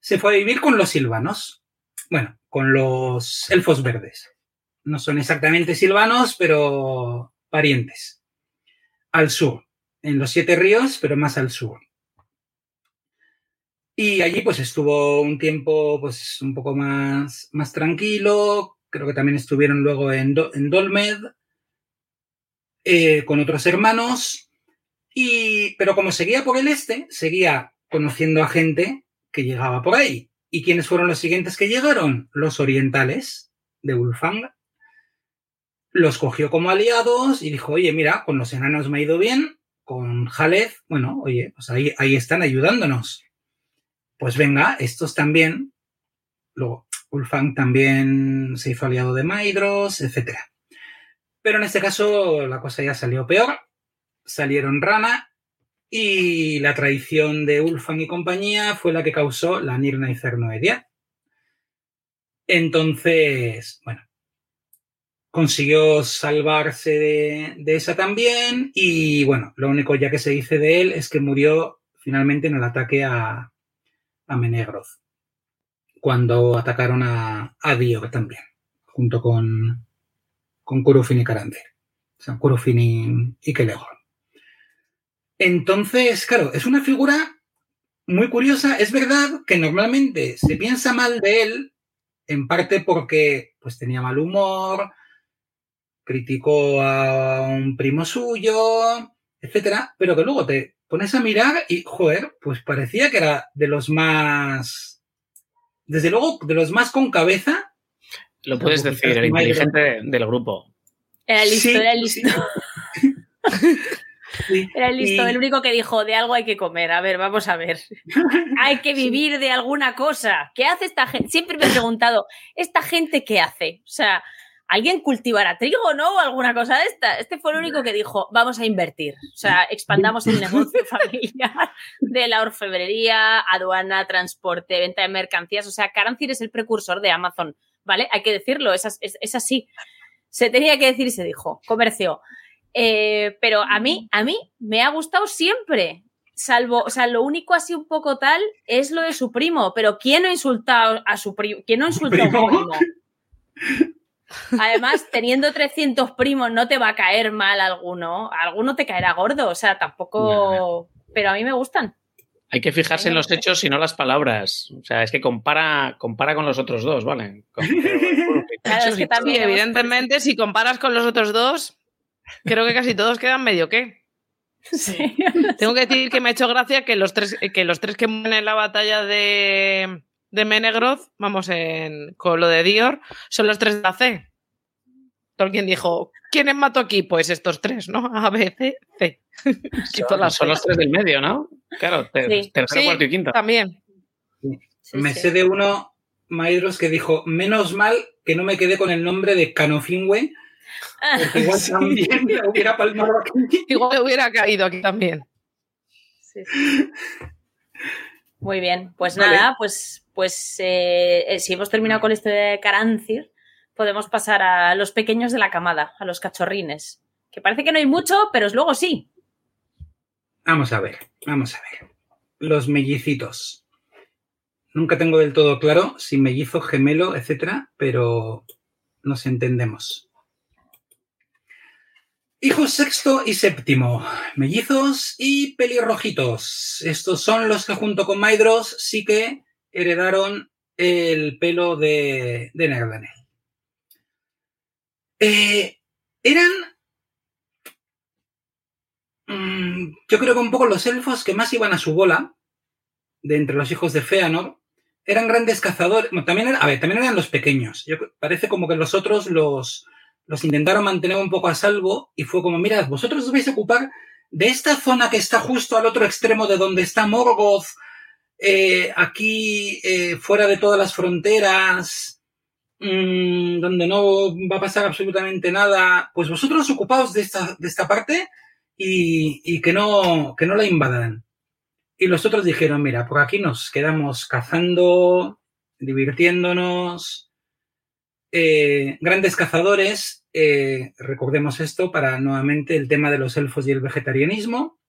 se fue a vivir con los silvanos. Bueno, con los elfos verdes. No son exactamente silvanos, pero parientes. Al sur en los Siete Ríos, pero más al sur. Y allí pues estuvo un tiempo pues un poco más, más tranquilo, creo que también estuvieron luego en, en Dolmed eh, con otros hermanos, y, pero como seguía por el este, seguía conociendo a gente que llegaba por ahí. ¿Y quiénes fueron los siguientes que llegaron? Los orientales de Ulfang. Los cogió como aliados y dijo, oye, mira, con los enanos me ha ido bien, con bueno, oye, pues ahí, están ayudándonos. Pues venga, estos también. Luego, Ulfang también se hizo aliado de Maidros, etc. Pero en este caso la cosa ya salió peor. Salieron Rana y la traición de Ulfang y compañía fue la que causó la Nirna y Cernoedia. Entonces, bueno, consiguió salvarse de, esa también y bueno, lo único ya que se dice de él es que murió finalmente en el ataque a, a Menegroth. cuando atacaron a, a también, junto con, con y Karanzir. O sea, Kurufin y, y. Entonces, claro, es una figura muy curiosa. Es verdad que normalmente se piensa mal de él, en parte porque pues, tenía mal humor, criticó a un primo suyo, etcétera, pero que luego te pones a mirar y, joder, pues parecía que era de los más, desde luego, de los más con cabeza. Lo puedes decir, el inteligente del grupo. Era listo, sí, era listo. Sí. Sí. Era listo, y... el único que dijo, de algo hay que comer. A ver, vamos a ver. hay que vivir de alguna cosa. ¿Qué hace esta gente? Siempre me he preguntado, ¿esta gente qué hace? O sea, ¿alguien cultivará trigo, no? O alguna cosa de esta. Este fue el único que dijo, vamos a invertir. O sea, expandamos el negocio familiar de la orfebrería, aduana, transporte, venta de mercancías. O sea, Carancir es el precursor de Amazon, ¿vale? Hay que decirlo, es, es, es así. Se tenía que decir y se dijo, comercio. Eh, pero a mí, a mí me ha gustado siempre. Salvo, o sea, lo único así un poco tal es lo de su primo. Pero ¿quién no ha insultado a su primo? ¿Quién no ha insultado a su primo? Además, teniendo 300 primos, no te va a caer mal alguno. Alguno te caerá gordo. O sea, tampoco. Pero a mí me gustan. Hay que fijarse en los hechos y no las palabras. O sea, es que compara, compara con los otros dos, ¿vale? Con, claro, es que también, evidentemente, si comparas con los otros dos, creo que casi todos quedan medio qué. Sí. Tengo que decir que me ha hecho gracia que los tres que, los tres que mueren en la batalla de, de Menegroth, vamos, en, con lo de Dior, son los tres de la C. Tolkien dijo, ¿quiénes mato aquí? Pues estos tres, ¿no? A, B, C, C. son, son los tres del medio, ¿no? Claro, ter, Sí. tercero, Sí, cuarto y quinto. También. Sí, me sí. sé de uno, Maedros, que dijo, menos mal que no me quedé con el nombre de Canofinwe, porque igual Sí. también la hubiera palmado aquí. Igual hubiera caído aquí también. Muy bien, pues Vale. nada, pues, pues eh, eh, si hemos terminado con este de Carancir, podemos pasar a los pequeños de la camada, a los cachorrines. Que parece que no hay mucho, pero luego sí. Vamos a ver, vamos a ver. Los mellicitos. Nunca tengo del todo claro si mellizo, gemelo, etcétera, pero nos entendemos. Hijos sexto y séptimo, mellizos y pelirrojitos. Estos son los que junto con Maidros sí que heredaron el pelo de, de. Eh, eran Mm, yo creo que un poco los elfos que más iban a su bola, de entre los hijos de Feanor, eran grandes cazadores. También, a ver, también eran los pequeños. Yo, parece como que los otros los, los intentaron mantener un poco a salvo y fue como, mirad, vosotros os vais a ocupar de esta zona que está justo al otro extremo de donde está Morgoth, eh, aquí eh, fuera de todas las fronteras, mm, donde no va a pasar absolutamente nada, pues vosotros ocupaos de esta, de esta parte y, y que, no, que no la invadan. Y los otros dijeron, mira, por aquí nos quedamos cazando, divirtiéndonos, eh, grandes cazadores, recordemos esto para nuevamente el tema de los elfos y el vegetarianismo.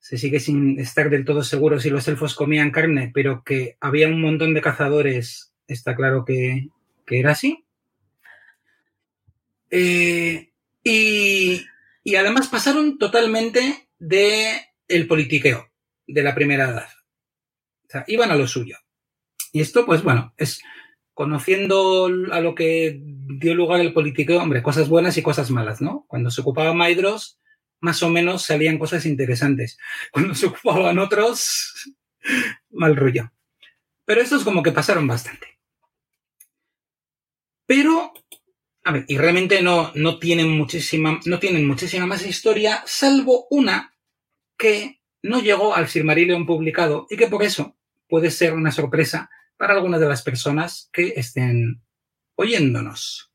Se sigue sin estar del todo seguro si los elfos comían carne, pero que había un montón de cazadores, está claro que, que era así. Eh, y, y además pasaron totalmente de el politiqueo de la primera edad. O sea, iban a lo suyo. Y esto, pues bueno, es conociendo a lo que dio lugar el politiqueo, hombre, cosas buenas y cosas malas, ¿no? Cuando se ocupaba Maidros, más o menos salían cosas interesantes. Cuando se ocupaban otros, mal rollo. Pero estos como que pasaron bastante. Pero, a ver, y realmente no, no tienen muchísima, no tienen muchísima más historia, salvo una que no llegó al Silmarillion publicado y que por eso puede ser una sorpresa para algunas de las personas que estén oyéndonos.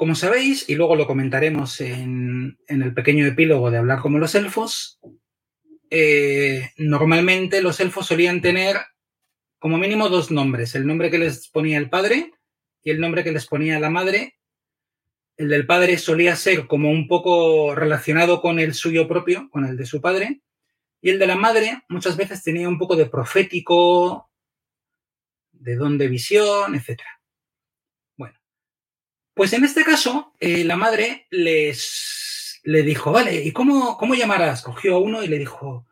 Como sabéis, y luego lo comentaremos en, el pequeño epílogo de hablar como los elfos, eh, normalmente los elfos solían tener como mínimo dos nombres, el nombre que les ponía el padre y el nombre que les ponía la madre. El del padre solía ser como un poco relacionado con el suyo propio, con el de su padre, Y el de la madre muchas veces tenía un poco de profético, de don de visión, etc. Pues en este caso, eh, la madre les le dijo, vale, ¿y cómo, cómo llamarás? Cogió a uno y le dijo,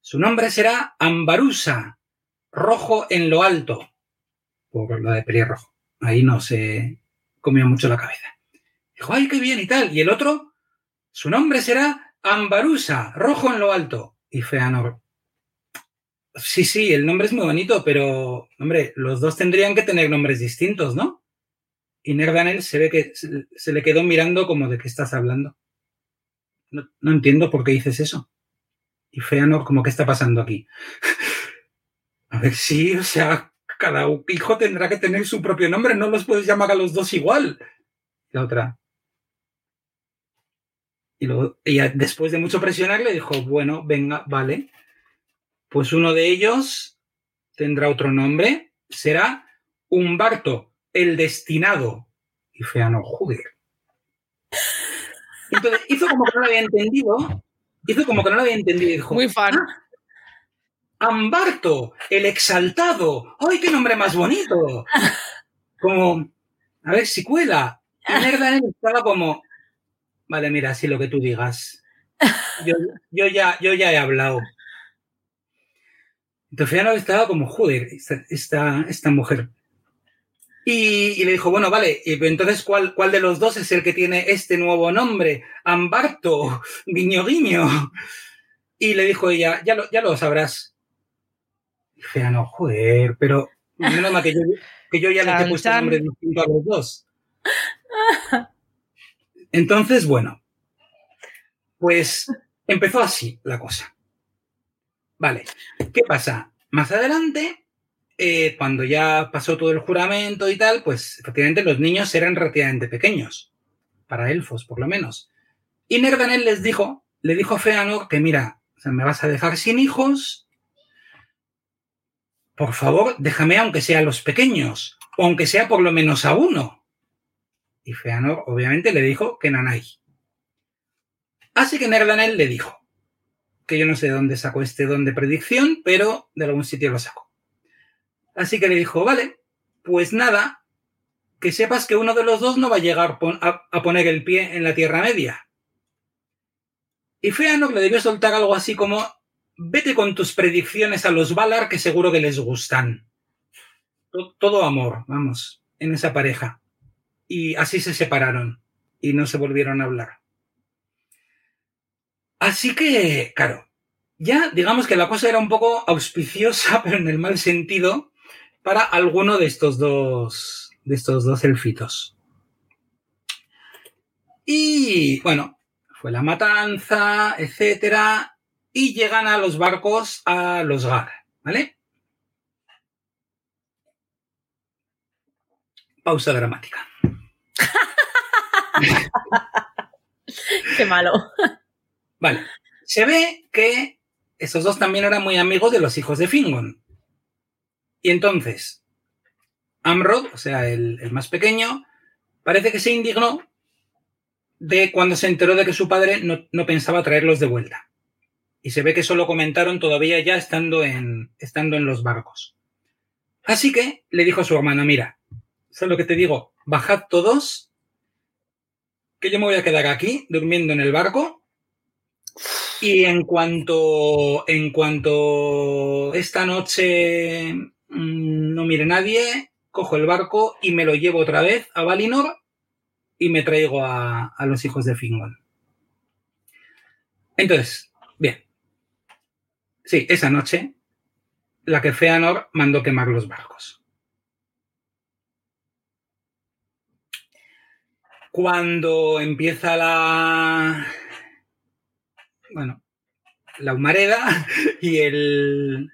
su nombre será Ambarusa, rojo en lo alto, por la de pelirrojo. Ahí no se comió mucho la cabeza. Dijo, ay, qué bien y tal. Y el otro, su nombre será Ambarusa, rojo en lo alto. Y Feanor, sí, sí, el nombre es muy bonito, pero, hombre, los dos tendrían que tener nombres distintos, ¿no? Y Nerdanel se ve que se le quedó mirando como de qué estás hablando. No, entiendo por qué dices eso. Y Feanor, como, ¿qué está pasando aquí? a ver, sí, o sea, cada hijo tendrá que tener su propio nombre, no los puedes llamar a los dos igual. La otra. Y luego, ella, después de mucho presionar, le dijo, bueno, venga, vale. Pues uno de ellos tendrá otro nombre, será Humberto, el destinado. Y Feano, joder. Entonces, hizo como que no lo había entendido. Hizo como que no lo había entendido. Dijo, Muy fan. "Ah, Ambarto, el exaltado. ¡Ay, qué nombre más bonito! Como, a ver si cuela. Y Nerdanel estaba como, vale, mira, sí lo que tú digas. Yo, yo, ya, yo ya he hablado. Entonces Feanor estaba como, joder, esta, esta, esta mujer. Y, y, le dijo, bueno, vale, y entonces, ¿cuál, ¿cuál de los dos es el que tiene este nuevo nombre? Ambarto, guiño, guiño. Y le dijo ella, ya lo, ya lo sabrás. Y Feanor, joder, pero menos mal que yo, que yo ya les he puesto nombre distinto a los dos. Entonces, bueno, pues empezó así la cosa. Vale, ¿qué pasa? Más adelante, eh, cuando ya pasó todo el juramento y tal, pues efectivamente los niños eran relativamente pequeños, para elfos por lo menos. Y Nerdanel les dijo, le dijo a Feanor que mira, o sea, me vas a dejar sin hijos, por favor, déjame aunque sea a los pequeños, o aunque sea por lo menos a uno. Y Feanor obviamente le dijo que Nanay. Así que Nerdanel le dijo, que yo no sé de dónde sacó este don de predicción, pero de algún sitio lo sacó. Así que le dijo, vale, pues nada, que sepas que uno de los dos no va a llegar a poner el pie en la Tierra Media. Y Feanor le debió soltar algo así como, vete con tus predicciones a los Valar que seguro que les gustan. Todo amor, vamos, en esa pareja. Y así se separaron y no se volvieron a hablar. Así que, claro, ya digamos que la cosa era un poco auspiciosa, pero en el mal sentido, para alguno de estos dos, de estos dos elfitos. Y bueno, fue la matanza, etcétera, y llegan a los barcos a los Gar, ¿vale? Pausa dramática. Qué malo. Vale. Se ve que estos dos también eran muy amigos de los hijos de Fingon. Y entonces, Amrod, o sea, el, más pequeño, parece que se indignó de cuando se enteró de que su padre no, pensaba traerlos de vuelta. Y se ve que eso lo comentaron todavía ya estando en, estando en los barcos. Así que le dijo a su hermano, mira, ¿sabes lo que te digo? Bajad todos, que yo me voy a quedar aquí durmiendo en el barco y en cuanto, en cuanto esta noche mmm, no mire nadie, cojo el barco y me lo llevo otra vez a Valinor y me traigo a, a los hijos de Fingon. Entonces, bien. Sí, esa noche, la que Feanor mandó quemar los barcos. Cuando empieza la, bueno, la humareda y el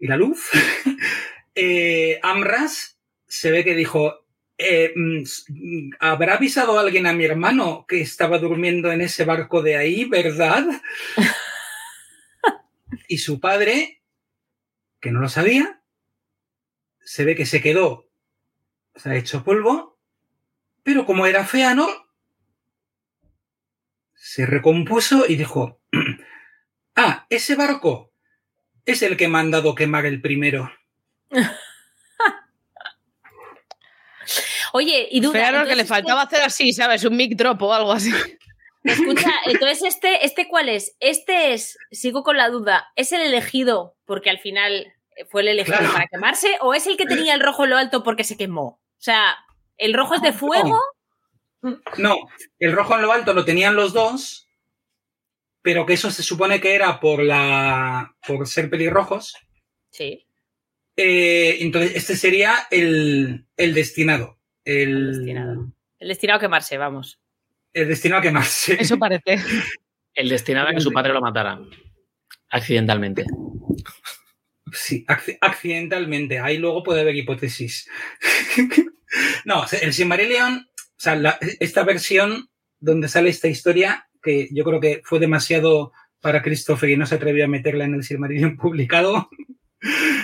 y la luz, eh, Amras se ve que dijo, eh, ¿habrá avisado alguien a mi hermano que estaba durmiendo en ese barco de ahí, verdad? y su padre, que no lo sabía, se ve que se quedó, se ha hecho polvo, pero como era Feanor, se recompuso y dijo, Ah, ese barco es el que me han dado quemar el primero. Oye, y duda. Claro que le faltaba hacer así, ¿sabes? Un mic drop o algo así. escucha, entonces este, este cuál es? Este es, sigo con la duda, ¿es el elegido porque al final fue el elegido Claro. para quemarse o es el que tenía el rojo en lo alto porque se quemó? O sea, ¿el rojo es de fuego? No, el rojo en lo alto lo tenían los dos, pero que eso se supone que era por la. por ser pelirrojos. Sí. Eh, entonces, este sería el, el destinado. El, El destinado. El destinado a quemarse, vamos. el destinado a quemarse. Eso parece. El destinado a que su padre lo matara. Accidentalmente. Sí, acc- accidentalmente. Ahí luego puede haber hipótesis. no, el Silmarillion, o sea, la- esta versión donde sale esta historia, que yo creo que fue demasiado para Christopher y no se atrevió a meterla en el Silmarillion publicado.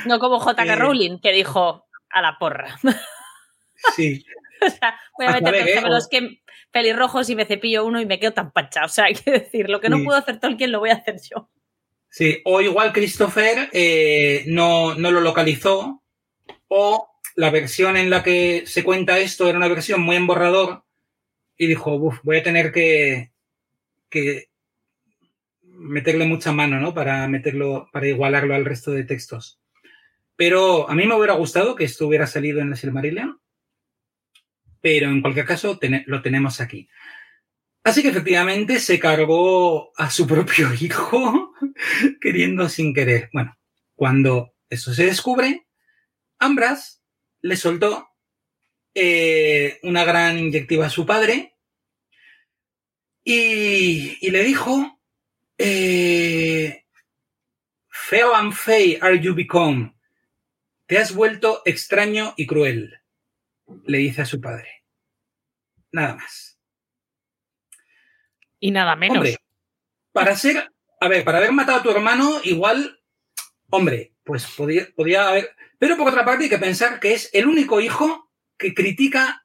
No como JK Eh. Rowling, que dijo a la porra. Sí, O sea, voy a A meter eh, o- que pelirrojos y me cepillo uno y me quedo tan pancha. O sea, hay que decir, lo que no Sí. puedo hacer Tolkien lo voy a hacer yo. sí. O igual Christopher eh, no, no lo localizó, o la versión en la que se cuenta esto era una versión muy en borrador y dijo, "Uf, voy a tener que, que meterle mucha mano, ¿no? Para meterlo, para igualarlo al resto de textos. Pero a mí me hubiera gustado que esto hubiera salido en el Silmarillion, pero en cualquier caso lo tenemos aquí. Así que efectivamente se cargó a su propio hijo, queriendo sin querer. Bueno, cuando eso se descubre, Ambras le soltó eh, una gran inyectiva a su padre y, y le dijo, eh, Feo and fey are you become. Te has vuelto extraño y cruel, le dice a su padre. Nada más. Y nada menos. Hombre, para ser, a ver, para haber matado a tu hermano, igual, hombre, pues podía, podía haber. Pero por otra parte, hay que pensar que es el único hijo que critica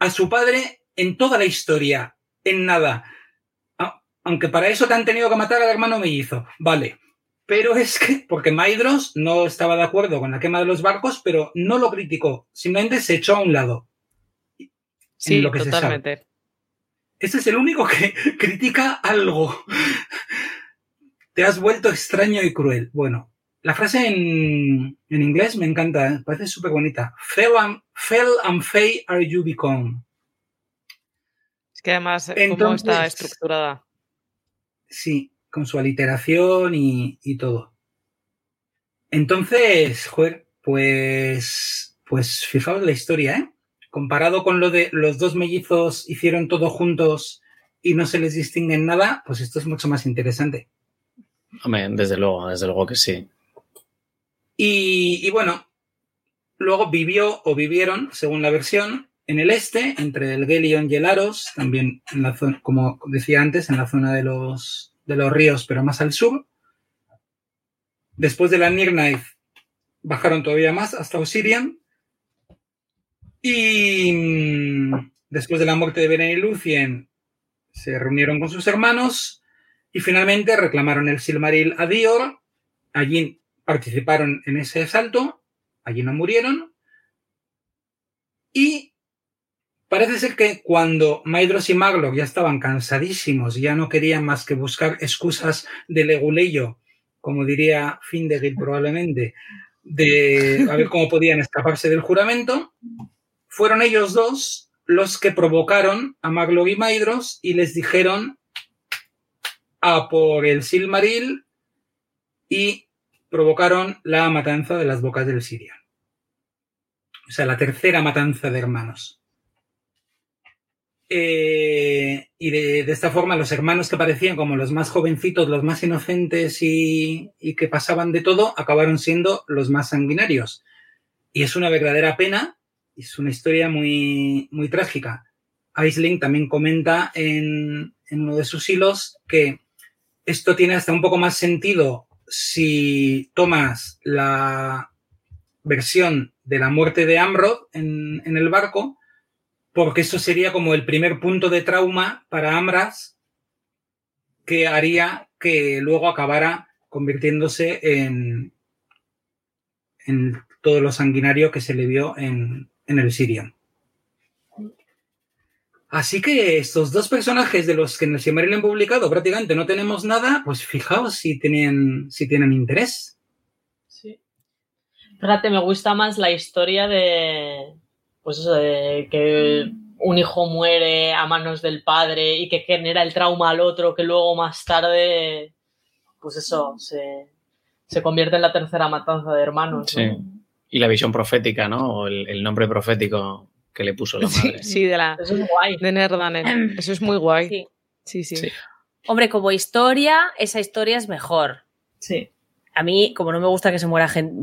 a su padre en toda la historia, en nada. Aunque para eso te han tenido que matar al hermano mellizo, vale. Pero es que, porque Maidros no estaba de acuerdo con la quema de los barcos, pero no lo criticó, simplemente se echó a un lado. sí, lo que se totalmente. Este es el único que critica algo. Te has vuelto extraño y cruel. Bueno, la frase en, en inglés me encanta, ¿eh? parece súper bonita. Fell and, fell and fey are you become. Que además, cómo Entonces- está estructurada. Sí, con su aliteración y, y todo. Entonces, joder, pues, pues fijaos la historia, ¿eh? Comparado con lo de los dos mellizos hicieron todo juntos y no se les distingue en nada, pues esto es mucho más interesante. Hombre, desde luego, desde luego que sí. Y, y bueno, luego vivió o vivieron, según la versión, en el este, entre el Gelion y el Aros, también en la zona, como decía antes, en la zona de los, de los ríos, pero más al sur. Después de la Nirnaeth bajaron todavía más hasta Osirian. Y mm, después de la muerte de Beren y Lucien, se reunieron con sus hermanos y finalmente reclamaron el Silmaril a Dior. Allí participaron en ese asalto, allí no murieron. Y parece ser que cuando Maedros y Maglor ya estaban cansadísimos, ya no querían más que buscar excusas de leguleyo, como diría Findegil probablemente, de a ver cómo podían escaparse del juramento, fueron ellos dos los que provocaron a Maglor y Maedros y les dijeron a por el Silmaril y provocaron la matanza de las bocas del Siria. O sea, la tercera matanza de hermanos. Eh, y de, esta forma los hermanos que parecían como los más jovencitos, los más inocentes y, que pasaban de todo, acabaron siendo los más sanguinarios. Y es una verdadera pena, es una historia muy, muy trágica. Aisling también comenta en, en uno de sus hilos que esto tiene hasta un poco más sentido si tomas la versión de la muerte de Amrod en, el barco, porque eso sería como el primer punto de trauma para Amras que haría que luego acabara convirtiéndose en, en todo lo sanguinario que se le vio en, en el Sirian. Así que estos dos personajes de los que en el Silmarillion publicado prácticamente no tenemos nada, pues fijaos si tienen, si tienen interés. Sí. Fíjate, me gusta más la historia de. Pues eso, de que un hijo muere a manos del padre y que genera el trauma al otro, que luego más tarde. Pues eso, se, se convierte en la tercera matanza de hermanos. Sí. ¿no? Y la visión profética, ¿no? O el, el nombre profético que le puso la Sí, madre. sí, de la Eso es guay. de Nerdanen. Eso es muy guay. Sí. Sí, sí. Sí. Hombre, como historia, esa historia es mejor. Sí. A mí, como no me gusta que se muera gente,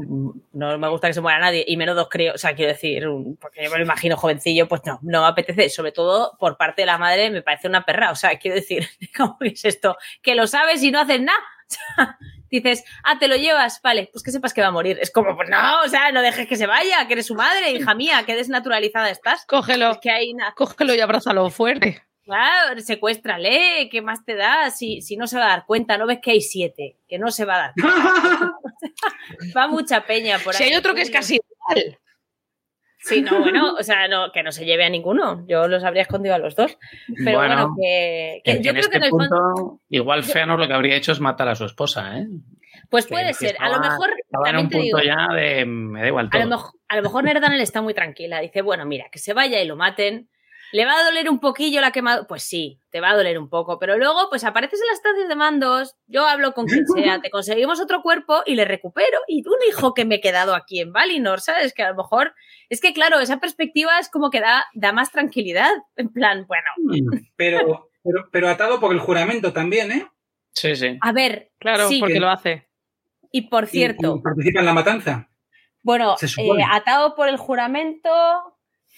no me gusta que se muera nadie, y menos dos críos, o sea, quiero decir, un- porque yo me lo imagino jovencillo, pues no, no me apetece, sobre todo por parte de la madre, me parece una perra, o sea, quiero decir, ¿cómo es esto? Que lo sabes y no haces nada. O sea, dices, ah, te lo llevas, vale, pues que sepas que va a morir. Es como, pues no, o sea, no dejes que se vaya, que eres su madre, hija mía, que desnaturalizada estás. Cógelo, Es que hay nada. cógelo y abrázalo fuerte. Claro, secuéstrale, ¿qué más te da? Si, si no se va a dar cuenta, no ves que hay siete, que no se va a dar. Va mucha peña por ahí. Si hay otro que es casi igual. Sí, no, bueno, o sea, no, que no se lleve a ninguno. Yo los habría escondido a los dos. Pero bueno, Bueno, que, que En, yo en creo este que en el punto, fondo, igual Feanor lo que habría hecho es matar a su esposa, ¿eh? pues que- puede que ser. A lo mejor, Estaba en también un te punto digo, ya de me da igual a todo. lo, mejor, a lo mejor Nerdanel está muy tranquila. Dice, bueno, mira, que se vaya y lo maten. ¿Le va a doler un poquillo la quemada? Pues sí, te va a doler un poco. Pero luego, pues apareces en las estancias de mandos, yo hablo con quien sea, te conseguimos otro cuerpo y le recupero. Y un hijo que me he quedado aquí en Valinor, ¿sabes? Que a lo mejor... Es que, claro, esa perspectiva es como que da, da más tranquilidad. En plan, bueno, Pero, pero, pero atado por el juramento también, ¿eh? Sí, sí. a ver, Claro, Sí. porque lo hace. y por cierto... y participa en la matanza. Bueno, eh, atado por el juramento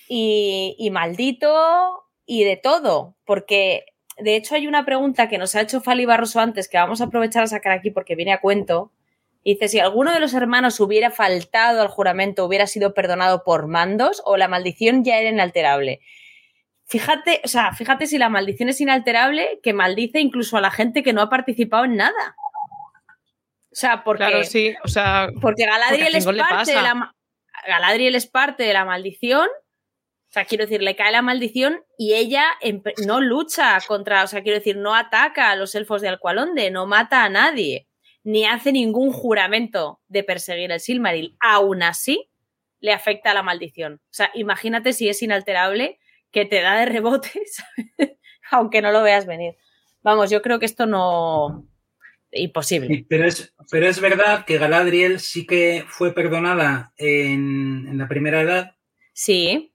y, y maldito y de todo, porque de hecho hay una pregunta que nos ha hecho Fali Barroso antes que vamos a aprovechar a sacar aquí porque viene a cuento. Dice, si alguno de los hermanos hubiera faltado al juramento, hubiera sido perdonado por mandos o la maldición ya era inalterable. Fíjate, o sea, fíjate si la maldición es inalterable, que maldice incluso a la gente que no ha participado en nada. O sea, porque... Claro, sí. O sea, Porque Galadriel Porque es parte de la Galadriel es parte de la maldición. O sea, quiero decir, le cae la maldición y ella no lucha contra, o sea, quiero decir, no ataca a los elfos de Alcualonde, no mata a nadie, ni hace ningún juramento de perseguir el Silmaril. Aún así, le afecta la maldición. O sea, imagínate si es inalterable que te da de rebote, ¿sabes? aunque no lo veas venir. Vamos, yo creo que esto no. Imposible. Pero es, pero es verdad que Galadriel sí que fue perdonada en, en la primera edad Sí.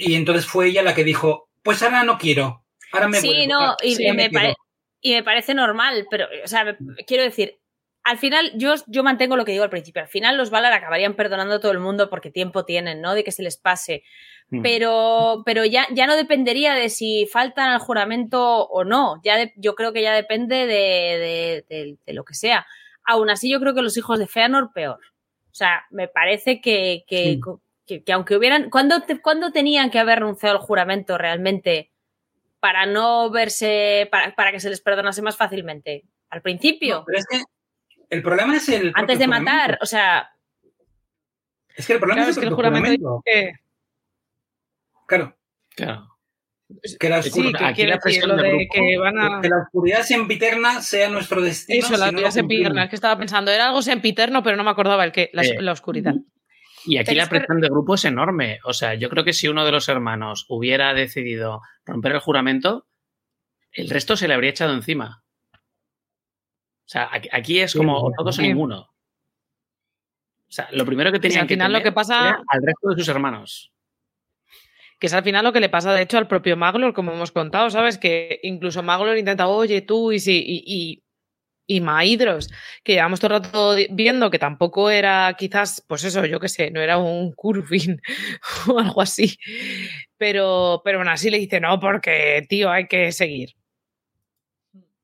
Y entonces fue ella la que dijo, pues ahora no quiero, ahora me Sí, vuelvo, no, y, sí, y me quiero". pare- y me parece normal, pero, o sea, quiero decir, al final yo, yo mantengo lo que digo al principio, al final los Valar acabarían perdonando a todo el mundo porque tiempo tienen, ¿no? De que se les pase. Mm. Pero, pero ya, ya no dependería de si faltan al juramento o no. Ya de- yo creo que ya depende de, de- de- de lo que sea. Aún así, yo creo que los hijos de Feanor peor. O sea, me parece que, que, Sí. Que- que aunque hubieran. ¿cuándo, te- cuándo tenían que haber renunciado al juramento realmente para no verse. Para, para que se les perdonase más fácilmente? ¿Al principio? No, pero es que el problema es el antes de matar. juramento. O sea, Es que el problema claro, es es que el juramento que- Claro, Claro. que la, Sí, Sí, oscuridad, que la decir lo de que van a. que la oscuridad sempiterna sea nuestro destino. Eso, la oscuridad sempiterna. Es que estaba pensando, era algo sempiterno, pero no me acordaba el que, la, Eh, la oscuridad. Y aquí Pero la es que- presión de grupo es enorme. O sea, yo creo que si uno de los hermanos hubiera decidido romper el juramento, el resto se le habría echado encima. O sea, aquí, es como o todos o Sí. ninguno. O sea, lo primero que Sí, tenían al final que lo tener que pasa- al resto de sus hermanos. Que es al final lo que le pasa, de hecho, al propio Maglor, como hemos contado, ¿sabes? Que incluso Maglor intenta, oye, tú, y sí, y, y, y Maidros, que llevamos todo el rato viendo que tampoco era, quizás, pues eso, yo qué sé, no era un Curvin o algo así. Pero, pero aún así le dice, no, porque, tío, hay que seguir.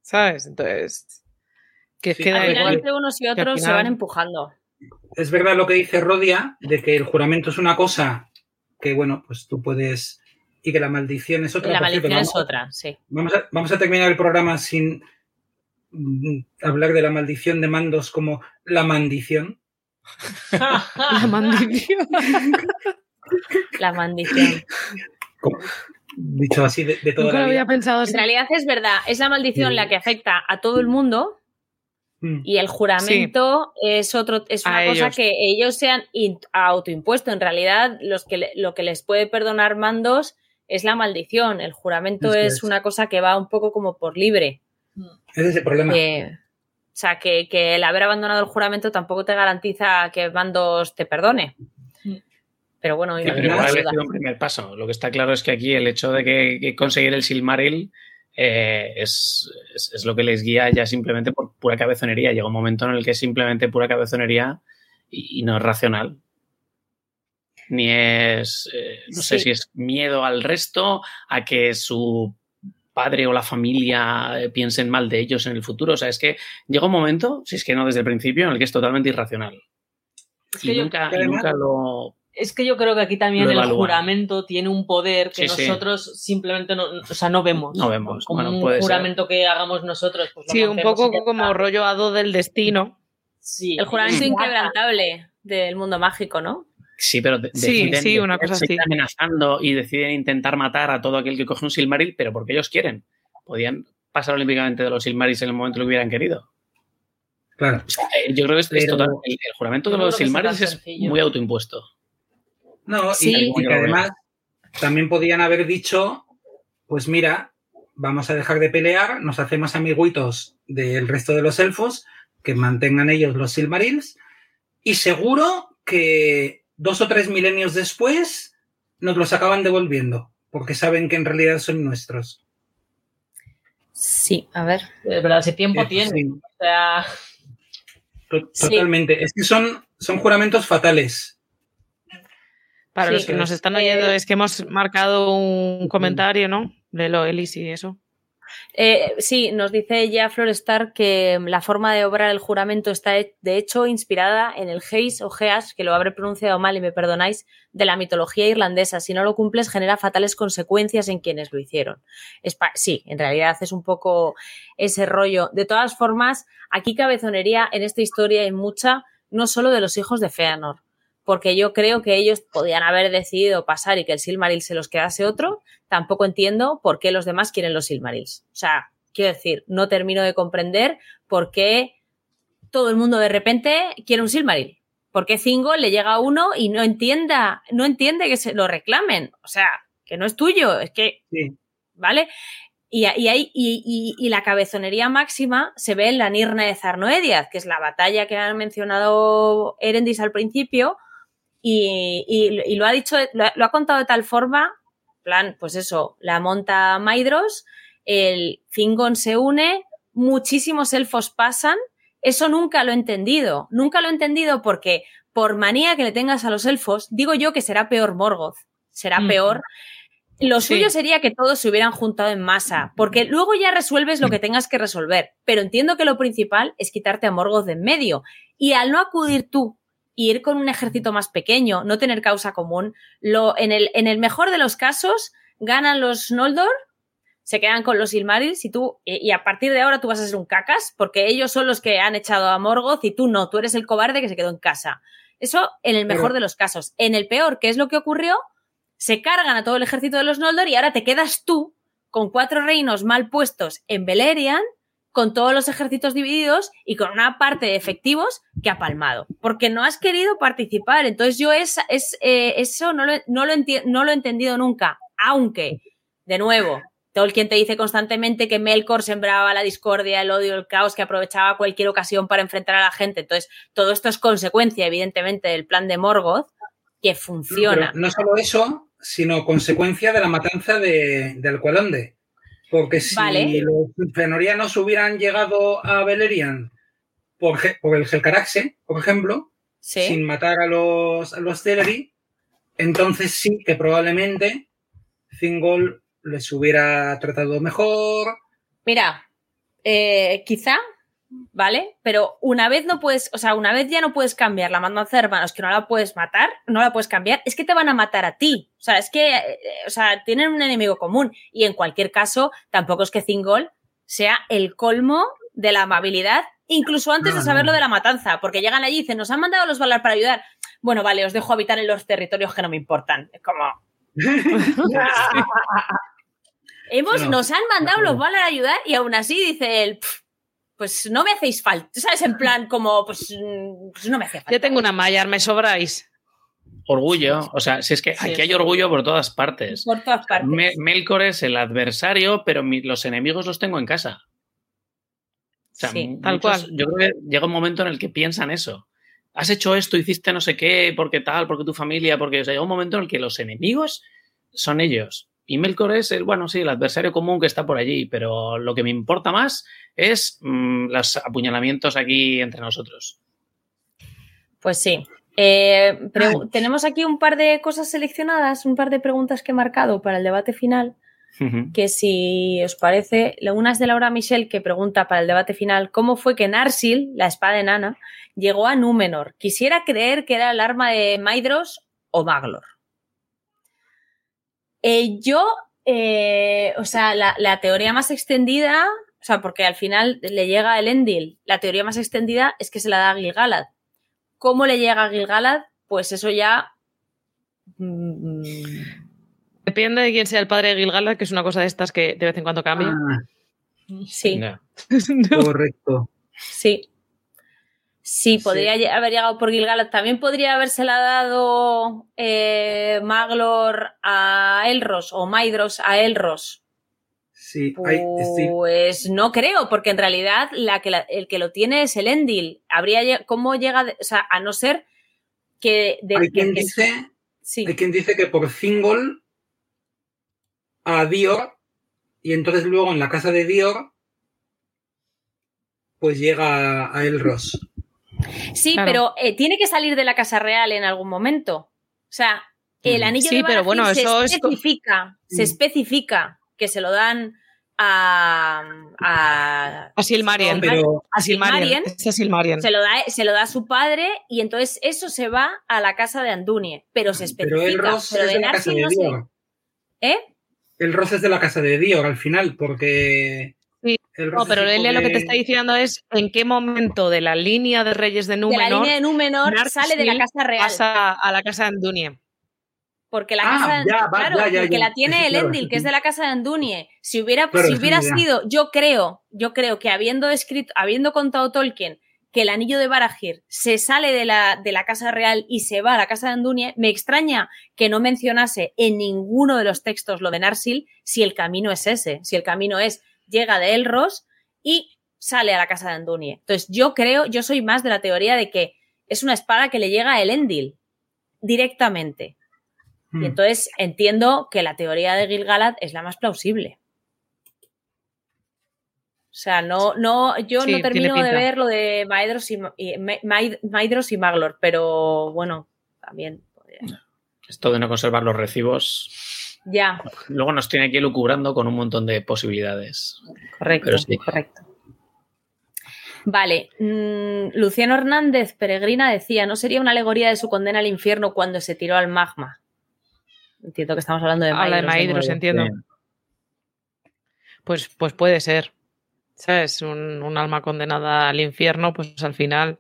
¿Sabes? Entonces, que Sí, queda al final igual. entre unos y otros se van empujando. Es verdad lo que dice Rodia, de que el juramento es una cosa que, bueno, pues tú puedes... Y que la maldición es otra. La cierto, maldición es vamos- otra, sí. Vamos a, vamos a terminar el programa sin, hablar de la maldición de mandos como la maldición. La maldición. La maldición. Como- dicho así de, de toda Nunca lo la vida. había pensado así. En realidad es verdad, es la maldición la que afecta a todo el mundo Mm. y el juramento es otro es A una cosa ellos. que ellos se han in- autoimpuesto. En realidad, los que lo que les puede perdonar mandos es la maldición. El juramento es. una cosa que va un poco como por libre. Ese es el problema. Eh, o sea, que, que el haber abandonado el juramento tampoco te garantiza que mandos te perdone. Pero bueno, Que Pero igual sido un primer paso. Lo que está claro es que aquí el hecho de que, que conseguir el Silmaril eh, es, es- es lo que les guía ya simplemente por pura cabezonería. Llega un momento en el que es simplemente pura cabezonería y, y no es racional. Ni es, eh, no sé Sí. si es miedo al resto, a que su padre o la familia eh, piensen mal de ellos en el futuro. O sea, es que llega un momento, si es que no desde el principio, en el que es totalmente irracional. Es Y que yo- nunca, y además- nunca lo, Es que yo creo que aquí también el juramento tiene un poder que Sí, sí. nosotros simplemente no, o sea, no vemos. No vemos. Como Bueno, un puede ser. juramento que hagamos nosotros. Pues Sí, un poco como rollo hado del destino. Sí. El juramento inquebrantable del mundo mágico, ¿no? Sí, pero de- Sí, deciden, sí, una cosa así. amenazando y deciden intentar matar a todo aquel que coge un Silmaril, pero porque ellos quieren. Podían pasar olímpicamente de los Silmarils en el momento que lo hubieran querido. Claro. O sea, eh, yo creo que es, es Pero- total. El, el juramento de los Silmarils es sencillo. muy autoimpuesto. No, y- Sí. y, que además también podían haber dicho, pues mira, vamos a dejar de pelear, nos hacemos amiguitos del resto de los elfos, que mantengan ellos los Silmarils, y seguro que dos o tres milenios después nos los acaban devolviendo, porque saben que en realidad son nuestros. Sí, a ver. De verdad, ese tiempo Eh, tiene. sí, O sea, Sí. totalmente. Es que son, son juramentos fatales. Para Sí. los que nos están Eh, oyendo, es que hemos marcado un comentario, ¿no? De lo Elis y eso. Eh, sí, nos dice ya Florestar que la forma de obrar el juramento está de hecho inspirada en el Heis o Geas, que lo habré pronunciado mal y me perdonáis, de la mitología irlandesa. Si no lo cumples, genera fatales consecuencias en quienes lo hicieron. Sí, en realidad es un poco ese rollo. De todas formas, aquí cabezonería en esta historia hay mucha, no solo de los hijos de Feanor, porque yo creo que ellos podían haber decidido pasar y que el Silmaril se los quedase otro, tampoco entiendo por qué los demás quieren los Silmarils. O sea, quiero decir, no termino de comprender por qué todo el mundo de repente quiere un Silmaril. ¿Por qué Zingo le llega a uno y no entienda, no entiende que se lo reclamen? O sea, que no es tuyo, es que, Sí. ¿vale? Y, y, ahí- y, y- y la cabezonería máxima se ve en la Nirna de Zarnoediad, que es la batalla que han mencionado Erendis al principio, y, y- y lo ha dicho, lo ha, lo ha contado de tal forma, plan, pues eso, la monta Maidros, el Fingon se une, muchísimos elfos pasan, eso nunca lo he entendido, nunca lo he entendido porque por manía que le tengas a los elfos, digo yo que será peor Morgoth, será Mm. peor. Lo Sí. suyo sería que todos se hubieran juntado en masa, porque luego ya resuelves lo que tengas que resolver. Pero entiendo que lo principal es quitarte a Morgoth de en medio. Y al no acudir tú ir con un ejército más pequeño, no tener causa común, lo, en, el, en el mejor de los casos, ganan los Noldor, se quedan con los Silmarils y tú, y, a partir de ahora tú vas a ser un cacas, porque ellos son los que han echado a Morgoth y tú no, tú eres el cobarde que se quedó en casa. Eso en el mejor Pero- de los casos. En el peor, ¿qué es lo que ocurrió? Se cargan a todo el ejército de los Noldor y ahora te quedas tú con cuatro reinos mal puestos en Beleriand, con todos los ejércitos divididos y con una parte de efectivos que ha palmado. Porque no has querido participar. Entonces yo es, eh, eso no lo, no, lo no lo he entendido nunca. Aunque, de nuevo, Tolkien te dice constantemente que Melkor sembraba la discordia, el odio, el caos, que aprovechaba cualquier ocasión para enfrentar a la gente. Entonces, todo esto es consecuencia, evidentemente, del plan de Morgoth, que funciona. No solo eso, sino consecuencia de la matanza de, de. Porque si Vale. los fenorianos hubieran llegado a Beleriand por, por el Helcaraxe, por ejemplo, Sí. sin matar a los, a los Teleri, entonces sí que probablemente Thingol les hubiera tratado mejor. Mira, eh, quizá, ¿vale? Pero una vez no puedes, o sea, una vez ya no puedes cambiar la matanza de hermanos, que no la puedes matar, no la puedes cambiar, es que te van a matar a ti. O sea, es que, eh, o sea, tienen un enemigo común. Y en cualquier caso, tampoco es que Zingol sea el colmo de la amabilidad, incluso antes de saber no. lo de la matanza, porque llegan allí y dicen, nos han mandado los Valar para ayudar. Bueno, vale, os dejo habitar en los territorios que no me importan. Es como, hemos, No, nos han mandado los Valar a ayudar y aún así dice él, "Pff, pues no me hacéis falta. ¿Sabes? En plan, como, pues, pues no me hace falta. Yo tengo una Mayar, me sobráis. Orgullo. O sea, si es que Sí, aquí hay orgullo por todas partes. Por todas partes. Me- Melkor es el adversario, pero mi- los enemigos los tengo en casa. O sea, Sí, muchos- tal cual. Yo creo que llega un momento en el que piensan eso. Has hecho esto, hiciste no sé qué, porque tal, porque tu familia, porque. O sea, llega un momento en el que los enemigos son ellos. Y Melkor es el, bueno, sí, el adversario común que está por allí, pero lo que me importa más es mm, los apuñalamientos aquí entre nosotros. Pues sí. Eh, tenemos aquí un par de cosas seleccionadas, un par de preguntas que he marcado para el debate final, que si os parece, la- una es de Laura Michel que pregunta para el debate final cómo fue que Narsil, la espada enana, llegó a Númenor. Quisiera creer que era el arma de Maidros o Maglor. Eh, yo, eh, o sea, la, la teoría más extendida, o sea, porque al final le llega el Endil, la teoría más extendida es que se la da a Gilgalad. ¿Cómo le llega a Gilgalad? Pues eso ya... mm, Depende de quién sea el padre de Gilgalad, que es una cosa de estas que de vez en cuando cambia. Ah, sí, Ya. correcto. sí. Sí, podría haber llegado por Gilgalad. También podría habérsela dado eh, Maglor a Elros o Maidros a Elros. Sí. Pues no creo, porque en realidad la que la- el que lo tiene es el Endil. Habría cómo llega, o sea, a no ser que, de- hay, quien que- dice, sí. hay quien dice que por Thingol a Dior y entonces luego en la casa de Dior pues llega a Elros. Sí, Claro. pero eh, tiene que salir de la Casa Real en algún momento. O sea, el anillo Sí, de pero bueno, se eso es co- especifica, se Mm. especifica que se lo dan a, a, A Silmarien. Pero a Silmarien. Se lo da, se lo da a su padre y entonces eso se va a la casa de Andunie, pero se especifica. pero Elros pero es de la casa de no sé. Dior. ¿Eh? Elros es de la casa de Dior al final porque Sí. No, pero es hijo Elia lo que te está diciendo es en qué momento de la línea de Reyes de De la Númenor línea de Númenor Narsil sale de la casa real. pasa a la casa de Andunie. Porque la Ah, casa de- ya, va, claro, ya, ya, porque ya. la tiene el claro, Endil, sí, que es de la casa de Andunie. Si hubiera, Claro, si hubiera sido, yo creo, yo creo que habiendo escrito, habiendo contado Tolkien que el anillo de Barahir se sale de la, de la casa real y se va a la casa de Andunie, me extraña que no mencionase en ninguno de los textos lo de Narsil si el camino es ese, si el camino es llega de Elros y sale a la casa de Andunie. Entonces yo creo, yo soy más de la teoría de que es una espada que le llega a el Endil directamente. Y entonces entiendo que la teoría de Gilgalad es la más plausible. O sea, no, no, yo Sí, no termino de ver lo de Maedros y, y- Ma- Maid- Maidros y Maglor, pero bueno, también podría- Esto de no conservar los recibos. Ya, Luego nos tiene aquí lucubrando con un montón de posibilidades. correcto, sí. correcto. Vale, mm, Luciano Hernández Peregrina decía, ¿no sería una alegoría de su condena al infierno cuando se tiró al magma? Entiendo que estamos hablando de Habla de Maidros. Entiendo. Sí. Pues, pues puede ser. ¿Sabes? Un, un alma condenada al infierno, pues al final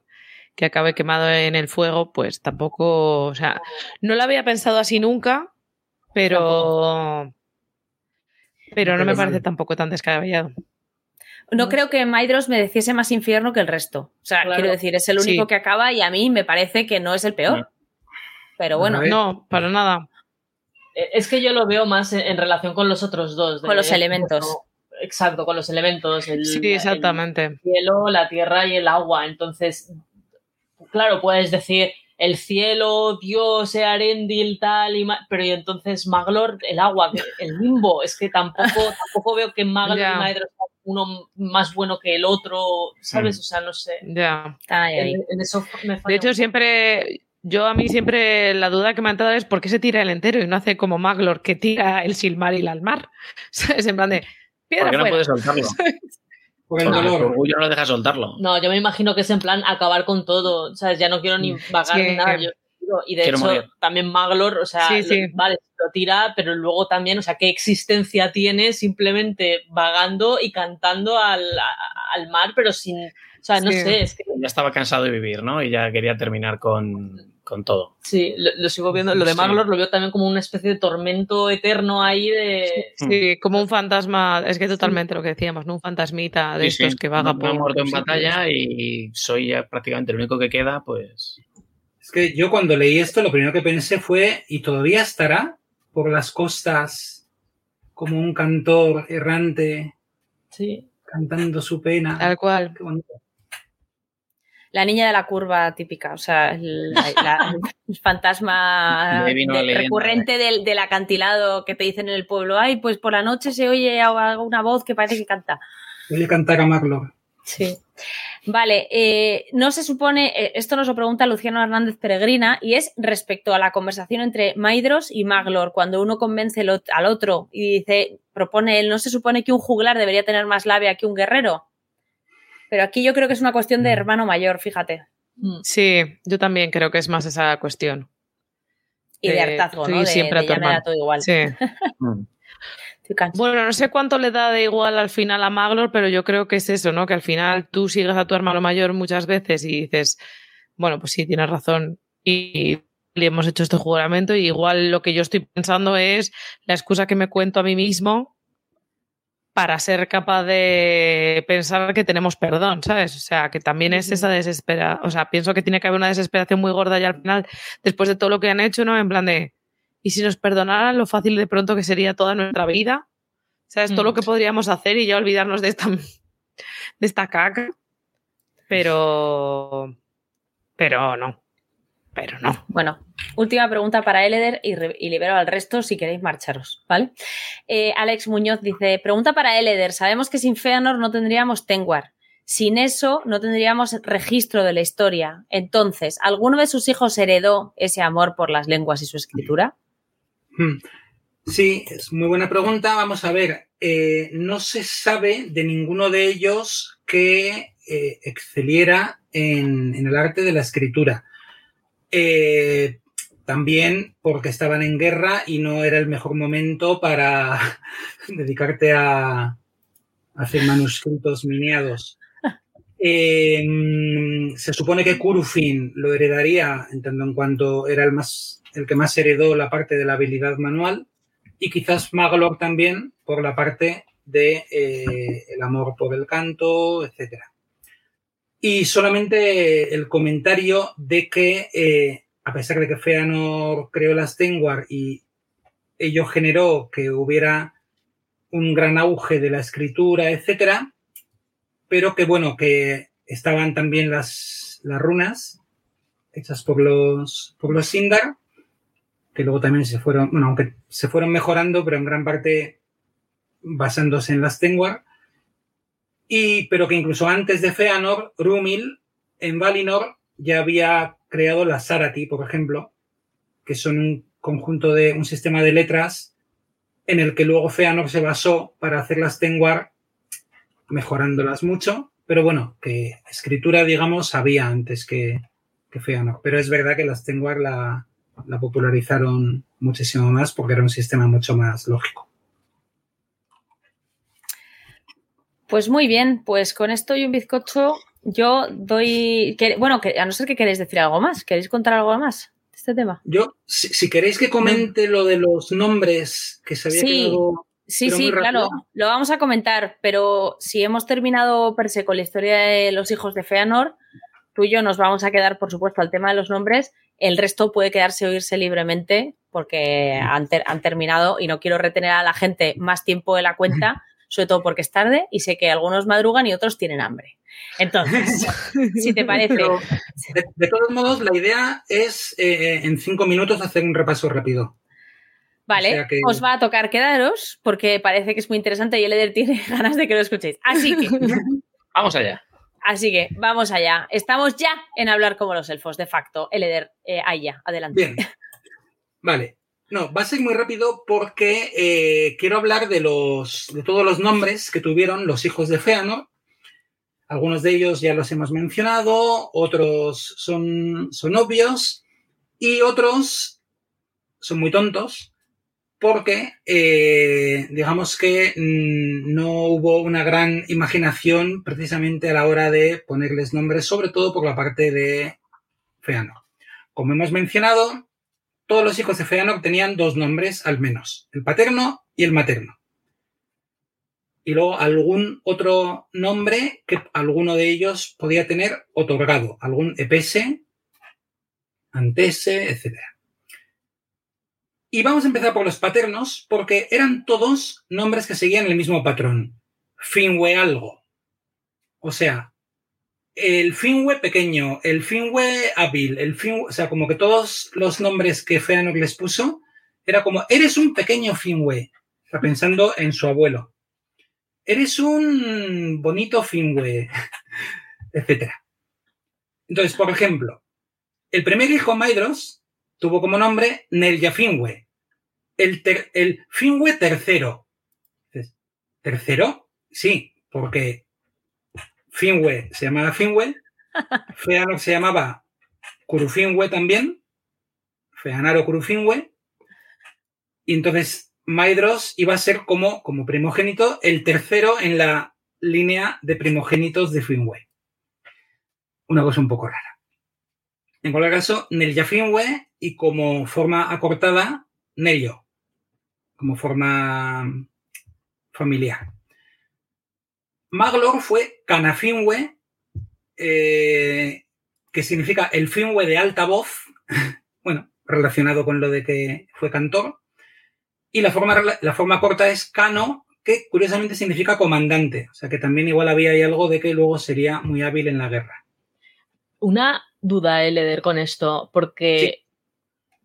que acabe quemado en el fuego, pues tampoco. O sea, no lo había pensado así nunca, pero. Pero no me parece tampoco tan descabellado. No creo que Maidros mereciese más infierno que el resto. O sea, Claro. quiero decir, es el único Sí. que acaba y a mí me parece que no es el peor. Pero bueno. No, para nada. Eh, Es que yo lo veo más en, relación con los otros dos. de- Con los elementos. Exacto, con los elementos. El, Sí, exactamente. el cielo, la tierra y el agua. Entonces, claro, puedes decir el cielo, Dios, Arendil, tal, y ma- pero y entonces Maglor, el agua, el limbo. Es que tampoco, tampoco veo que Maglor y Maedros sea uno más bueno que el otro, ¿sabes? Mm. O sea, no sé. Ya. En, en eso me falla De hecho, siempre. Yo a mí siempre la duda que me ha entrado es por qué se tira el entero y no hace como Maglor que tira el Silmaril al mar. ¿Sabes? En plan de. Piedra ¿Por qué no puedes? Por el dolor. orgullo no lo deja soltarlo. No, yo me imagino que es en plan acabar con todo. ¿Sabes? Ya no quiero ni vagar Sí. ni nada. Yo Y de hecho, también Maglor, o sea, vale, lo tira, pero luego también, o sea, qué existencia tiene simplemente vagando y cantando al, al mar, pero sin. O sea, no sé, es que. Ya estaba cansado de vivir, ¿no? Y ya quería terminar con, con todo. Sí, lo, sigo viendo. Lo de Maglor lo veo también como una especie de tormento eterno ahí de. Sí, como un fantasma. Es que totalmente lo que decíamos, ¿no? Un fantasmita de estos que vaga por. muerto en batalla y soy ya prácticamente el único que queda, pues. Es que yo cuando leí esto, lo primero que pensé fue, ¿y todavía estará por las costas como un cantor errante? Sí. Cantando su pena. Tal cual. Qué bonito la niña de la curva típica, o sea, el, fantasma recurrente del, del, acantilado que te dicen en el pueblo, ay, pues por la noche se oye una voz que parece que canta. Oye cantar a Marlon. Sí. Vale, eh, no se supone, eh, esto nos lo pregunta Luciano Hernández Peregrina, y es respecto a la conversación entre Maidros y Maglor, cuando uno convence al otro y dice, propone él, ¿no se supone que un juglar debería tener más labia que un guerrero? Pero aquí yo creo que es una cuestión de mm. hermano mayor, fíjate. Mm. Sí, yo también creo que es más esa cuestión. Y de hartazgo, ¿no? De, siempre a tu hermano. todo igual. Sí. Mm. bueno, no sé cuánto le da de igual al final a Maglor, pero yo creo que es eso, ¿no? Que al final tú sigues a tu hermano mayor muchas veces y dices, bueno, pues sí, tienes razón. Y, le hemos hecho este juramento y igual lo que yo estoy pensando es la excusa que me cuento a mí mismo para ser capaz de pensar que tenemos perdón, ¿sabes? O sea, que también es esa desesperación, o sea, pienso que tiene que haber una desesperación muy gorda ya al final, después de todo lo que han hecho, ¿no? En plan de, ¿y si nos perdonaran lo fácil de pronto que sería toda nuestra vida? ¿Sabes? Todo lo que podríamos hacer y ya olvidarnos de esta, de esta caca. Pero, pero no pero no. Bueno, última pregunta para Eleder y, libero al resto si queréis marcharos, ¿vale? Eh, Alex Muñoz dice, pregunta para Eleder, sabemos que sin Feanor no tendríamos Tengwar. Sin eso no tendríamos registro de la historia. Entonces, ¿alguno de sus hijos heredó ese amor por las lenguas y su escritura? Hmm. Sí, es muy buena pregunta. Vamos a ver, eh, no se sabe de ninguno de ellos que eh, exceliera en, el arte de la escritura. Eh, también porque estaban en guerra y no era el mejor momento para dedicarte a, hacer manuscritos miniados. Em, se supone que Kurufin lo heredaría, en tanto en cuanto era el, más, el que más heredó la parte de la habilidad manual, y quizás Maglor también por la parte de eh, el amor por el canto, etcétera. Y solamente el comentario de que, eh, a pesar de que Feanor creó las Tengwar y ello generó que hubiera un gran auge de la escritura, etcétera, pero que bueno, que estaban también las, las runas hechas por los, por los Sindar, que luego también se fueron, bueno, aunque se fueron mejorando, pero en gran parte basándose en las Tengwar. Y, pero que incluso antes de Feanor, Rumil en Valinor ya había creado las Sarati, por ejemplo, que son un conjunto de un sistema de letras en el que luego Feanor se basó para hacer las Tengwar, mejorándolas mucho, pero bueno, que escritura, digamos, había antes que, que Feanor. Pero es verdad que las Tengwar la, la popularizaron muchísimo más porque era un sistema mucho más lógico. Pues muy bien, pues con esto y un bizcocho yo doy... bueno, a no ser que queréis decir algo más, ¿queréis contar algo más de este tema? Yo, si, queréis que comente lo de los nombres que se había sí. Sí, sí, claro, lo vamos a comentar, pero si hemos terminado per se con la historia de los hijos de Feanor, tú y yo nos vamos a quedar, por supuesto, al tema de los nombres, el resto puede quedarse o irse libremente porque han, han terminado y no quiero retener a la gente más tiempo de la cuenta sobre todo porque es tarde y sé que algunos madrugan y otros tienen hambre. Entonces, si te parece. de, todos modos, la idea es eh, en cinco minutos hacer un repaso rápido. Vale, os va a tocar quedaros porque parece que es muy interesante y el Eder tiene ganas de que lo escuchéis. Así que. vamos allá. Así que vamos allá. Estamos ya en hablar como los elfos, de facto. El Eder, eh, allá, adelante. Bien. Vale. No, va a ser muy rápido porque eh, quiero hablar de los de todos los nombres que tuvieron los hijos de Feanor. Algunos de ellos ya los hemos mencionado, otros son, son obvios, Y otros son muy tontos porque eh, digamos que mm, no hubo una gran imaginación precisamente a la hora de ponerles nombres, sobre todo por la parte de Feanor. Como hemos mencionado, todos los hijos de Feanor tenían dos nombres al menos, el paterno y el materno. Y luego algún otro nombre que alguno de ellos podía tener otorgado, algún epese, antese, etcétera. Y vamos a empezar por los paternos, porque eran todos nombres que seguían el mismo patrón. Finwe algo. O sea, el Finwe pequeño, el Finwe hábil, el Finwe, o sea, como que todos los nombres que Feanor les puso, era como, eres un pequeño Finwe. Está pensando en su abuelo. Eres un bonito Finwe, etc. Entonces, por ejemplo, el primer hijo Maidros tuvo como nombre Nelja Finwe. El, el Finwe tercero. ¿Tercero? Sí, porque Finwe se llamaba Finwe, Feanor se llamaba Kurufinwe también, Feanaro Kurufinwe, y entonces Maidros iba a ser como, como primogénito el tercero en la línea de primogénitos de Finwe. Una cosa un poco rara. En cualquier caso, Nelja Finwe y como forma acortada, Nello, como forma familiar. Maglor fue Canafinwe, eh, que significa el Finwe de alta voz, bueno, relacionado con lo de que fue cantor. Y la forma, la forma corta es Cano, que curiosamente significa comandante. O sea que también igual había ahí algo de que luego sería muy hábil en la guerra. Una duda, Eleder, con esto, porque,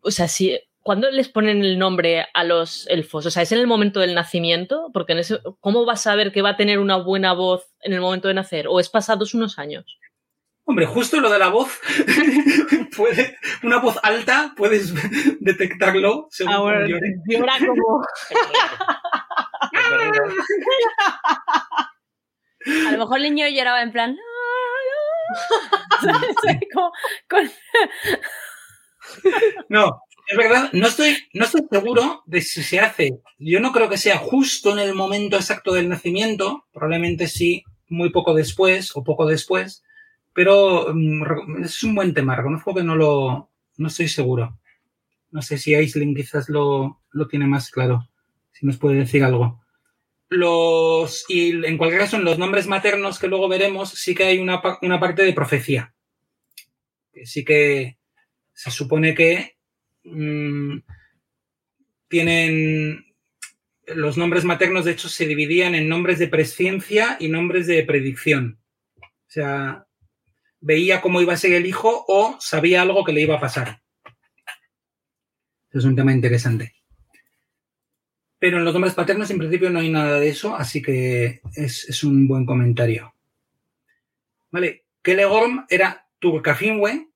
o sea, si, ¿cuándo les ponen el nombre a los elfos? O sea, ¿es en el momento del nacimiento? Porque en ese, ¿cómo vas a saber que va a tener una buena voz en el momento de nacer? ¿O es pasados unos años? Hombre, justo lo de la voz, puede, una voz alta, puedes detectarlo. Según Ahora, llora como... A lo mejor el niño lloraba en plan... Como con- No, es verdad, no estoy, no estoy seguro de si se hace. Yo no creo que sea justo en el momento exacto del nacimiento, probablemente sí, muy poco después o poco después, pero mm, es un buen tema. Reconozco que no lo, no estoy seguro. No sé si Aisling quizás lo, lo tiene más claro, si nos puede decir algo. Los, y en cualquier caso, en los nombres maternos que luego veremos, sí que hay una, una parte de profecía. Sí que se supone que mm, tienen los nombres maternos, de hecho, se dividían en nombres de presciencia y nombres de predicción. O sea, veía cómo iba a ser el hijo o sabía algo que le iba a pasar. Es un tema interesante. Pero en los nombres paternos, en principio, no hay nada de eso, así que es, es un buen comentario. Vale, Kelegorm era Turcafinwe,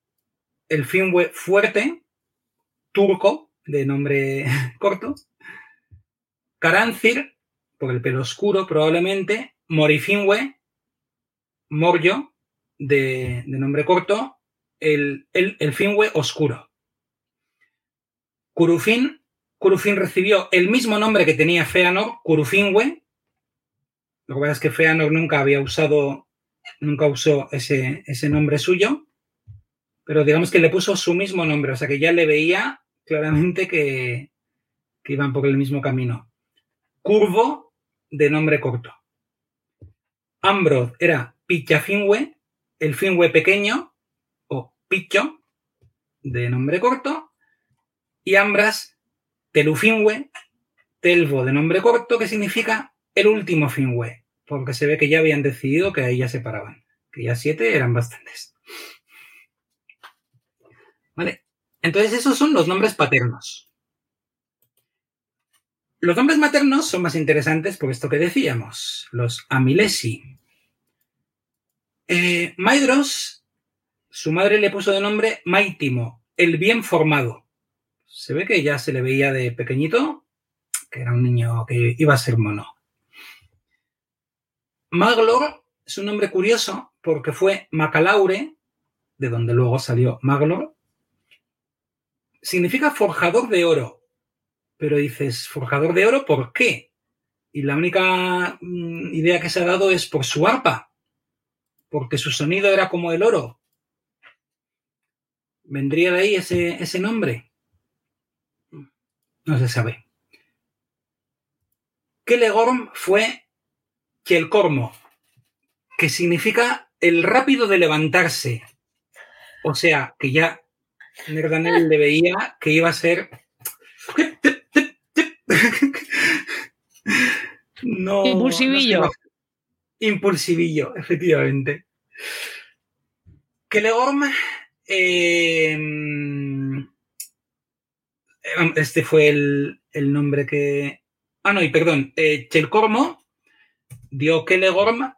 el Finwe fuerte, turco, de nombre corto, Carancir, por el pelo oscuro probablemente, Morifinwe, Moryo, de, de nombre corto, el, el, el Finwe oscuro. Curufin, Curufin recibió el mismo nombre que tenía Feanor, Curufinwe. Lo que pasa es que Feanor nunca había usado, nunca usó ese, ese nombre suyo, pero digamos que le puso su mismo nombre, o sea que ya le veía claramente que, iban por el mismo camino. Curvo, de nombre corto. Ambrod era Pichafinwe, el Finwe pequeño, o Picho, de nombre corto. Y Ambras, Telufinwe, Telvo, de nombre corto, que significa el último Finwe, porque se ve que ya habían decidido que ahí ya se paraban, que ya siete eran bastantes. ¿Vale? Entonces esos son los nombres paternos. Los nombres maternos son más interesantes por esto que decíamos, los amilesi. Eh, Maidros, su madre le puso de nombre Maitimo, el bien formado. Se ve que ya se le veía de pequeñito, que era un niño que iba a ser mono. Maglor es un nombre curioso porque fue Macalaure, de donde luego salió Maglor, significa forjador de oro. Pero dices, forjador de oro, ¿por qué? Y la única mm, idea que se ha dado es por su arpa, porque su sonido era como el oro. ¿Vendría de ahí ese, ese nombre? No se sabe. Kelegorm fue Kielkormo, que significa el rápido de levantarse. O sea, que ya Nerdanel le veía que iba a ser. no, Impulsivillo. no impulsivillo, efectivamente. Kelegorm. eh, este fue el, el nombre que. Ah, no, y perdón. Eh, Chelcormo dio Kelegorm.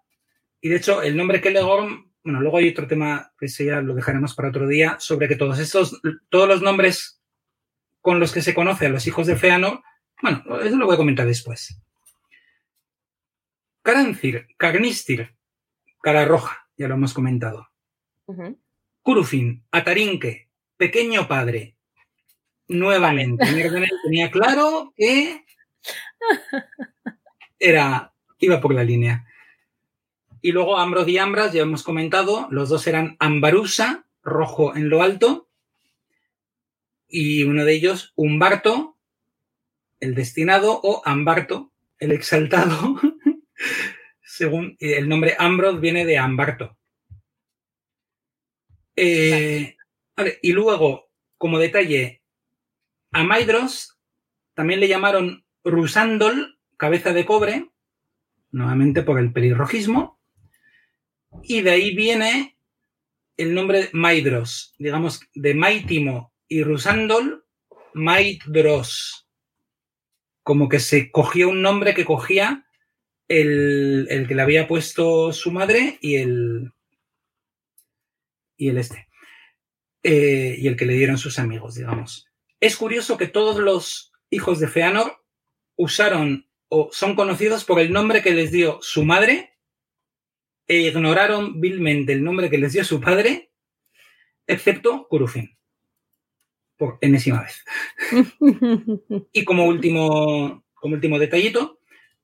Y de hecho, el nombre Kelegorm bueno, luego hay otro tema que ese ya lo dejaremos para otro día, sobre que todos estos, todos los nombres con los que se conoce a los hijos de Feanor, bueno, eso lo voy a comentar después. Carancir, Carnistir, cara roja, ya lo hemos comentado. Ujú. Curufin, Atarinque, pequeño padre. Nuevamente, tenía claro que era, iba por la línea. Y luego Ambrod y Ambras, ya hemos comentado, los dos eran Ambarusa, rojo en lo alto, y uno de ellos, Umbarto, el destinado, o Ambarto, el exaltado, según eh, el nombre Ambrod viene de Ambarto. Eh, y luego, como detalle, a Maidros también le llamaron Rusandol, cabeza de cobre, nuevamente por el pelirrojismo, y de ahí viene el nombre Maidros, digamos, de Maitimo y Rusandol, Maidros. Como que se cogió un nombre que cogía el, el que le había puesto su madre y el. y el este. Eh, y el que le dieron sus amigos, digamos. Es curioso que todos los hijos de Feanor usaron o son conocidos por el nombre que les dio su madre e ignoraron vilmente el nombre que les dio su padre, excepto Kurufin. Por enésima vez. Y como último, como último detallito,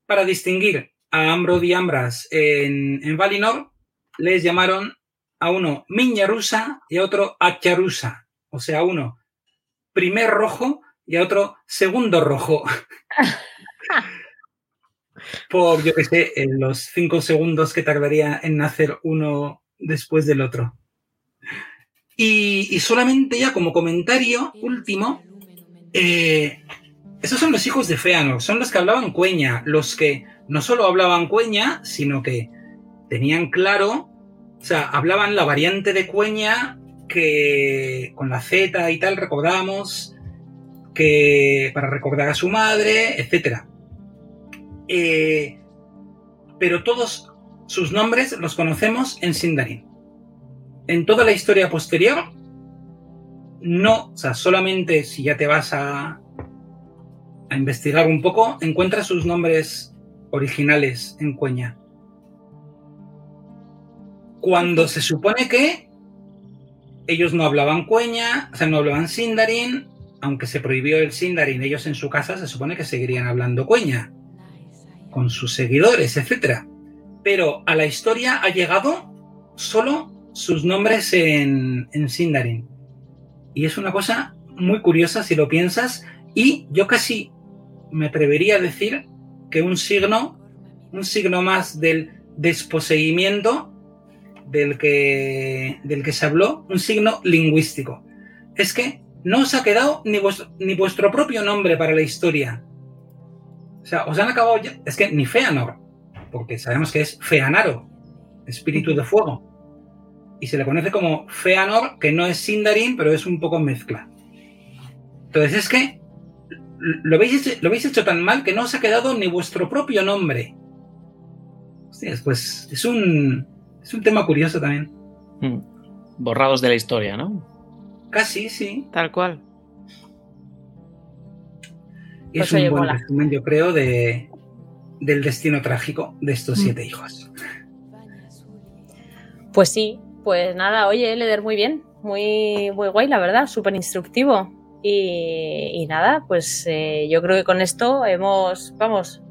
para distinguir a Ambrod y Ambras en, en Valinor, les llamaron a uno Miña Rusa y a otro Acharusa. O sea, uno primer rojo y a otro segundo rojo. Por, yo que sé, en los cinco segundos que tardaría en nacer uno después del otro. Y, solamente ya como comentario último, eh, esos son los hijos de Feanor, son los que hablaban cueña, los que no solo hablaban cueña, sino que tenían claro, o sea, hablaban la variante de cueña que con la Z y tal recordábamos, que para recordar a su madre, etcétera. Eh, pero todos sus nombres los conocemos en Sindarin. En toda la historia posterior, no, o sea, solamente si ya te vas a, investigar un poco, encuentras sus nombres originales en Cueña. Cuando se supone que ellos no hablaban Cueña, o sea, no hablaban Sindarin, aunque se prohibió el Sindarin, ellos en su casa se supone que seguirían hablando Cueña con sus seguidores, etc. Pero a la historia ha llegado solo sus nombres en, Sindarin. Y es una cosa muy curiosa si lo piensas. Y yo casi me atrevería a decir que un signo, un signo más del desposeimiento del que, del que se habló, un signo lingüístico. Es que no os ha quedado ni vuestro propio nombre para la historia. O sea, os han acabado ya. Es que ni Feanor, porque sabemos que es Feanaro, espíritu de fuego. Y se le conoce como Feanor, que no es Sindarin, pero es un poco mezcla. Entonces es que lo habéis, hecho, lo habéis hecho tan mal que no os ha quedado ni vuestro propio nombre. Hostias, pues es un, es un tema curioso también. Hmm. Borrados de la historia, ¿no? Casi, sí. Tal cual. Pues es un buen resumen, yo creo, de, del destino trágico de estos Mm. siete hijos. Pues sí, pues nada, oye, Leder, muy bien. Muy, muy guay, la verdad, súper instructivo. Y, nada, pues eh, yo creo que con esto hemos, vamos,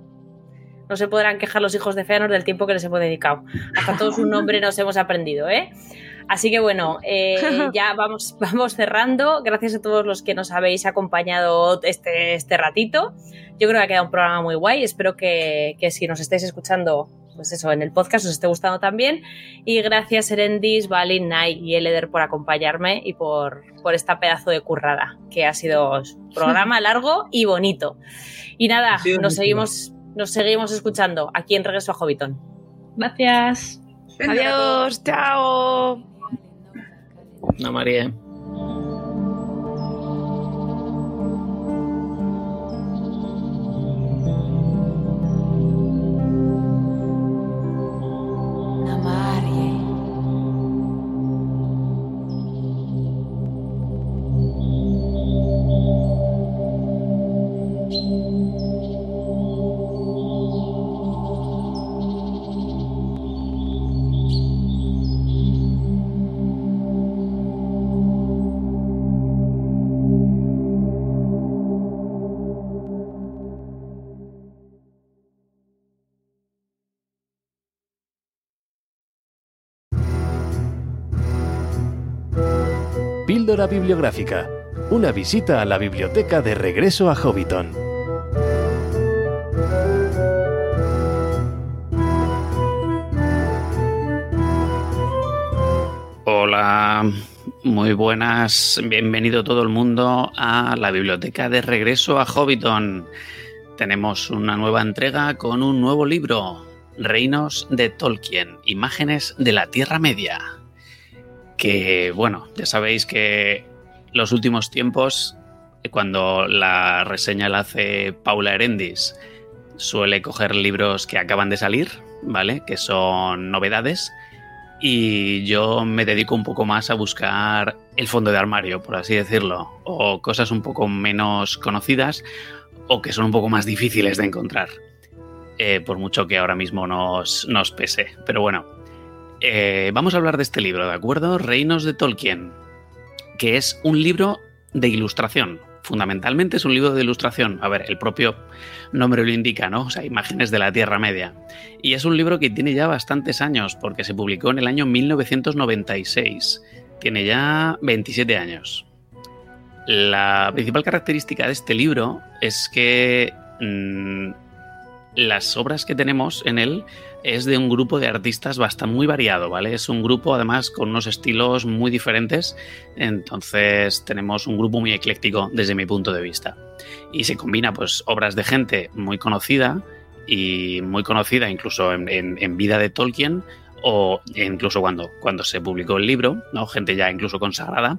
no se podrán quejar los hijos de Feanor del tiempo que les hemos dedicado. Hasta todos un nombre nos hemos aprendido, ¿eh? Así que bueno, eh, ya vamos, vamos cerrando. Gracias a todos los que nos habéis acompañado este, este ratito. Yo creo que ha quedado un programa muy guay. Espero que, que si nos estáis escuchando pues eso, en el podcast os esté gustando también. Y gracias Erendis, Valin, Nai y Eleder por acompañarme y por, por esta pedazo de currada, que ha sido un programa largo y bonito. Y nada, nos seguimos, nos seguimos escuchando aquí en Regreso a Hobbiton. Gracias. Adiós, chao. No, María. Bibliográfica. Una visita a la biblioteca de regreso a Hobbiton. Hola, muy buenas, bienvenido todo el mundo a la biblioteca de regreso a Hobbiton. Tenemos una nueva entrega con un nuevo libro, Reinos de Tolkien, Imágenes de la Tierra Media que bueno, ya sabéis que los últimos tiempos, cuando la reseña la hace Paula Erendis, suele coger libros que acaban de salir, ¿vale? Que son novedades. Y yo me dedico un poco más a buscar el fondo de armario, por así decirlo, o cosas un poco menos conocidas o que son un poco más difíciles de encontrar, eh, por mucho que ahora mismo nos, nos pese. Pero bueno, eh, vamos a hablar de este libro, ¿de acuerdo? Reinos de Tolkien, que es un libro de ilustración. Fundamentalmente es un libro de ilustración. A ver, el propio nombre lo indica, ¿no? O sea, imágenes de la Tierra Media. Y es un libro que tiene ya bastantes años, porque se publicó en el año 1996. Tiene ya 27 años. La principal característica de este libro es que mm, las obras que tenemos en él es de un grupo de artistas bastante muy variado, ¿vale? Es un grupo además con unos estilos muy diferentes, entonces tenemos un grupo muy ecléctico desde mi punto de vista. Y se combina pues obras de gente muy conocida y muy conocida incluso en, vida de Tolkien o incluso cuando, cuando se publicó el libro, ¿no? Gente ya incluso consagrada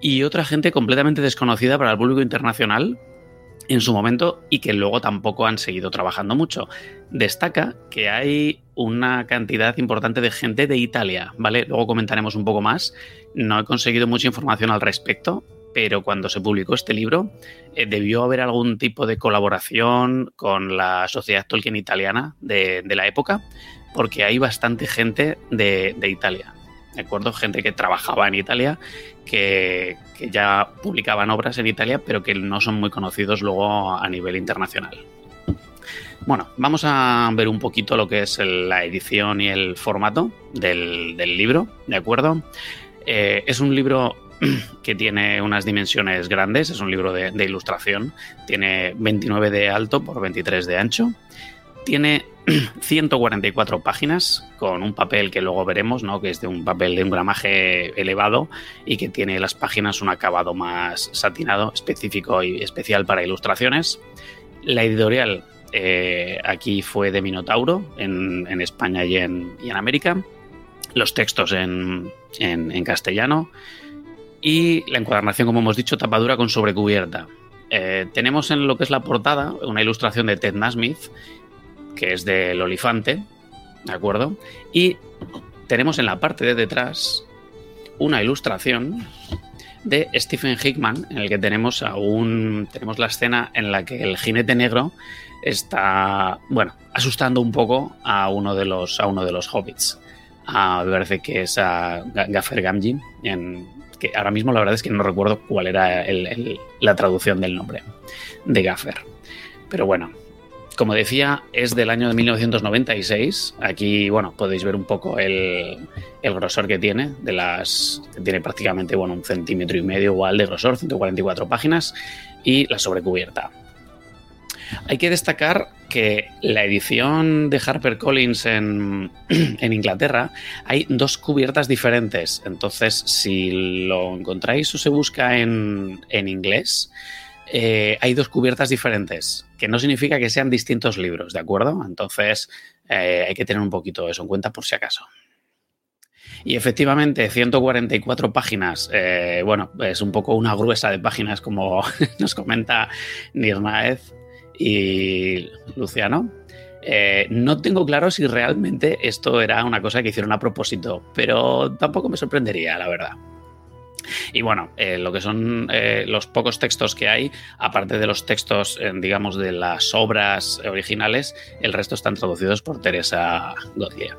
y otra gente completamente desconocida para el público internacional en su momento y que luego tampoco han seguido trabajando mucho. Destaca que hay una cantidad importante de gente de Italia, ¿vale? Luego comentaremos un poco más. No he conseguido mucha información al respecto, pero cuando se publicó este libro eh, debió haber algún tipo de colaboración con la sociedad Tolkien italiana de, la época, porque hay bastante gente de, de Italia. ¿De acuerdo? Gente que trabajaba en Italia que, ya publicaban obras en Italia, pero que no son muy conocidos luego a nivel internacional. Bueno, vamos a ver un poquito lo que es la edición y el formato del, libro, ¿de acuerdo? Eh, es un libro que tiene unas dimensiones grandes, es un libro de, ilustración, tiene 29 de alto por 23 de ancho, tiene 144 páginas con un papel que luego veremos, ¿no? que es de un papel de un gramaje elevado y que tiene las páginas un acabado más satinado, específico y especial para ilustraciones. La editorial eh, aquí fue de Minotauro en, España y en, América. Los textos en, castellano. Y la encuadernación, como hemos dicho, tapadura con sobrecubierta. Eh, tenemos en lo que es la portada una ilustración de Ted Nasmith que es del olifante, ¿de acuerdo? Y tenemos en la parte de detrás una ilustración de Stephen Hickman, en el que tenemos aún tenemos la escena en la que el jinete negro está, bueno, asustando un poco a uno de los a uno de los hobbits. me parece que es a Gaffer Gamgee en, que ahora mismo la verdad es que no recuerdo cuál era la traducción del nombre de Gaffer. Pero bueno, como decía, es del año de 1996. Aquí, bueno, podéis ver un poco el, grosor que tiene, de las tiene prácticamente bueno, un centímetro y medio igual de grosor, 144 páginas, y la sobrecubierta. Hay que destacar que la edición de HarperCollins en, en Inglaterra hay dos cubiertas diferentes. Entonces, si lo encontráis o se busca en, inglés, eh, hay dos cubiertas diferentes, que no significa que sean distintos libros, ¿de acuerdo? Entonces, eh, hay que tener un poquito eso en cuenta por si acaso. Y efectivamente, 144 páginas, eh, bueno, es un poco una gruesa de páginas, como nos comenta Nirnaez y Luciano. No tengo claro si realmente esto era una cosa que hicieron a propósito, pero tampoco me sorprendería, la verdad. Y bueno, eh, lo que son eh, los pocos textos que hay, aparte de los textos, digamos, de las obras originales, el resto están traducidos por Teresa Gottlieb.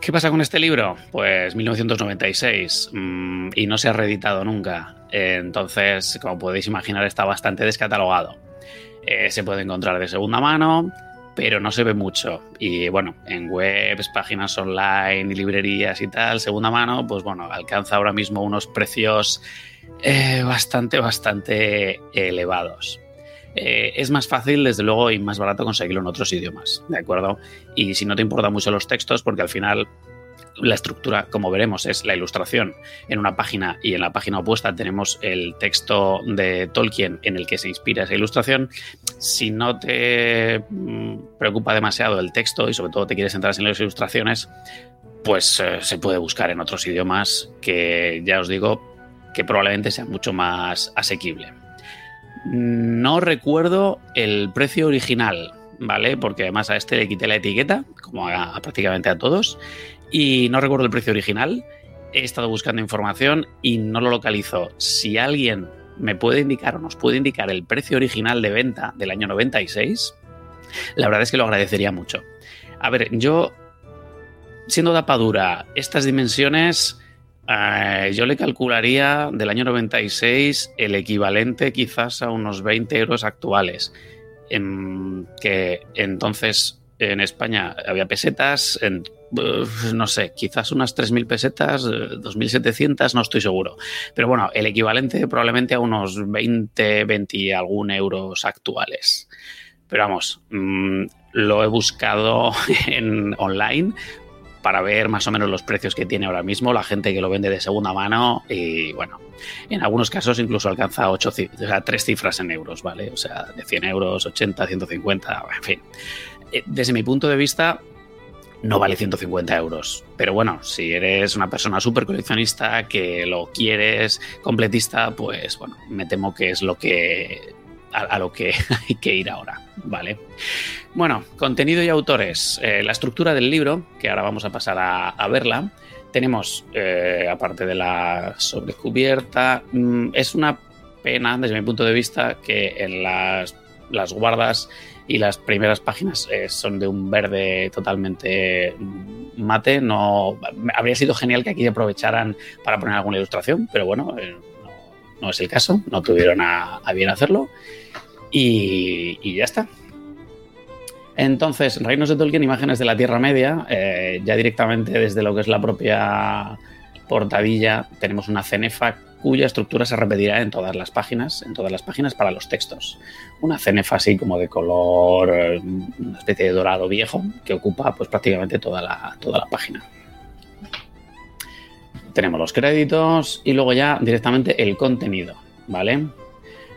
¿Qué pasa con este libro? Pues 1996 mm, y no se ha reeditado nunca. entonces, como podéis imaginar, está bastante descatalogado. Eh, se puede encontrar de segunda mano, pero no se ve mucho. Y bueno, en webs, páginas online y librerías y tal, segunda mano, pues bueno, alcanza ahora mismo unos precios eh, bastante, bastante elevados. Eh, es más fácil, desde luego, y más barato conseguirlo en otros idiomas, ¿de acuerdo? Y si no te importan mucho los textos, porque al final la estructura, como veremos, es la ilustración en una página y en la página opuesta tenemos el texto de Tolkien en el que se inspira esa ilustración. Si no te mm, preocupa demasiado el texto y sobre todo te quieres centrar en las ilustraciones, pues eh, se puede buscar en otros idiomas que ya os digo que probablemente sea mucho más asequible. No recuerdo el precio original, ¿vale? Porque además a este le quité la etiqueta, como a, prácticamente a todos, y no recuerdo el precio original. He estado buscando información y no lo localizo. Si alguien me puede indicar o nos puede indicar el precio original de venta del año 96, la verdad es que lo agradecería mucho. A ver, yo, siendo tapadura, estas dimensiones eh, yo le calcularía del año 96 el equivalente quizás a unos 20 euros actuales. En, que entonces en España había pesetas, en, no sé, quizás unas 3.000 pesetas, 2.700, no estoy seguro. Pero bueno, el equivalente probablemente a unos 20, 20 y algún euros actuales. Pero vamos, mm, lo he buscado en online para ver más o menos los precios que tiene ahora mismo la gente que lo vende de segunda mano y bueno, en algunos casos incluso alcanza ocho, tres cifras en euros, ¿vale? O sea, de 100 euros, 80, 150, en fin. Eh, desde mi punto de vista, no vale 150 euros. Pero bueno, si eres una persona súper coleccionista, que lo quieres completista, pues bueno, me temo que es lo que a, lo que hay que ir ahora, ¿vale? Bueno, contenido y autores. Eh, la estructura del libro, que ahora vamos a pasar a, verla, tenemos, eh, aparte de la sobrecubierta, mm, es una pena, desde mi punto de vista, que en las, las guardas y las primeras páginas eh, son de un verde totalmente mate. No, habría sido genial que aquí aprovecharan para poner alguna ilustración, pero bueno, no, es el caso, no tuvieron a bien hacerlo y, ya está. Entonces, Reinos de Tolkien, imágenes de la Tierra Media, eh, ya directamente desde lo que es la propia portadilla, tenemos una cenefa cuya estructura se repetirá en todas las páginas, en todas las páginas para los textos. Una cenefa así como de color, eh, una especie de dorado viejo, que ocupa pues prácticamente toda la, toda la página. Tenemos los créditos y luego ya directamente el contenido, ¿vale?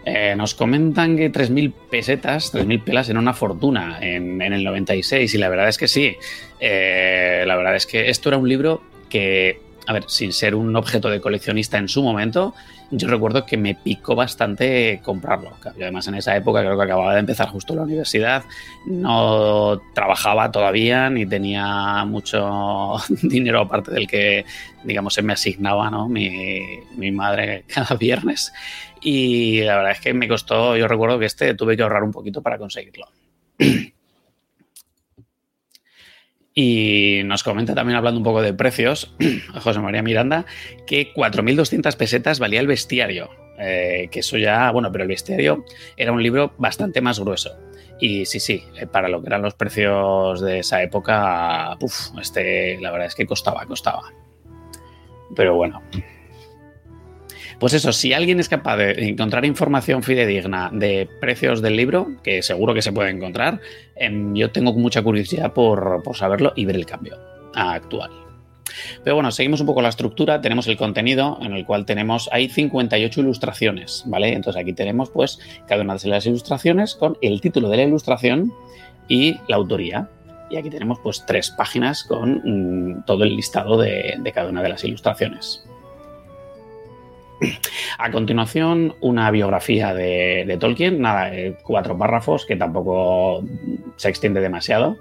Eh, nos comentan que 3.000 pesetas, 3.000 pelas en una fortuna en, el 96 y la verdad es que sí. Eh, la verdad es que esto era un libro que, a ver, sin ser un objeto de coleccionista en su momento, yo recuerdo que me picó bastante comprarlo. además en esa época creo que acababa de empezar justo la universidad, no trabajaba todavía ni tenía mucho dinero aparte del que, digamos, se me asignaba ¿no? mi, mi madre cada viernes. Y la verdad es que me costó, yo recuerdo que este tuve que ahorrar un poquito para conseguirlo. Y nos comenta también, hablando un poco de precios, José María Miranda, que 4.200 pesetas valía el bestiario. Eh, que eso ya, bueno, pero el bestiario era un libro bastante más grueso. Y sí, sí, eh, para lo que eran los precios de esa época, uf, este, la verdad es que costaba, costaba. Pero bueno. Pues eso, si alguien es capaz de encontrar información fidedigna de precios del libro, que seguro que se puede encontrar, em, yo tengo mucha curiosidad por, por saberlo y ver el cambio actual. Pero bueno, seguimos un poco la estructura, tenemos el contenido en el cual tenemos, hay 58 ilustraciones, ¿vale? Entonces aquí tenemos pues cada una de las ilustraciones con el título de la ilustración y la autoría. Y aquí tenemos pues tres páginas con mm, todo el listado de, cada una de las ilustraciones. A continuación, una biografía de, Tolkien, nada, eh, cuatro párrafos que tampoco se extiende demasiado,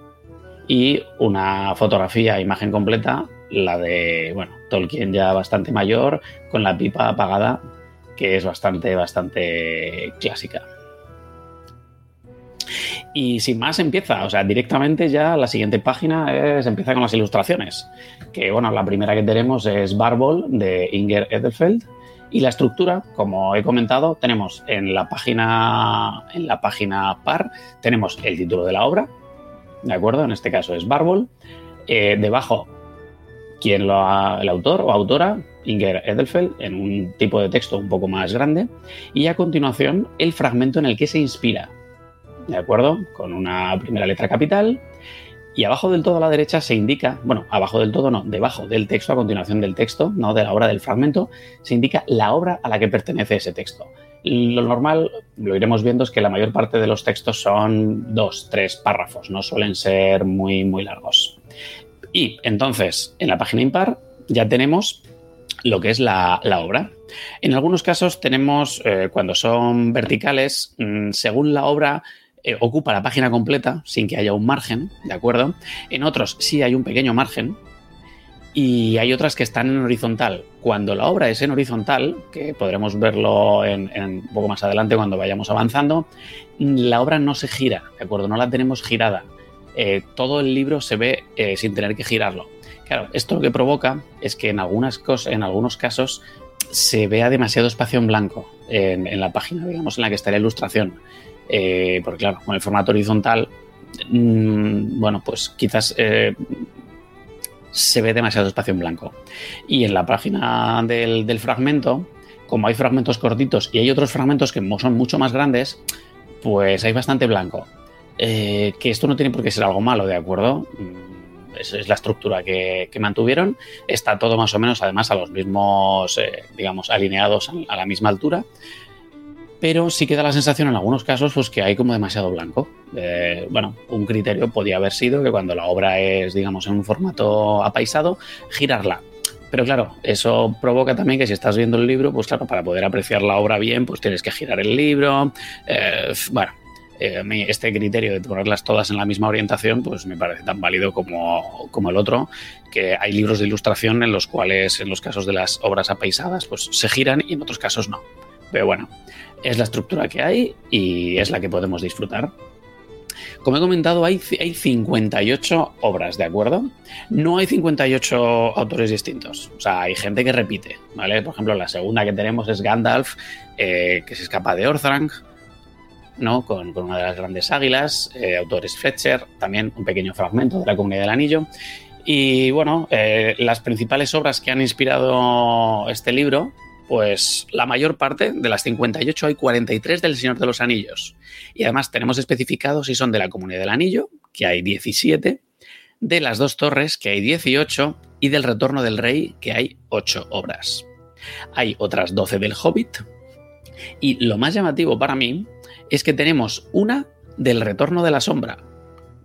y una fotografía, imagen completa la de, bueno, Tolkien ya bastante mayor, con la pipa apagada, que es bastante, bastante clásica. Y sin más empieza, o sea, directamente ya la siguiente página es, empieza con las ilustraciones. Que bueno, la primera que tenemos es Barbol de Inger Edelfeld. Y la estructura, como he comentado, tenemos en la página, en la página par, tenemos el título de la obra, ¿de acuerdo? En este caso es Barbol. Eh, debajo quien lo ha, el autor o autora, Inger Edelfeld, en un tipo de texto un poco más grande, y a continuación el fragmento en el que se inspira, ¿de acuerdo? Con una primera letra capital, y abajo del todo a la derecha se indica, bueno, abajo del todo no, debajo del texto, a continuación del texto, no de la obra del fragmento, se indica la obra a la que pertenece ese texto. Lo normal, lo iremos viendo, es que la mayor parte de los textos son dos, tres párrafos, no suelen ser muy, muy largos. Y entonces, en la página impar ya tenemos lo que es la, obra. En algunos casos tenemos, eh, cuando son verticales, mm, según la obra, eh, ocupa la página completa sin que haya un margen, ¿de acuerdo? En otros sí hay un pequeño margen. Y hay otras que están en horizontal. Cuando la obra es en horizontal, que podremos verlo en, un poco más adelante cuando vayamos avanzando, la obra no se gira, ¿de acuerdo? No la tenemos girada. Eh, todo el libro se ve eh, sin tener que girarlo. Claro, esto lo que provoca es que en, algunas cosas, en algunos casos se vea demasiado espacio en blanco en, la página, digamos, en la que está la ilustración. Eh, porque claro, con el formato horizontal, mm, bueno, pues quizás se ve demasiado espacio en blanco. Y en la página del, fragmento, como hay fragmentos cortitos y hay otros fragmentos que son mucho más grandes, pues hay bastante blanco. Eh, que esto no tiene por qué ser algo malo, ¿de acuerdo? Mm, esa es la estructura que, mantuvieron. Está todo más o menos, además, a los mismos, eh, digamos, alineados a la misma altura. Pero sí queda la sensación en algunos casos pues, que hay como demasiado blanco. Eh, bueno, un criterio podía haber sido que cuando la obra es, digamos, en un formato apaisado, girarla. Pero claro, eso provoca también que si estás viendo el libro, pues claro, para poder apreciar la obra bien, pues tienes que girar el libro. bueno, eh, este criterio de ponerlas todas en la misma orientación, pues me parece tan válido como, el otro, que hay libros de ilustración en los cuales, en los casos de las obras apaisadas, pues se giran y en otros casos no. Pero bueno, es la estructura que hay y es la que podemos disfrutar. Como he comentado, hay, hay 58 obras, ¿de acuerdo? No hay 58 autores distintos. O sea, hay gente que repite, ¿vale? Por ejemplo, la segunda que tenemos es Gandalf, eh, que se escapa de Orthrang. ¿no? Con, una de las grandes águilas, eh, autores Fletcher, también un pequeño fragmento de la Comunidad del Anillo. Y bueno, eh, las principales obras que han inspirado este libro, pues la mayor parte, de las 58, hay 43 del Señor de los Anillos. Y además tenemos especificados si son de la Comunidad del Anillo, que hay 17, de las dos torres, que hay 18, y del Retorno del Rey, que hay 8 obras. Hay otras 12 del Hobbit. Y lo más llamativo para mí es que tenemos una del retorno de la sombra.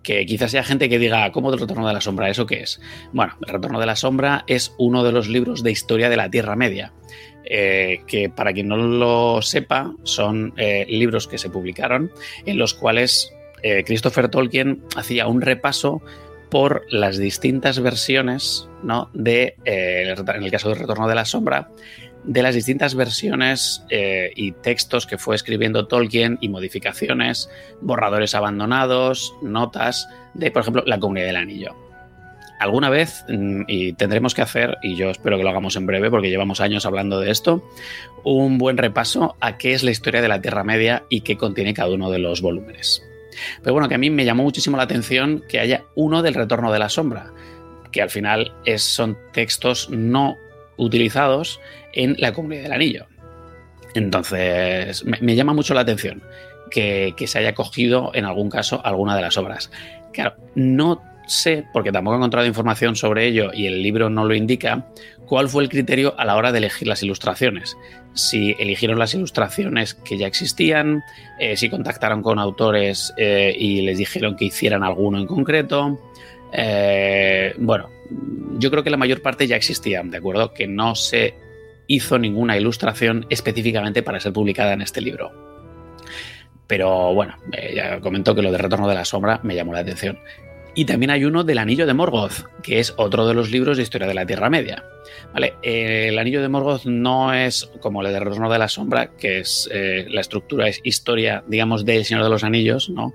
Que quizás haya gente que diga, ¿cómo del retorno de la sombra? ¿Eso qué es? Bueno, el retorno de la sombra es uno de los libros de historia de la Tierra Media. Eh, que para quien no lo sepa, son eh, libros que se publicaron en los cuales eh, Christopher Tolkien hacía un repaso por las distintas versiones ¿no? de, en el caso del retorno de la sombra, de las distintas versiones y textos que fue escribiendo Tolkien y modificaciones, borradores abandonados, notas de, por ejemplo, la Comunidad del Anillo. Alguna vez, mm, y tendremos que hacer, y yo espero que lo hagamos en breve porque llevamos años hablando de esto, un buen repaso a qué es la historia de la Tierra Media y qué contiene cada uno de los volúmenes. Pero bueno, que a mí me llamó muchísimo la atención que haya uno del retorno de la sombra, que al final es, son textos no utilizados en la comunidad del anillo. Entonces, me, llama mucho la atención que, que, se haya cogido en algún caso alguna de las obras. Claro, no sé, porque tampoco he encontrado información sobre ello y el libro no lo indica, cuál fue el criterio a la hora de elegir las ilustraciones. Si eligieron las ilustraciones que ya existían, eh, si contactaron con autores eh, y les dijeron que hicieran alguno en concreto. Eh, bueno, yo creo que la mayor parte ya existían, ¿de acuerdo? Que no se hizo ninguna ilustración específicamente para ser publicada en este libro. Pero bueno, ya comentó que lo de Retorno de la Sombra me llamó la atención. Y también hay uno del Anillo de Morgoth, que es otro de los libros de historia de la Tierra Media. ¿Vale? el Anillo de Morgoth no es como el de Retorno de la Sombra, que es eh, la estructura, es historia, digamos, del Señor de los Anillos, ¿no?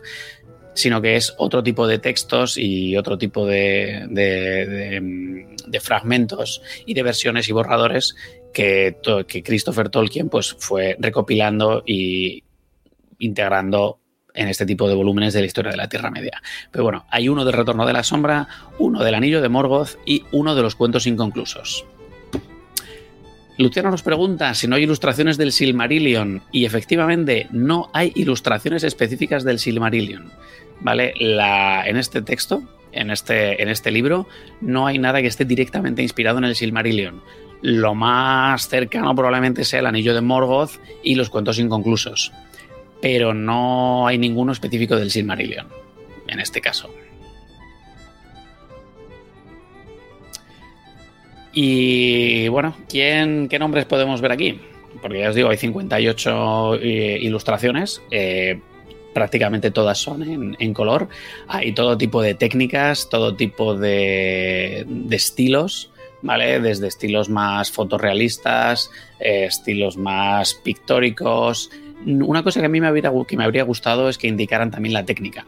sino que es otro tipo de textos y otro tipo de, de, fragmentos y de versiones y borradores que, que Christopher Tolkien pues, fue recopilando y integrando en este tipo de volúmenes de la historia de la Tierra Media. Pero bueno, hay uno del Retorno de la Sombra, uno del Anillo de Morgoth y uno de los cuentos inconclusos. Luciano nos pregunta si no hay ilustraciones del Silmarillion y efectivamente no hay ilustraciones específicas del Silmarillion. ¿Vale? En este texto, en este, en este libro, no hay nada que esté directamente inspirado en el Silmarillion. Lo más cercano probablemente sea el Anillo de Morgoth y los cuentos inconclusos pero no hay ninguno específico del Silmarillion, en este caso. Y bueno, ¿quién, ¿qué nombres podemos ver aquí? Porque ya os digo, hay 58 eh, ilustraciones, eh, prácticamente todas son en, color. Hay todo tipo de técnicas, todo tipo de, estilos, ¿vale? Desde estilos más fotorrealistas, eh, estilos más pictóricos, una cosa que a mí me, que me habría gustado es que indicaran también la técnica.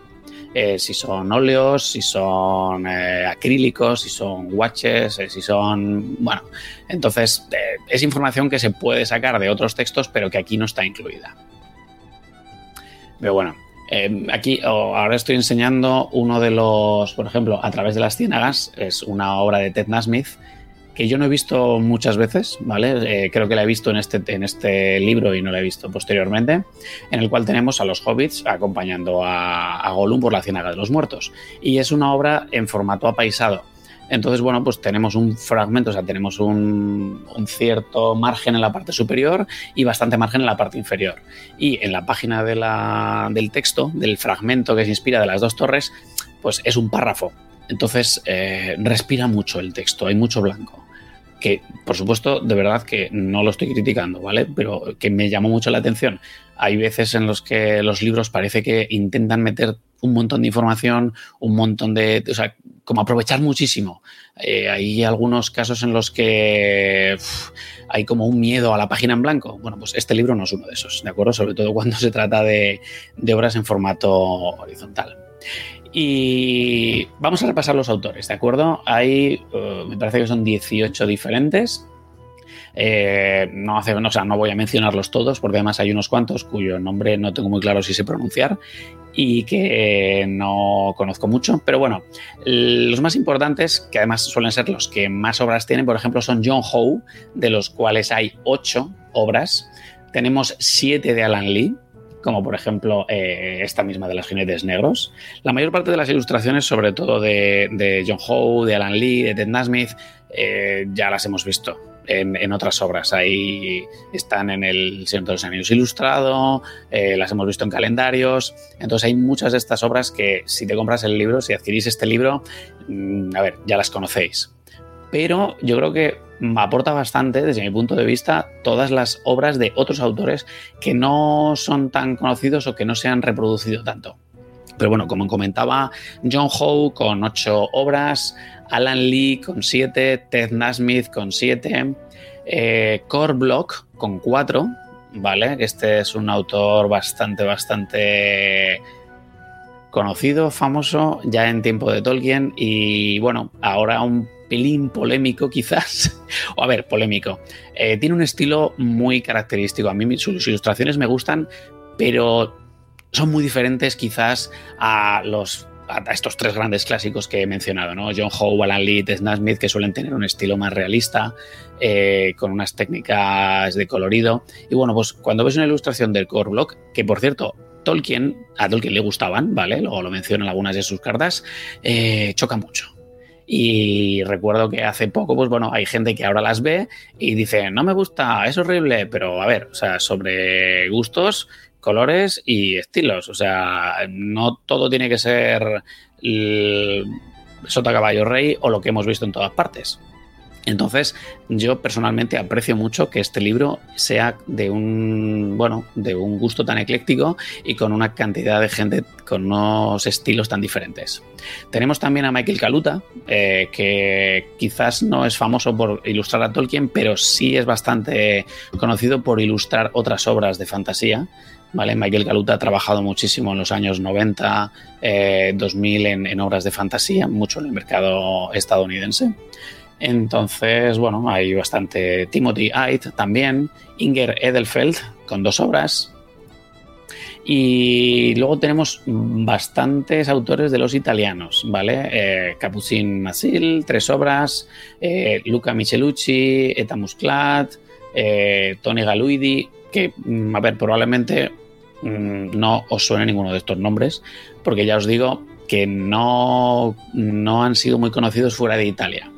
Eh, si son óleos, si son eh, acrílicos, si son watches, eh, si son... Bueno, entonces es información que se puede sacar de otros textos, pero que aquí no está incluida. Pero bueno, aquí ahora estoy enseñando uno de los, por ejemplo, A través de las ciénagas, es una obra de Ted Nasmith que yo no he visto muchas veces, ¿vale? Eh, creo que la he visto en este, en este libro y no la he visto posteriormente, en el cual tenemos a los hobbits acompañando a, a Gollum por la Ciénaga de los Muertos. Y es una obra en formato apaisado. Entonces, bueno, pues tenemos un fragmento, o sea, tenemos un, cierto margen en la parte superior y bastante margen en la parte inferior. Y en la página del texto, del fragmento que se inspira de las dos torres, pues es un párrafo. Entonces, eh, respira mucho el texto, hay mucho blanco que por supuesto, de verdad que no lo estoy criticando, ¿vale? Pero que me llamó mucho la atención. Hay veces en los que los libros parece que intentan meter un montón de información, un montón de... O sea, como aprovechar muchísimo. Eh, hay algunos casos en los que hay como un miedo a la página en blanco. Bueno, pues este libro no es uno de esos, ¿de acuerdo? Sobre todo cuando se trata de, de obras en formato horizontal. Y vamos a repasar los autores, ¿de acuerdo? Hay, eh, me parece que son 18 diferentes. Eh, no, hace, no, no voy a mencionarlos todos porque además hay unos cuantos cuyo nombre no tengo muy claro si sé pronunciar y que no conozco mucho. Pero bueno, los más importantes, que además suelen ser los que más obras tienen, por ejemplo, son John Howe, de los cuales hay 8 obras. Tenemos 7 de Alan Lee, como por ejemplo eh, esta misma de los jinetes negros. La mayor parte de las ilustraciones, sobre todo de, John Howe, de Alan Lee, de Ted Nasmith, eh, ya las hemos visto en, otras obras. Ahí están en el Señor de los Anillos ilustrado, eh, las hemos visto en calendarios. Entonces hay muchas de estas obras que si te compras el libro, si adquirís este libro, mm, a ver, ya las conocéis. Pero yo creo que aporta bastante, desde mi punto de vista, todas las obras de otros autores que no son tan conocidos o que no se han reproducido tanto. Pero bueno, como comentaba, John Howe con ocho obras, Alan Lee con siete, Ted Nasmith con siete, eh, Core Block con cuatro, ¿vale? Este es un autor bastante, bastante conocido, famoso, ya en tiempo de Tolkien y bueno, ahora un pelín polémico quizás, o a ver, polémico. Eh, tiene un estilo muy característico. A mí sus ilustraciones me gustan, pero son muy diferentes quizás a los a estos tres grandes clásicos que he mencionado, ¿no? John Howe, Alan Lee, Ted Smith, que suelen tener un estilo más realista, eh, con unas técnicas de colorido. Y bueno, pues cuando ves una ilustración del core block, que por cierto, Tolkien, a Tolkien le gustaban, ¿vale? Luego lo mencionan algunas de sus cartas, eh, choca mucho. Y recuerdo que hace poco, pues bueno, hay gente que ahora las ve y dice, no me gusta, es horrible, pero a ver, o sea, sobre gustos, colores y estilos. O sea, no todo tiene que ser Sota Caballo Rey o lo que hemos visto en todas partes. Entonces, yo personalmente aprecio mucho que este libro sea de un, bueno, de un gusto tan ecléctico y con una cantidad de gente con unos estilos tan diferentes. Tenemos también a Michael Kaluta, eh, que quizás no es famoso por ilustrar a Tolkien, pero sí es bastante conocido por ilustrar otras obras de fantasía. ¿Vale? Michael Kaluta ha trabajado muchísimo en los años 90, 2000 eh, en, en obras de fantasía, mucho en el mercado estadounidense. Entonces, bueno, hay bastante. Timothy Ait también, Inger Edelfeld con dos obras. Y luego tenemos bastantes autores de los italianos, ¿vale? Eh, Capucin Masil, tres obras, eh, Luca Michelucci, Eta Musclat, eh, Tony Galuidi, que, mm, a ver, probablemente mm, no os suene ninguno de estos nombres, porque ya os digo que no, no han sido muy conocidos fuera de Italia.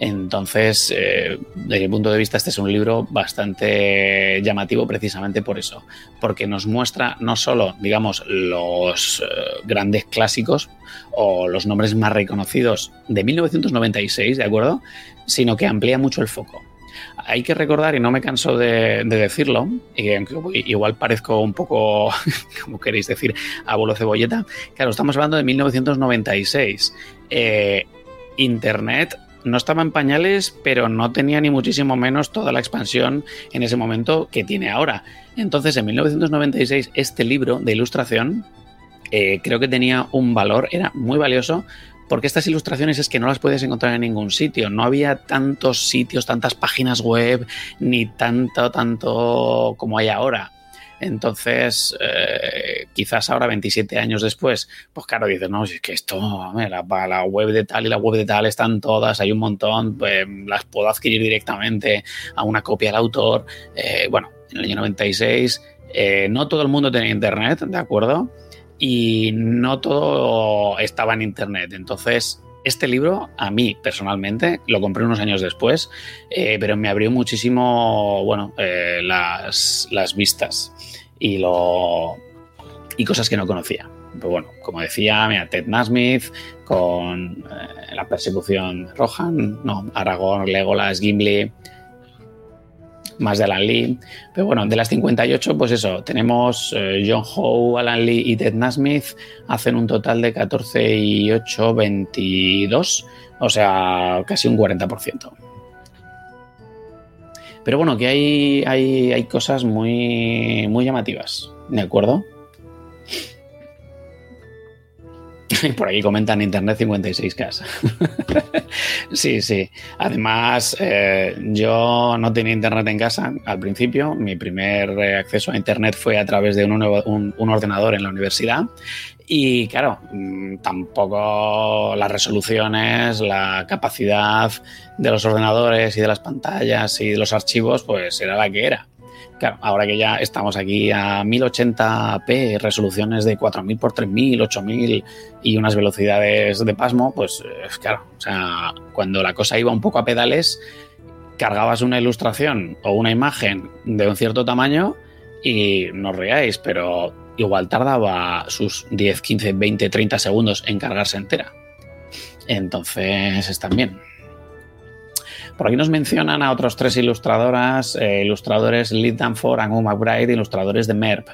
Entonces, eh, desde mi punto de vista, este es un libro bastante llamativo precisamente por eso, porque nos muestra no solo, digamos, los eh, grandes clásicos o los nombres más reconocidos de 1996, ¿de acuerdo? Sino que amplía mucho el foco. Hay que recordar, y no me canso de, decirlo, y igual parezco un poco, como queréis decir, abuelo cebolleta, claro, estamos hablando de 1996. Eh, Internet no estaba en pañales, pero no tenía ni muchísimo menos toda la expansión en ese momento que tiene ahora. Entonces, en 1996, este libro de ilustración eh, creo que tenía un valor, era muy valioso, porque estas ilustraciones es que no las puedes encontrar en ningún sitio. No había tantos sitios, tantas páginas web, ni tanto, tanto como hay ahora. Entonces, eh, quizás ahora, 27 años después, pues claro, dices, no, es que esto, la, web de tal y la web de tal están todas, hay un montón, pues las puedo adquirir directamente a una copia del autor. Eh, bueno, en el año 96, eh, no todo el mundo tenía internet, ¿de acuerdo? Y no todo estaba en internet. Entonces, este libro, a mí personalmente, lo compré unos años después, pero me abrió muchísimo, bueno, las, las vistas y, lo, y cosas que no conocía. Pues bueno, como decía, mira, Ted Nasmith con eh, la persecución Rohan, no, Aragorn, Legolas, Gimli, más de Alan Lee. Pero bueno, de las 58, pues eso, tenemos eh, John Howe, Alan Lee y Ted Nasmith, hacen un total de 14 y 8, 22, o sea, casi un 40%. Pero bueno, que hay, hay, hay cosas muy, muy llamativas, ¿de acuerdo? Por aquí comentan Internet 56K. sí, sí. Además, eh, yo no tenía Internet en casa al principio. Mi primer eh, acceso a Internet fue a través de un, ordenador en la universidad y claro, mm, tampoco las resoluciones, la capacidad de los ordenadores y de las pantallas y de los archivos, pues era la que era. Claro, ahora que ya estamos aquí a 1080p, resoluciones de 4000 por 3000, 8000 y unas velocidades de pasmo, pues eh, claro, o sea, cuando la cosa iba un poco a pedales, cargabas una ilustración o una imagen de un cierto tamaño y no os reáis, pero igual tardaba sus 10, 15, 20, 30 segundos en cargarse entera. Entonces están bien. Por aquí nos mencionan a otros tres ilustradoras, eh, ilustradores Lee Danford, Angu McBride, ilustradores de MERP.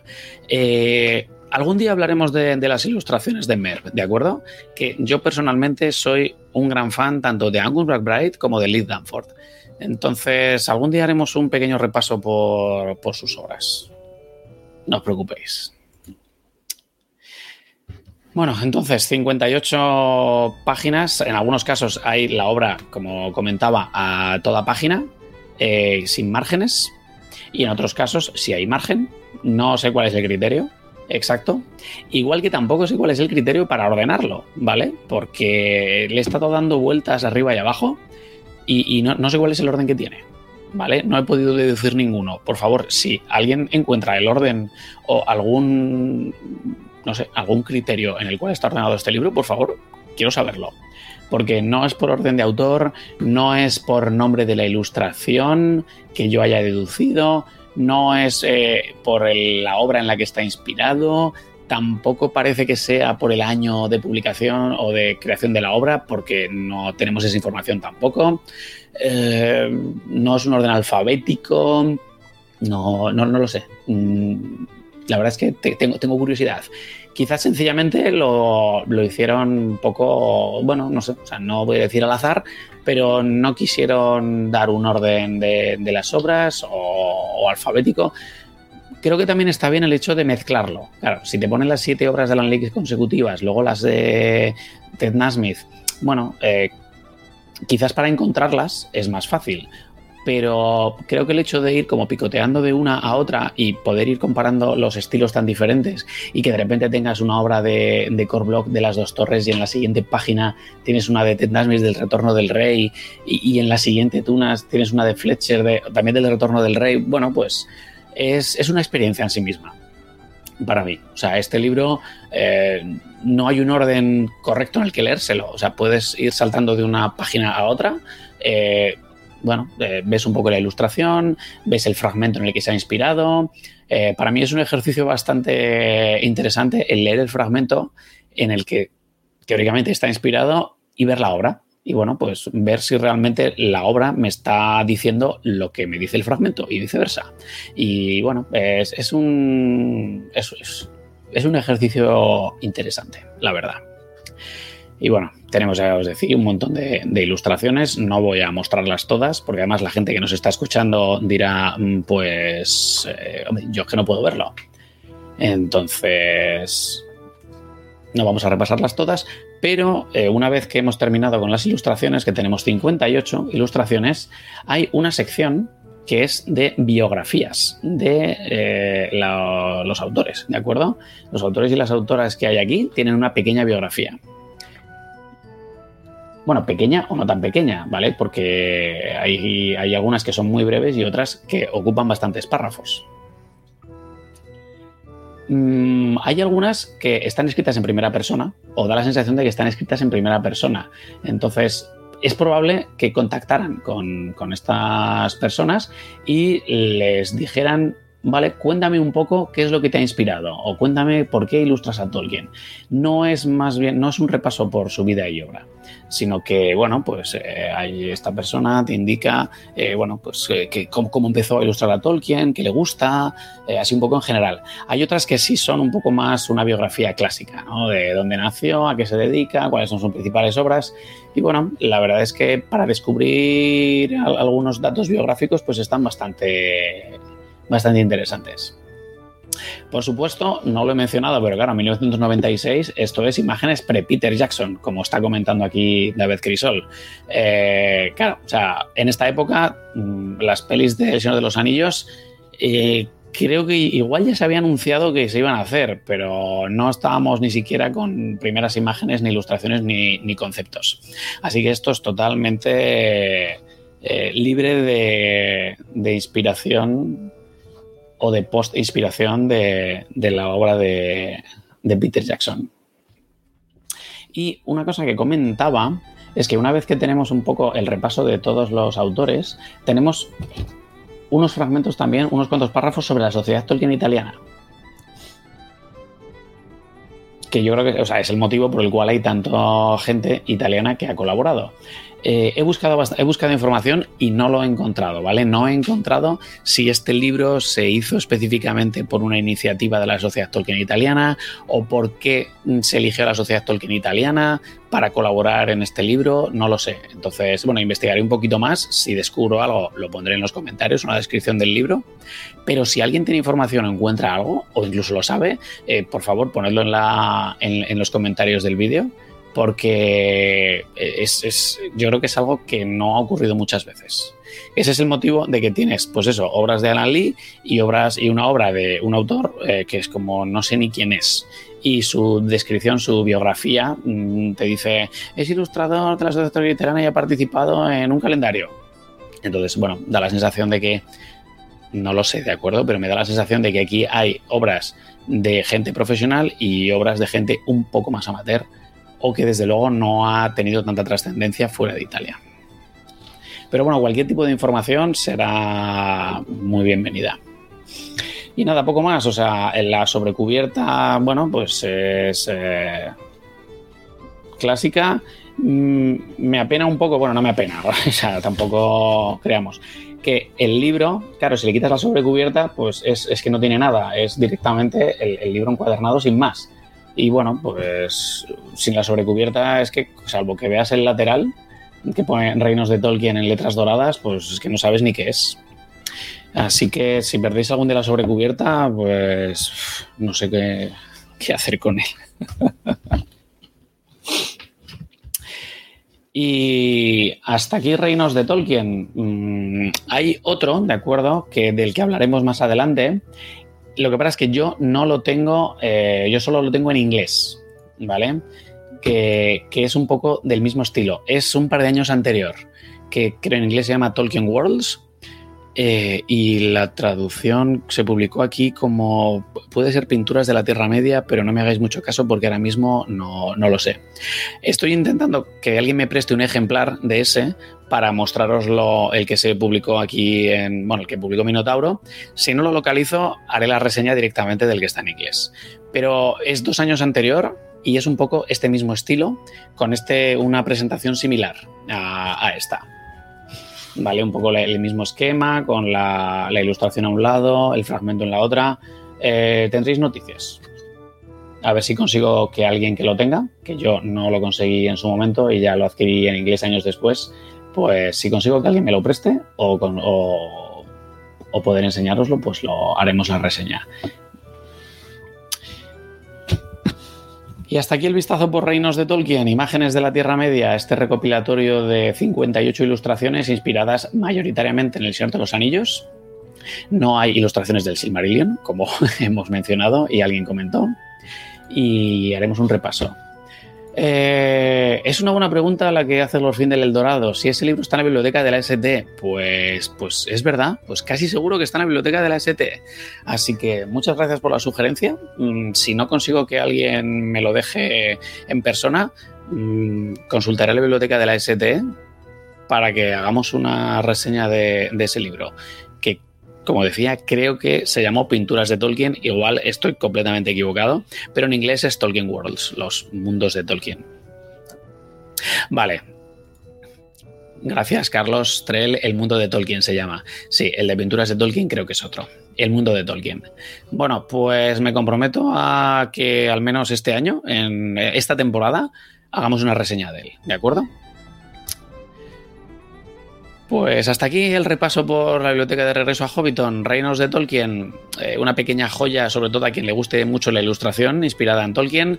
Eh, algún día hablaremos de, las ilustraciones de MERP, ¿de acuerdo? Que yo personalmente soy un gran fan tanto de Angus McBride como de Lee Danford. Entonces, algún día haremos un pequeño repaso por, por sus obras. No os preocupéis. Bueno, entonces 58 páginas, en algunos casos hay la obra, como comentaba, a toda página, eh, sin márgenes, y en otros casos si hay margen, no sé cuál es el criterio exacto, igual que tampoco sé cuál es el criterio para ordenarlo, ¿vale? Porque le he estado dando vueltas arriba y abajo y, no, no sé cuál es el orden que tiene. ¿vale? No he podido deducir ninguno. Por favor, si alguien encuentra el orden o algún, no sé, algún criterio en el cual está ordenado este libro, por favor, quiero saberlo. Porque no es por orden de autor, no es por nombre de la ilustración que yo haya deducido, no es eh, por la obra en la que está inspirado, tampoco parece que sea por el año de publicación o de creación de la obra, porque no tenemos esa información tampoco. Eh, no es un orden alfabético, no, no, lo sé. Mm, la verdad es que tengo, curiosidad. Quizás sencillamente lo, hicieron un poco, bueno, no sé, o sea, no voy a decir al azar, pero no quisieron dar un orden de, las obras o, alfabético. Creo que también está bien el hecho de mezclarlo. Claro, si te ponen las siete obras de Alan Leakes consecutivas, luego las de Ted Nasmith, bueno, eh, quizás para encontrarlas es más fácil pero creo que el hecho de ir como picoteando de una a otra y poder ir comparando los estilos tan diferentes y que de repente tengas una obra de, de Core Block de las dos torres y en la siguiente página tienes una de Ted Nasmith del Retorno del Rey y, en la siguiente tunas tienes una de Fletcher de, también del Retorno del Rey, bueno, pues es, es una experiencia en sí misma para mí. O sea, este libro eh, no hay un orden correcto en el que leérselo. O sea, puedes ir saltando de una página a otra. Eh, bueno, eh, ves un poco la ilustración, ves el fragmento en el que se ha inspirado. Eh, para mí es un ejercicio bastante interesante el leer el fragmento en el que teóricamente está inspirado y ver la obra. Y bueno, pues ver si realmente la obra me está diciendo lo que me dice el fragmento y viceversa. Y bueno, es, un, es un ejercicio interesante, la verdad. Y bueno, tenemos, ya os decía, un montón de, ilustraciones. No voy a mostrarlas todas, porque además la gente que nos está escuchando dirá, mm, pues, eh, yo es que no puedo verlo. Entonces, no vamos a repasarlas todas, pero eh, una vez que hemos terminado con las ilustraciones, que tenemos 58 ilustraciones, hay una sección que es de biografías de eh, los autores, ¿de acuerdo? Los autores y las autoras que hay aquí tienen una pequeña biografía bueno, pequeña o no tan pequeña, ¿vale? Porque hay, algunas que son muy breves y otras que ocupan bastantes párrafos. Mm, hay algunas que están escritas en primera persona o da la sensación de que están escritas en primera persona. Entonces, es probable que contactaran con, con estas personas y les dijeran ¿vale? Cuéntame un poco qué es lo que te ha inspirado o cuéntame por qué ilustras a Tolkien. No es más bien, no es un repaso por su vida y obra, sino que, bueno, pues eh, esta persona te indica, eh, bueno, pues eh, que cómo, empezó a ilustrar a Tolkien, qué le gusta, así un poco en general. Hay otras que sí son un poco más una biografía clásica, ¿no? De dónde nació, a qué se dedica, cuáles son sus principales obras. Y bueno, la verdad es que para descubrir algunos datos biográficos, pues están bastante bastante interesantes. Por supuesto, no lo he mencionado, pero claro, 1996, esto es imágenes pre-Peter Jackson, como está comentando aquí David Crisol. Eh, claro, o sea, en esta época, mm, las pelis de El Señor de los Anillos, eh, creo que igual ya se había anunciado que se iban a hacer, pero no estábamos ni siquiera con primeras imágenes, ni ilustraciones, ni, conceptos. Así que esto es totalmente eh, libre de, de inspiración o de post-inspiración de, la obra de, Peter Jackson. Y una cosa que comentaba es que una vez que tenemos un poco el repaso de todos los autores, tenemos unos fragmentos también, unos cuantos párrafos sobre la sociedad Tolkien italiana. Que yo creo que es el motivo por el cual hay tanta gente italiana que ha colaborado. Eh, he, buscado he buscado información y no lo he encontrado, ¿vale? No he encontrado si este libro se hizo específicamente por una iniciativa de la Sociedad Tolkien Italiana o por qué se eligió la Sociedad Tolkien Italiana para colaborar en este libro, no lo sé. Entonces, bueno, investigaré un poquito más. Si descubro algo, lo pondré en los comentarios, una descripción del libro. Pero si alguien tiene información o encuentra algo, o incluso lo sabe, eh, por favor, ponedlo en, la, en los comentarios del vídeo porque es, yo creo que es algo que no ha ocurrido muchas veces. Ese es el motivo de que tienes, pues eso, obras de Alan Lee y obras y una obra de un autor eh, que es como no sé ni quién es. Y su descripción, su biografía, mm, te dice, es ilustrador de la Sociedad Literana y ha participado en un calendario. Entonces, bueno, da la sensación de que, no lo sé, de acuerdo, pero me da la sensación de que aquí hay obras de gente profesional y obras de gente un poco más amateur o que desde luego no ha tenido tanta trascendencia fuera de Italia. Pero bueno, cualquier tipo de información será muy bienvenida. Y nada, poco más. O sea, en la sobrecubierta, bueno, pues es eh, clásica. Mm, me apena un poco, bueno, no me apena, o sea, tampoco creamos que el libro, claro, si le quitas la sobrecubierta, pues es, que no tiene nada, es directamente el, el libro encuadernado sin más. Y bueno, pues sin la sobrecubierta es que, salvo que veas el lateral, que pone Reinos de Tolkien en letras doradas, pues es que no sabes ni qué es. Así que si perdéis algún de la sobrecubierta, pues no sé qué, qué hacer con él. y hasta aquí Reinos de Tolkien. Mm, hay otro, ¿de acuerdo? Que del que hablaremos más adelante, lo que pasa es que yo no lo tengo, eh, yo solo lo tengo en inglés, ¿vale? Que, es un poco del mismo estilo. Es un par de años anterior, que creo en inglés se llama Tolkien Worlds. Eh, y la traducción se publicó aquí como puede ser pinturas de la Tierra Media, pero no me hagáis mucho caso porque ahora mismo no, no lo sé. Estoy intentando que alguien me preste un ejemplar de ese para mostraroslo el que se publicó aquí en, bueno, el que publicó Minotauro. Si no lo localizo, haré la reseña directamente del que está en inglés. Pero es dos años anterior y es un poco este mismo estilo, con este, una presentación similar a, esta. Vale, un poco el mismo esquema, con la, ilustración a un lado, el fragmento en la otra. Eh, tendréis noticias. A ver si consigo que alguien que lo tenga, que yo no lo conseguí en su momento y ya lo adquirí en inglés años después, pues si consigo que alguien me lo preste o, o, poder enseñároslo, pues lo haremos la reseña. Y hasta aquí el vistazo por Reinos de Tolkien, Imágenes de la Tierra Media, este recopilatorio de 58 ilustraciones inspiradas mayoritariamente en El Señor de los Anillos. No hay ilustraciones del Silmarillion, como hemos mencionado y alguien comentó. Y haremos un repaso. Eh, es una buena pregunta la que hace los fin del Eldorado. Si ese libro está en la biblioteca de la ST, pues, pues es verdad, pues casi seguro que está en la biblioteca de la ST. Así que muchas gracias por la sugerencia. Mm, si no consigo que alguien me lo deje en persona, mm, consultaré la biblioteca de la ST para que hagamos una reseña de ese libro como decía, creo que se llamó Pinturas de Tolkien, igual estoy completamente equivocado, pero en inglés es Tolkien Worlds, los mundos de Tolkien. Vale. Gracias, Carlos Trell. El mundo de Tolkien se llama. Sí, el de Pinturas de Tolkien creo que es otro. El mundo de Tolkien. Bueno, pues me comprometo a que al menos este año, en esta temporada, hagamos una reseña de él. ¿De acuerdo? Pues hasta aquí el repaso por la biblioteca de regreso a Hobbiton, Reinos de Tolkien, eh, una pequeña joya, sobre todo a quien le guste mucho la ilustración inspirada en Tolkien,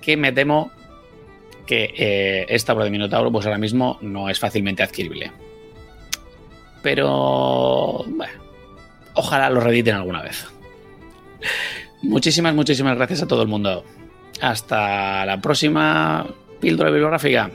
que me temo que eh, esta obra de Minotauro pues ahora mismo no es fácilmente adquirible. Pero bueno, ojalá lo rediten alguna vez. Muchísimas, muchísimas gracias a todo el mundo. Hasta la próxima píldora bibliográfica.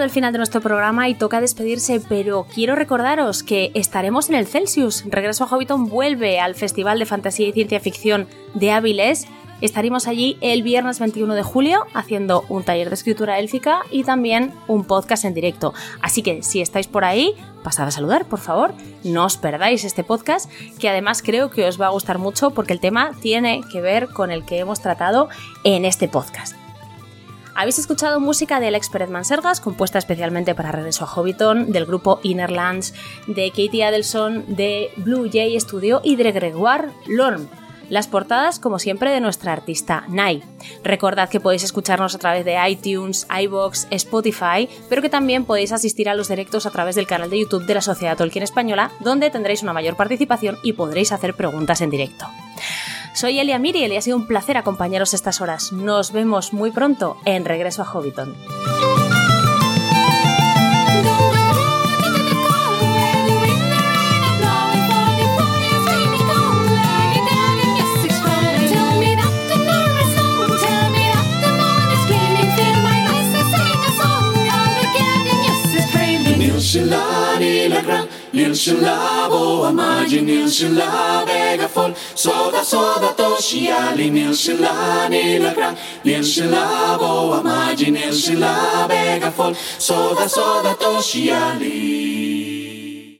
Llegado final de nuestro programa y toca despedirse, pero quiero recordaros que estaremos en el Celsius. Regreso a Hobbiton vuelve al Festival de Fantasía y Ciencia Ficción de Áviles. Estaremos allí el viernes 21 de julio haciendo un taller de escritura élfica y también un podcast en directo. Así que si estáis por ahí, pasad a saludar, por favor. No os perdáis este podcast, que además creo que os va a gustar mucho porque el tema tiene que ver con el que hemos tratado en este podcast. Habéis escuchado música de Alex Pérez Mansergas, compuesta especialmente para Regreso a Hobbiton, del grupo Innerlands, de Katie Adelson, de Blue Jay Studio y de Gregoire Lorne. Las portadas, como siempre, de nuestra artista Nai. Recordad que podéis escucharnos a través de iTunes, iBox, Spotify, pero que también podéis asistir a los directos a través del canal de YouTube de la Sociedad Tolkien Española, donde tendréis una mayor participación y podréis hacer preguntas en directo. Soy Elia Miriel y ha sido un placer acompañaros estas horas. Nos vemos muy pronto en Regreso a Hobbiton. Il shalabo amajin il shalabe gafol soda soda toshiali il shalani lagran il shalabo amajin il shalabe gafol soda soda toshiali.